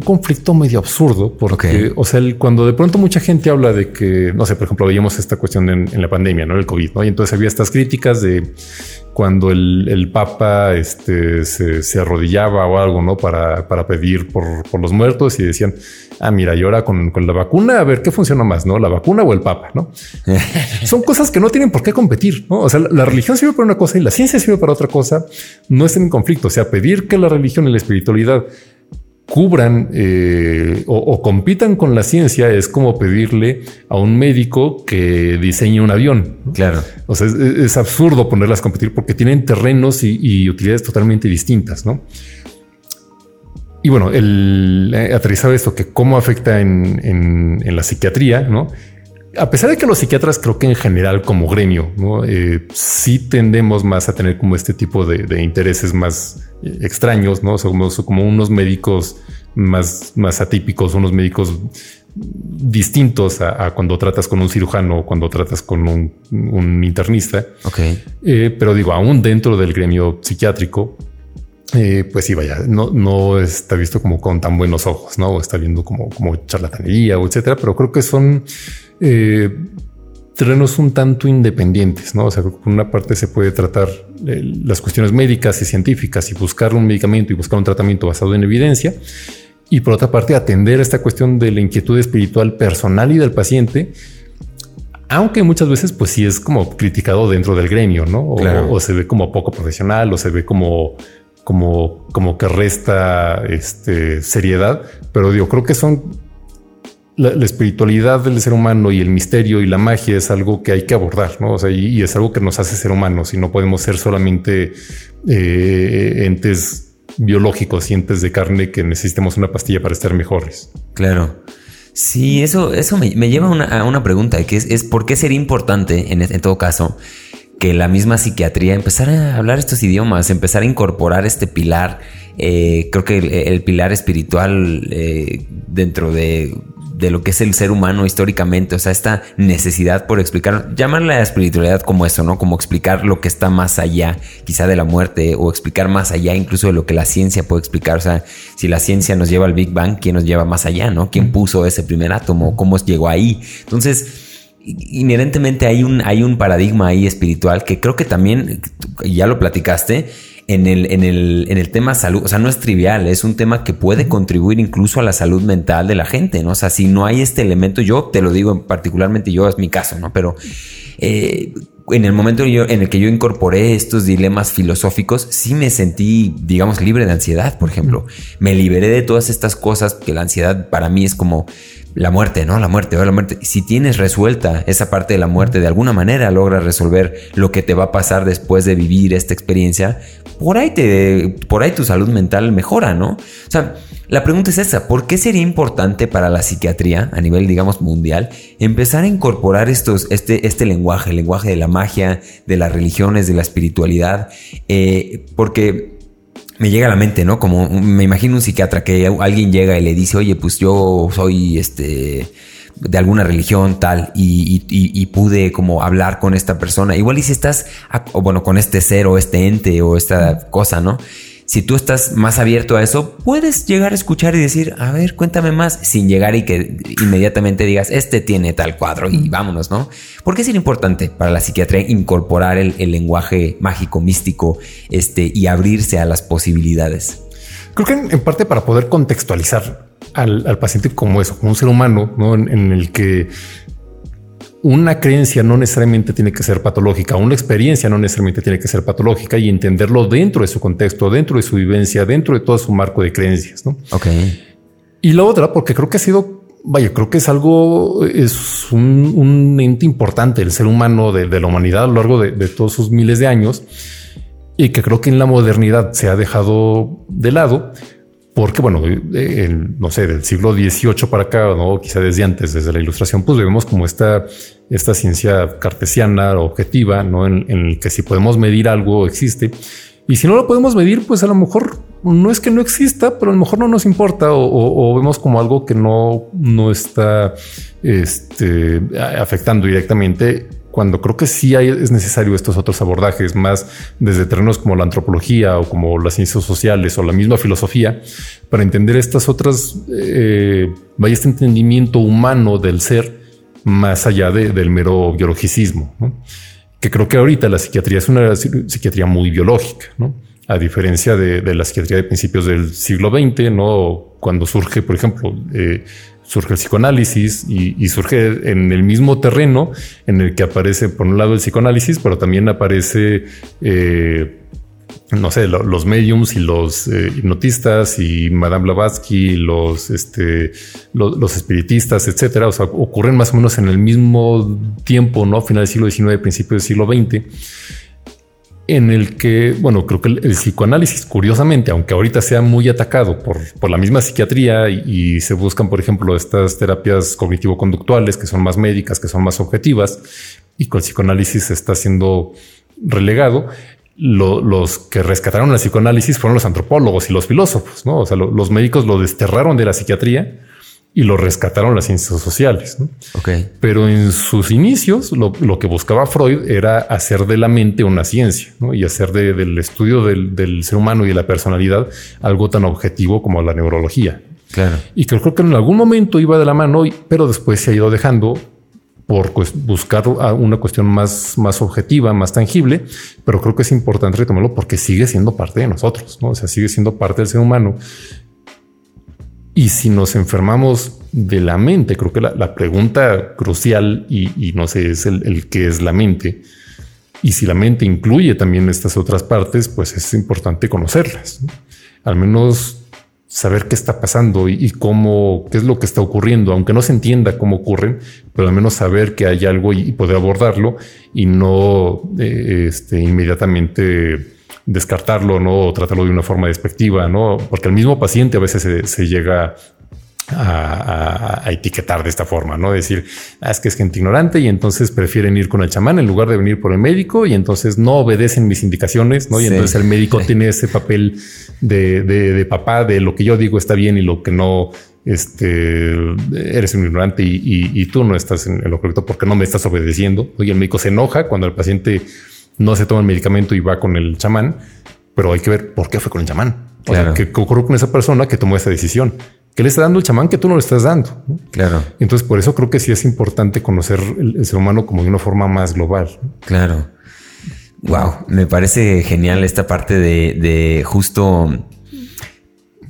conflicto medio absurdo porque, o sea, cuando de pronto mucha gente habla de que, no sé, por ejemplo, veíamos esta cuestión en, la pandemia, no el COVID, ¿no? Y entonces había estas críticas de cuando el, Papa este, se, arrodillaba o algo, ¿no? Para, para pedir por, los muertos y decían, ah, mira, y ahora con, la vacuna, a ver qué funciona más, ¿no? La vacuna o el Papa, ¿no? <laughs> Son cosas que no tienen por qué competir, ¿no? O sea, la, religión sirve para una cosa y la ciencia sirve para otra cosa, no están en conflicto. O sea, pedir que la religión y la espiritualidad cubran eh, o, compitan con la ciencia es como pedirle a un médico que diseñe un avión. Claro. O sea, es, absurdo ponerlas a competir porque tienen terrenos y, utilidades totalmente distintas, ¿no? Y bueno, el eh, aterrizado esto que cómo afecta en, la psiquiatría, ¿no? A pesar de que los psiquiatras creo que en general como gremio ¿no? Eh, sí tendemos más a tener como este tipo de, intereses más eh, extraños, no somos como unos médicos más, más atípicos, unos médicos distintos a, cuando tratas con un cirujano o cuando tratas con un, internista. Ok. Eh, pero digo, aún dentro del gremio psiquiátrico, pues sí, vaya, no, no está visto como con tan buenos ojos, no está viendo como, como charlatanería o etcétera, pero creo que son eh, terrenos un tanto independientes, ¿no? O sea, por una parte se puede tratar eh, las cuestiones médicas y científicas y buscar un medicamento y buscar un tratamiento basado en evidencia. Y por otra parte, atender esta cuestión de la inquietud espiritual personal y del paciente, aunque muchas veces pues sí es como criticado dentro del gremio, ¿no? O, se ve como poco profesional o se ve como como como que resta este seriedad, pero digo, creo que son la, espiritualidad del ser humano y el misterio y la magia es algo que hay que abordar, ¿no? O sea, y, es algo que nos hace ser humanos y no podemos ser solamente eh, entes biológicos y entes de carne que necesitemos una pastilla para estar mejores. Claro. Sí, eso, eso me, lleva a una, pregunta, que es, por qué sería importante, en todo caso, que la misma psiquiatría empezara a hablar estos idiomas, empezar a incorporar este pilar, eh, creo que el, pilar espiritual eh, dentro de de lo que es el ser humano históricamente, o sea, esta necesidad por explicar, llamarle a la espiritualidad como eso, ¿no? Como explicar lo que está más allá, quizá de la muerte, o explicar más allá incluso de lo que la ciencia puede explicar, o sea, si la ciencia nos lleva al Big Bang, ¿quién nos lleva más allá, ¿no? ¿Quién puso ese primer átomo? ¿Cómo llegó ahí? Entonces, inherentemente hay un, hay un paradigma ahí espiritual que creo que también, ya lo platicaste, en el, en el, en el tema salud, o sea, no es trivial, es un tema que puede contribuir incluso a la salud mental de la gente, ¿no? O sea, si no hay este elemento, yo te lo digo particularmente, yo es mi caso, ¿no? Pero eh, en el momento en el que yo incorporé estos dilemas filosóficos, sí me sentí, digamos, libre de ansiedad, por ejemplo. Me liberé de todas estas cosas que la ansiedad para mí es como la muerte, ¿no? La muerte, la muerte. Si tienes resuelta esa parte de la muerte, de alguna manera logras resolver lo que te va a pasar después de vivir esta experiencia, por ahí te, por ahí tu salud mental mejora, ¿no? O sea, la pregunta es esa, ¿por qué sería importante para la psiquiatría a nivel, digamos, mundial, empezar a incorporar estos, este, este lenguaje, el lenguaje de la magia, de las religiones, de la espiritualidad? Eh, porque me llega a la mente, ¿no? Como me imagino un psiquiatra que alguien llega y le dice, oye, pues yo soy este de alguna religión tal y, pude como hablar con esta persona. Igual y si estás, o bueno, con este ser o este ente o esta cosa, ¿no? Si tú estás más abierto a eso, puedes llegar a escuchar y decir, a ver, cuéntame más, sin llegar y que inmediatamente digas, este tiene tal cuadro y vámonos, ¿no? ¿Por qué es importante para la psiquiatría incorporar el, lenguaje mágico, místico, este, y abrirse a las posibilidades? Creo que en, parte para poder contextualizar al, paciente como eso, como un ser humano, ¿no? en el que una creencia no necesariamente tiene que ser patológica, una experiencia no necesariamente tiene que ser patológica y entenderlo dentro de su contexto, dentro de su vivencia, dentro de todo su marco de creencias. ¿no? Ok. Y la otra, porque creo que ha sido, vaya, creo que es algo, es un, ente importante el ser humano de, la humanidad a lo largo de, de todos sus miles de años y que creo que en la modernidad se ha dejado de lado porque bueno, no sé, del siglo XVIII para acá, no quizá desde antes, desde la ilustración, pues vemos como esta, esta ciencia cartesiana objetiva, no en, el que si podemos medir algo existe. Y si no lo podemos medir, pues a lo mejor no es que no exista, pero a lo mejor no nos importa o, vemos como algo que no, no está este, afectando directamente cuando creo que sí hay, es necesario estos otros abordajes, más desde terrenos como la antropología o como las ciencias sociales o la misma filosofía, para entender estas otras, eh, este entendimiento humano del ser más allá del mero biologicismo, que creo que ahorita la psiquiatría es una psiquiatría muy biológica, ¿no? a diferencia de, la psiquiatría de principios del siglo XX, ¿no? cuando surge, por ejemplo, eh, surge el psicoanálisis y, surge en el mismo terreno en el que aparece, por un lado, el psicoanálisis, pero también aparece, eh, no sé, los mediums y los eh, hipnotistas y Madame Blavatsky, los, este, los, espiritistas, etcétera. O sea, ocurren más o menos en el mismo tiempo, no final del siglo XIX, principio del siglo XX en el que, bueno, creo que el, psicoanálisis, curiosamente, aunque ahorita sea muy atacado por, por la misma psiquiatría y, se buscan, por ejemplo, estas terapias cognitivo-conductuales que son más médicas, que son más objetivas, y con el psicoanálisis está siendo relegado, los que rescataron el psicoanálisis fueron los antropólogos y los filósofos, ¿no? O sea, los médicos lo desterraron de la psiquiatría y lo rescataron las ciencias sociales. Pero en sus inicios lo, que buscaba Freud era hacer de la mente una ciencia y hacer del estudio del, ser humano y de la personalidad algo tan objetivo como la neurología. Claro. Y creo que en algún momento iba de la mano, pero después se ha ido dejando por buscar una cuestión más, más objetiva, más tangible, pero creo que es importante retomarlo porque sigue siendo parte de nosotros, ¿no? O sea, sigue siendo parte del ser humano y si nos enfermamos de la mente, creo que la, pregunta crucial y, no sé, es el, qué es la mente. Y si la mente incluye también estas otras partes, pues es importante conocerlas. Al menos saber qué está pasando y, cómo, qué es lo que está ocurriendo, aunque no se entienda cómo ocurren, pero al menos saber que hay algo y, poder abordarlo y no eh, este, inmediatamente descartarlo, ¿no? O tratarlo de una forma despectiva, ¿no? Porque el mismo paciente a veces se, llega a, etiquetar de esta forma, no decir ah, es que es gente ignorante y entonces prefieren ir con el chamán en lugar de venir por el médico y entonces no obedecen mis indicaciones, no? Y entonces el médico tiene ese papel de, papá de lo que yo digo está bien y lo que no este eres un ignorante y, tú no estás en, lo correcto porque no me estás obedeciendo. Y el médico se enoja cuando el paciente no se toma el medicamento y va con el chamán, pero hay que ver por qué fue con el chamán. Claro. ¿qué, ocurrió con esa persona que tomó esa decisión? ¿Qué le está dando el chamán que tú no le estás dando? Claro. Entonces, por eso creo que sí es importante conocer el, ser humano como de una forma más global. Claro. Wow, me parece genial esta parte de, de justo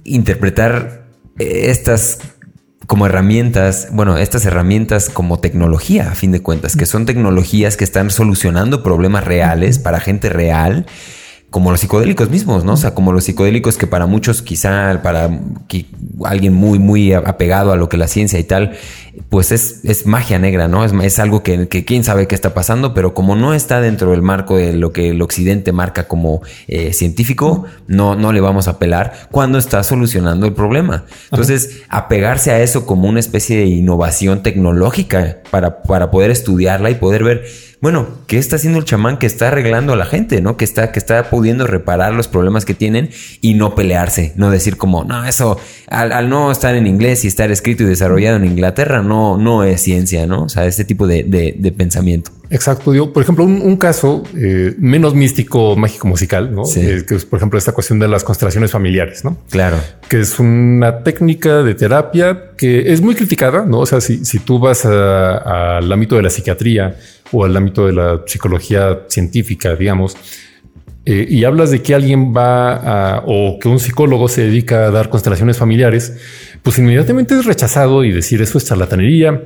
interpretar estas como herramientas, bueno, estas herramientas como tecnología, a fin de cuentas, que son tecnologías que están solucionando problemas reales para gente real como los psicodélicos mismos, ¿no? O sea, como los psicodélicos que para muchos, quizá para alguien muy, muy apegado a lo que la ciencia y tal, pues es, es magia negra, ¿no? Es, es algo que, que, quién sabe qué está pasando, pero como no está dentro del marco de lo que el occidente marca como eh, científico, no, no le vamos a apelar cuando está solucionando el problema. Entonces, apegarse a eso como una especie de innovación tecnológica para, para poder estudiarla y poder ver bueno, ¿qué está haciendo el chamán que está arreglando a la gente, no? Que está, que está pudiendo reparar los problemas que tienen y no pelearse, no decir como, no, eso, al, no estar en inglés y estar escrito y desarrollado en Inglaterra, no, no es ciencia, ¿no? O sea, este tipo de, de, pensamiento. Exacto. Yo, por ejemplo, un, caso eh, menos místico, mágico musical, ¿no? Eh, que es, por ejemplo, esta cuestión de las constelaciones familiares, ¿no? Claro. Que es una técnica de terapia que es muy criticada, ¿no? O sea, si, si tú vas al ámbito de la psiquiatría, o al ámbito de la psicología científica, digamos, eh, y hablas de que alguien va a, o que un psicólogo se dedica a dar constelaciones familiares, pues inmediatamente es rechazado y decir eso es charlatanería,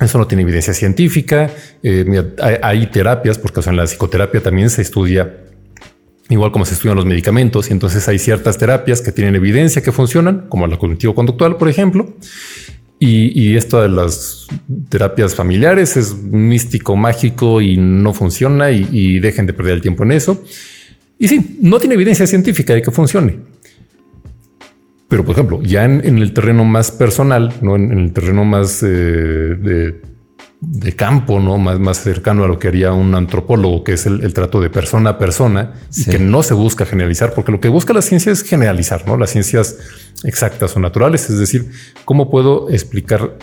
eso no tiene evidencia científica, eh, hay, terapias, porque en la psicoterapia también se estudia igual como se estudian los medicamentos, y entonces hay ciertas terapias que tienen evidencia que funcionan, como la cognitivo-conductual, por ejemplo, y, esto de las terapias familiares es místico, mágico y no funciona y, dejen de perder el tiempo en eso. Y sí, no tiene evidencia científica de que funcione. Pero, por ejemplo, ya en, el terreno más personal, no en, el terreno más eh, de de campo, ¿no? Más, más cercano a lo que haría un antropólogo, que es el, trato de persona a persona y que no se busca generalizar, porque lo que busca la ciencia es generalizar, ¿no? Las ciencias exactas o naturales, es decir, cómo puedo explicar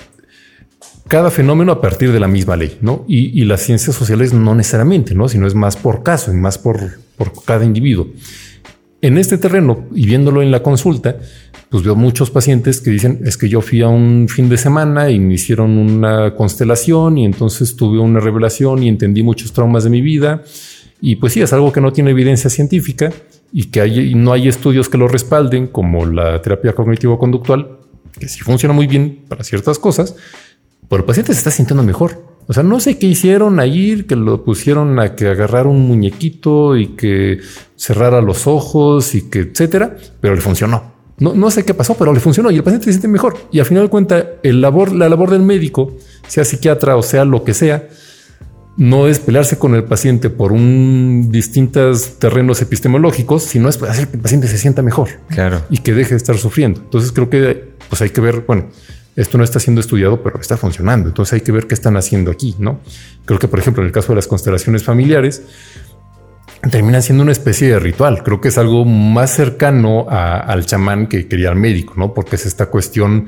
cada fenómeno a partir de la misma ley, ¿no? Y, las ciencias sociales no necesariamente, ¿no? Sino es más por caso y más por, por cada individuo. En este terreno y viéndolo en la consulta, pues veo muchos pacientes que dicen es que yo fui a un fin de semana y me hicieron una constelación y entonces tuve una revelación y entendí muchos traumas de mi vida. Y pues sí, es algo que no tiene evidencia científica y que hay, no hay estudios que lo respalden, como la terapia cognitivo-conductual, que sí funciona muy bien para ciertas cosas, pero el paciente se está sintiendo mejor. O sea, no sé qué hicieron ahí, que lo pusieron a que agarrara un muñequito y que cerrara los ojos y que etcétera, pero le funcionó. No, no sé qué pasó, pero le funcionó y el paciente se siente mejor. Y al final de cuentas, el labor, la labor del médico, sea psiquiatra o sea lo que sea, no es pelearse con el paciente por un distintos terrenos epistemológicos, sino es hacer que el paciente se sienta mejor. Claro. Y que deje de estar sufriendo. Entonces creo que pues hay que ver, bueno, esto no está siendo estudiado, pero está funcionando. Entonces hay que ver qué están haciendo aquí, ¿no? Creo que, por ejemplo, en el caso de las constelaciones familiares, terminan siendo una especie de ritual. Creo que es algo más cercano al chamán que quería el médico, ¿no? Porque es esta cuestión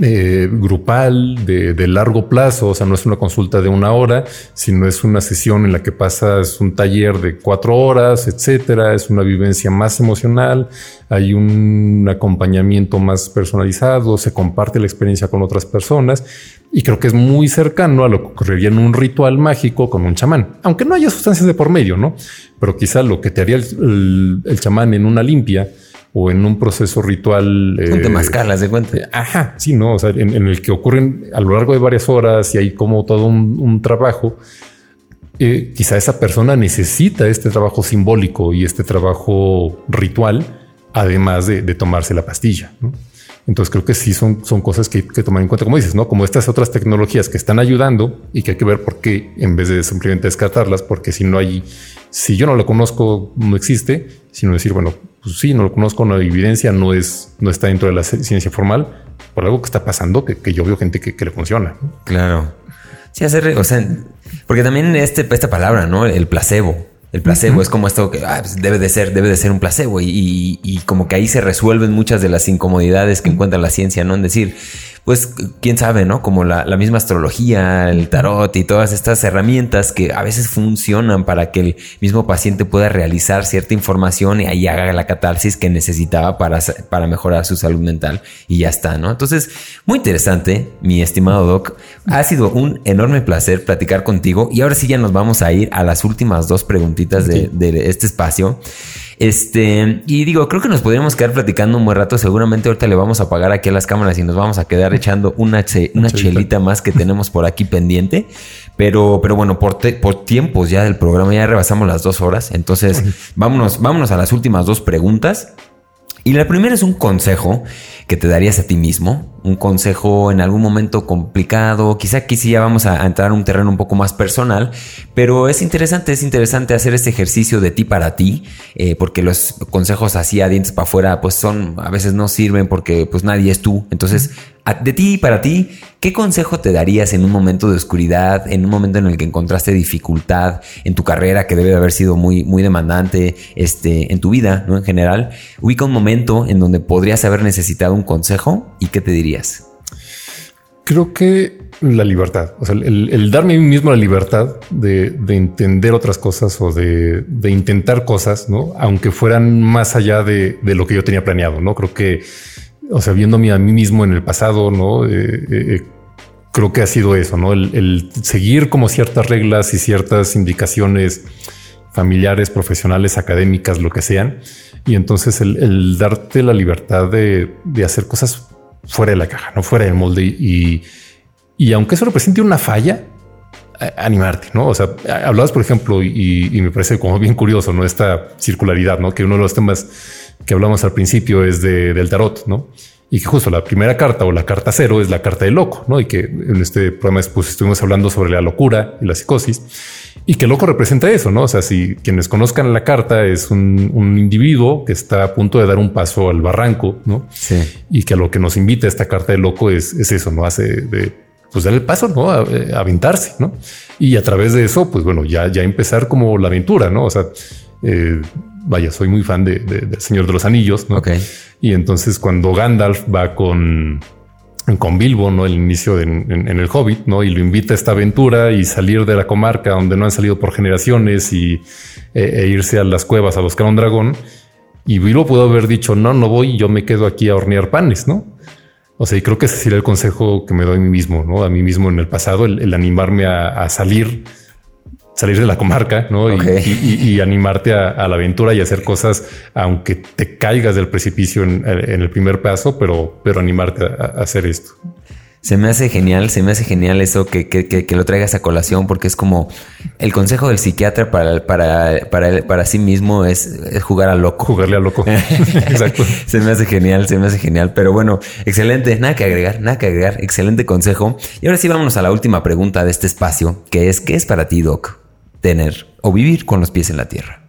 eh, grupal de, largo plazo, o sea, no es una consulta de una hora, sino es una sesión en la que pasas un taller de cuatro horas, etcétera, es una vivencia más emocional, hay un acompañamiento más personalizado, se comparte la experiencia con otras personas y creo que es muy cercano a lo que ocurriría en un ritual mágico con un chamán, aunque no haya sustancias de por medio, ¿no? Pero quizá lo que te haría el chamán en una limpia, o en un proceso ritual. Eh, de cuenta. Ajá, sí, no, o sea, en, el que ocurren a lo largo de varias horas y hay como todo un, trabajo. Eh, quizá esa persona necesita este trabajo simbólico y este trabajo ritual, además de, tomarse la pastilla. Entonces creo que sí son, son cosas que que tomar en cuenta, como dices, ¿no? Como estas otras tecnologías que están ayudando y que hay que ver por qué en vez de simplemente descartarlas, porque si no hay, si yo no lo conozco, no existe, sino decir, bueno, pues sí, no lo conozco, no hay evidencia, no es, no está dentro de la ciencia formal, por algo que está pasando, que, yo veo gente que, le funciona. Claro. Sí, hacer, o sea, porque también este, esta palabra, ¿no? El placebo. El placebo es como esto que ah, pues debe de ser, debe de ser un placebo y, y, como que ahí se resuelven muchas de las incomodidades que encuentra la ciencia, ¿no? En decir, pues quién sabe, ¿no? Como la, misma astrología, el tarot y todas estas herramientas que a veces funcionan para que el mismo paciente pueda realizar cierta información y ahí haga la catarsis que necesitaba para, para mejorar su salud mental y ya está, ¿no? Entonces, muy interesante, mi estimado Doc. Ha sido un enorme placer platicar contigo y ahora sí ya nos vamos a ir a las últimas dos preguntitas de, de este espacio. Este, y digo, creo que nos podríamos quedar platicando un buen rato. Seguramente ahorita le vamos a apagar aquí a las cámaras y nos vamos a quedar echando una, una chelita más que tenemos por aquí pendiente. Pero, pero bueno, por, por tiempos ya del programa ya rebasamos las dos horas. Entonces, vámonos, vámonos a las últimas dos preguntas. Y la primera es un consejo que te darías a ti mismo, un consejo en algún momento complicado, quizá aquí sí ya vamos a, entrar en un terreno un poco más personal, pero es interesante, es interesante hacer este ejercicio de ti para ti, eh, porque los consejos así a dientes para afuera pues son, a veces no sirven porque pues nadie es tú, entonces de ti para ti, ¿qué consejo te darías en un momento de oscuridad, en un momento en el que encontraste dificultad en tu carrera que debe de haber sido muy, muy demandante, este, en tu vida, ¿no? En general, ubica un momento en donde podrías haber necesitado un consejo y qué te Creo que la libertad, o sea, el, darme a mí mismo la libertad de, entender otras cosas o de, intentar cosas, ¿no? Aunque fueran más allá de, de lo que yo tenía planeado, ¿no? Creo que o sea, viéndome a mí mismo en el pasado, ¿no? Eh, eh, eh, creo que ha sido eso, ¿no? El, seguir como ciertas reglas y ciertas indicaciones familiares, profesionales, académicas, lo que sean. Y entonces el, darte la libertad de, hacer cosas fuera de la caja, no fuera del molde. Y, y aunque eso represente una falla, animarte, ¿no? O sea, hablabas, por ejemplo, y, me parece como bien curioso, ¿no? Esta circularidad, ¿no? Que uno de los temas que hablamos al principio es de, del tarot, ¿no? Y que justo la primera carta o la carta cero es la carta del loco, ¿no? Y que en este programa pues, estuvimos hablando sobre la locura y la psicosis y que loco representa eso, ¿no? O sea, si quienes conozcan la carta es un, individuo que está a punto de dar un paso al barranco, ¿no? Sí. Y que a lo que nos invita esta carta del loco es, es eso, ¿no? Hace de pues dar el paso, ¿no? A, eh, aventarse, ¿no? Y a través de eso, pues bueno, ya, ya empezar como la aventura, ¿no? O sea, eh, vaya, soy muy fan de, Señor de los Anillos, ¿no? Ok. Y entonces cuando Gandalf va con, con Bilbo, ¿no? El inicio en, El Hobbit, ¿no? Y lo invita a esta aventura y salir de la comarca donde no han salido por generaciones y e, e irse a las cuevas a buscar un dragón. Y Bilbo pudo haber dicho, no, no voy, yo me quedo aquí a hornear panes, ¿no? O sea, y creo que ese sería el consejo que me doy a mí mismo, ¿no? A mí mismo en el pasado, el, animarme a, salir, salir de la comarca, ¿no? Y, animarte a, la aventura y hacer cosas, aunque te caigas del precipicio en, el primer paso, pero, pero animarte a hacer esto. Se me hace genial, se me hace genial eso que, que, que, lo traigas a colación porque es como el consejo del psiquiatra para, para, para, para sí mismo es, jugar al loco. Jugarle al loco. <laughs> Exacto. se me hace genial, se me hace genial. Pero bueno, excelente, nada que agregar, nada que agregar, excelente consejo. Y ahora sí vámonos a la última pregunta de este espacio, que es, ¿qué es para ti, Doc, tener o vivir con los pies en la tierra?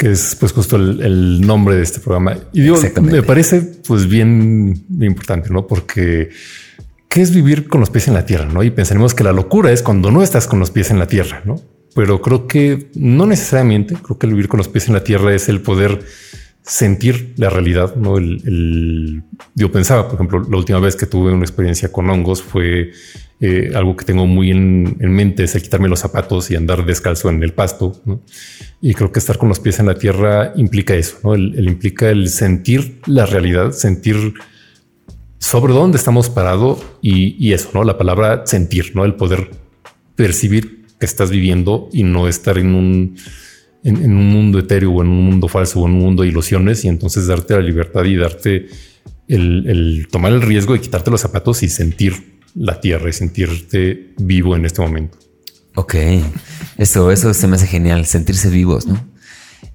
que es pues justo el, nombre de este programa. Y digo, me parece pues bien, importante, ¿no? Porque ¿qué es vivir con los pies en la tierra? ¿no? Y pensaremos que la locura es cuando no estás con los pies en la tierra, ¿no? Pero creo que no necesariamente, creo que el vivir con los pies en la tierra es el poder sentir la realidad, ¿no? El, yo pensaba, por ejemplo, la última vez que tuve una experiencia con hongos fue eh, algo que tengo muy en, mente, es el quitarme los zapatos y andar descalzo en el pasto. Y creo que estar con los pies en la tierra implica eso, ¿no? El, implica el sentir la realidad, sentir sobre dónde estamos parados y, eso, ¿no? La palabra sentir, ¿no? El poder percibir que estás viviendo y no estar en un en, un mundo etéreo o en un mundo falso o en un mundo de ilusiones y entonces darte la libertad y darte el, tomar el riesgo de quitarte los zapatos y sentir la tierra y sentirte vivo en este momento. Ok, eso, eso se me hace genial, sentirse vivos, ¿no?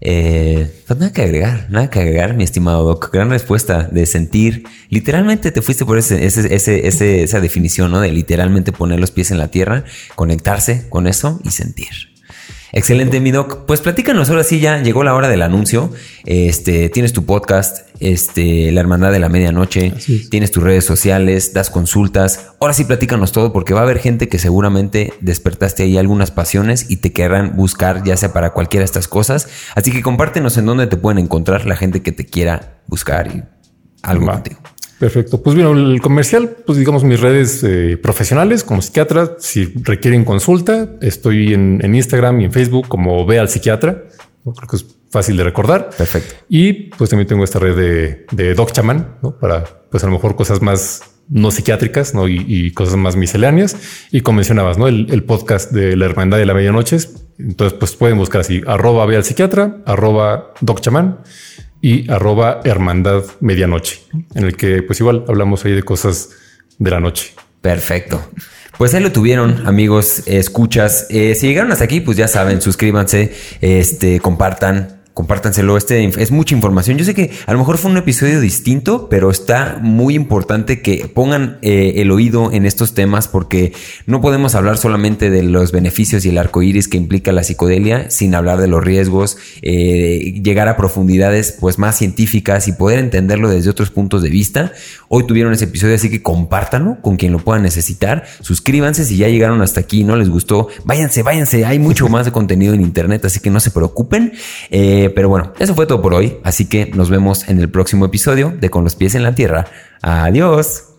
Eh, pues nada que agregar, nada que agregar, mi estimado Doc. Gran respuesta de sentir. Literalmente te fuiste por ese, esa definición, ¿no? De literalmente poner los pies en la tierra, conectarse con eso y sentir. Excelente, mi doc. Pues platícanos, ahora sí ya llegó la hora del anuncio. Este, tienes tu podcast, este, La Hermandad de la Medianoche, tienes tus redes sociales, das consultas. Ahora sí platícanos todo porque va a haber gente que seguramente despertaste ahí algunas pasiones y te querrán buscar ya sea para cualquiera de estas cosas. Así que compártenos en dónde te pueden encontrar la gente que te quiera buscar y algo contigo. Perfecto. Pues bueno, el comercial, pues digamos mis redes eh, profesionales como psiquiatra, si requieren consulta, estoy en, Instagram y en Facebook como Ve al Psiquiatra. Creo que es fácil de recordar. Perfecto. Y pues también tengo esta red de, de Doc Chaman, ¿no? Para pues a lo mejor cosas más no psiquiátricas ¿no? Y, cosas más misceláneas. Y como mencionabas, ¿no? El, podcast de la Hermandad de la Medianoche. Entonces, pues pueden buscar así, arroba ve al psiquiatra, arroba Doc Chaman y arroba hermandad medianoche, en el que pues igual hablamos ahí de cosas de la noche. Perfecto. Pues ahí lo tuvieron, amigos, escuchas. Eh, si llegaron hasta aquí, pues ya saben, suscríbanse, este, compartan, compártanselo. Este es mucha información. Yo sé que a lo mejor fue un episodio distinto, pero está muy importante que pongan eh, el oído en estos temas porque no podemos hablar solamente de los beneficios y el arco iris que implica la psicodelia sin hablar de los riesgos, eh, llegar a profundidades pues más científicas y poder entenderlo desde otros puntos de vista. Hoy tuvieron ese episodio, así que compártanlo con quien lo pueda necesitar. Suscríbanse si ya llegaron hasta aquí y no les gustó. Váyanse, váyanse. Hay mucho más de contenido en internet, así que no se preocupen. Eh, pero bueno, eso fue todo por hoy. Así que nos vemos en el próximo episodio de Con los pies en la tierra. Adiós.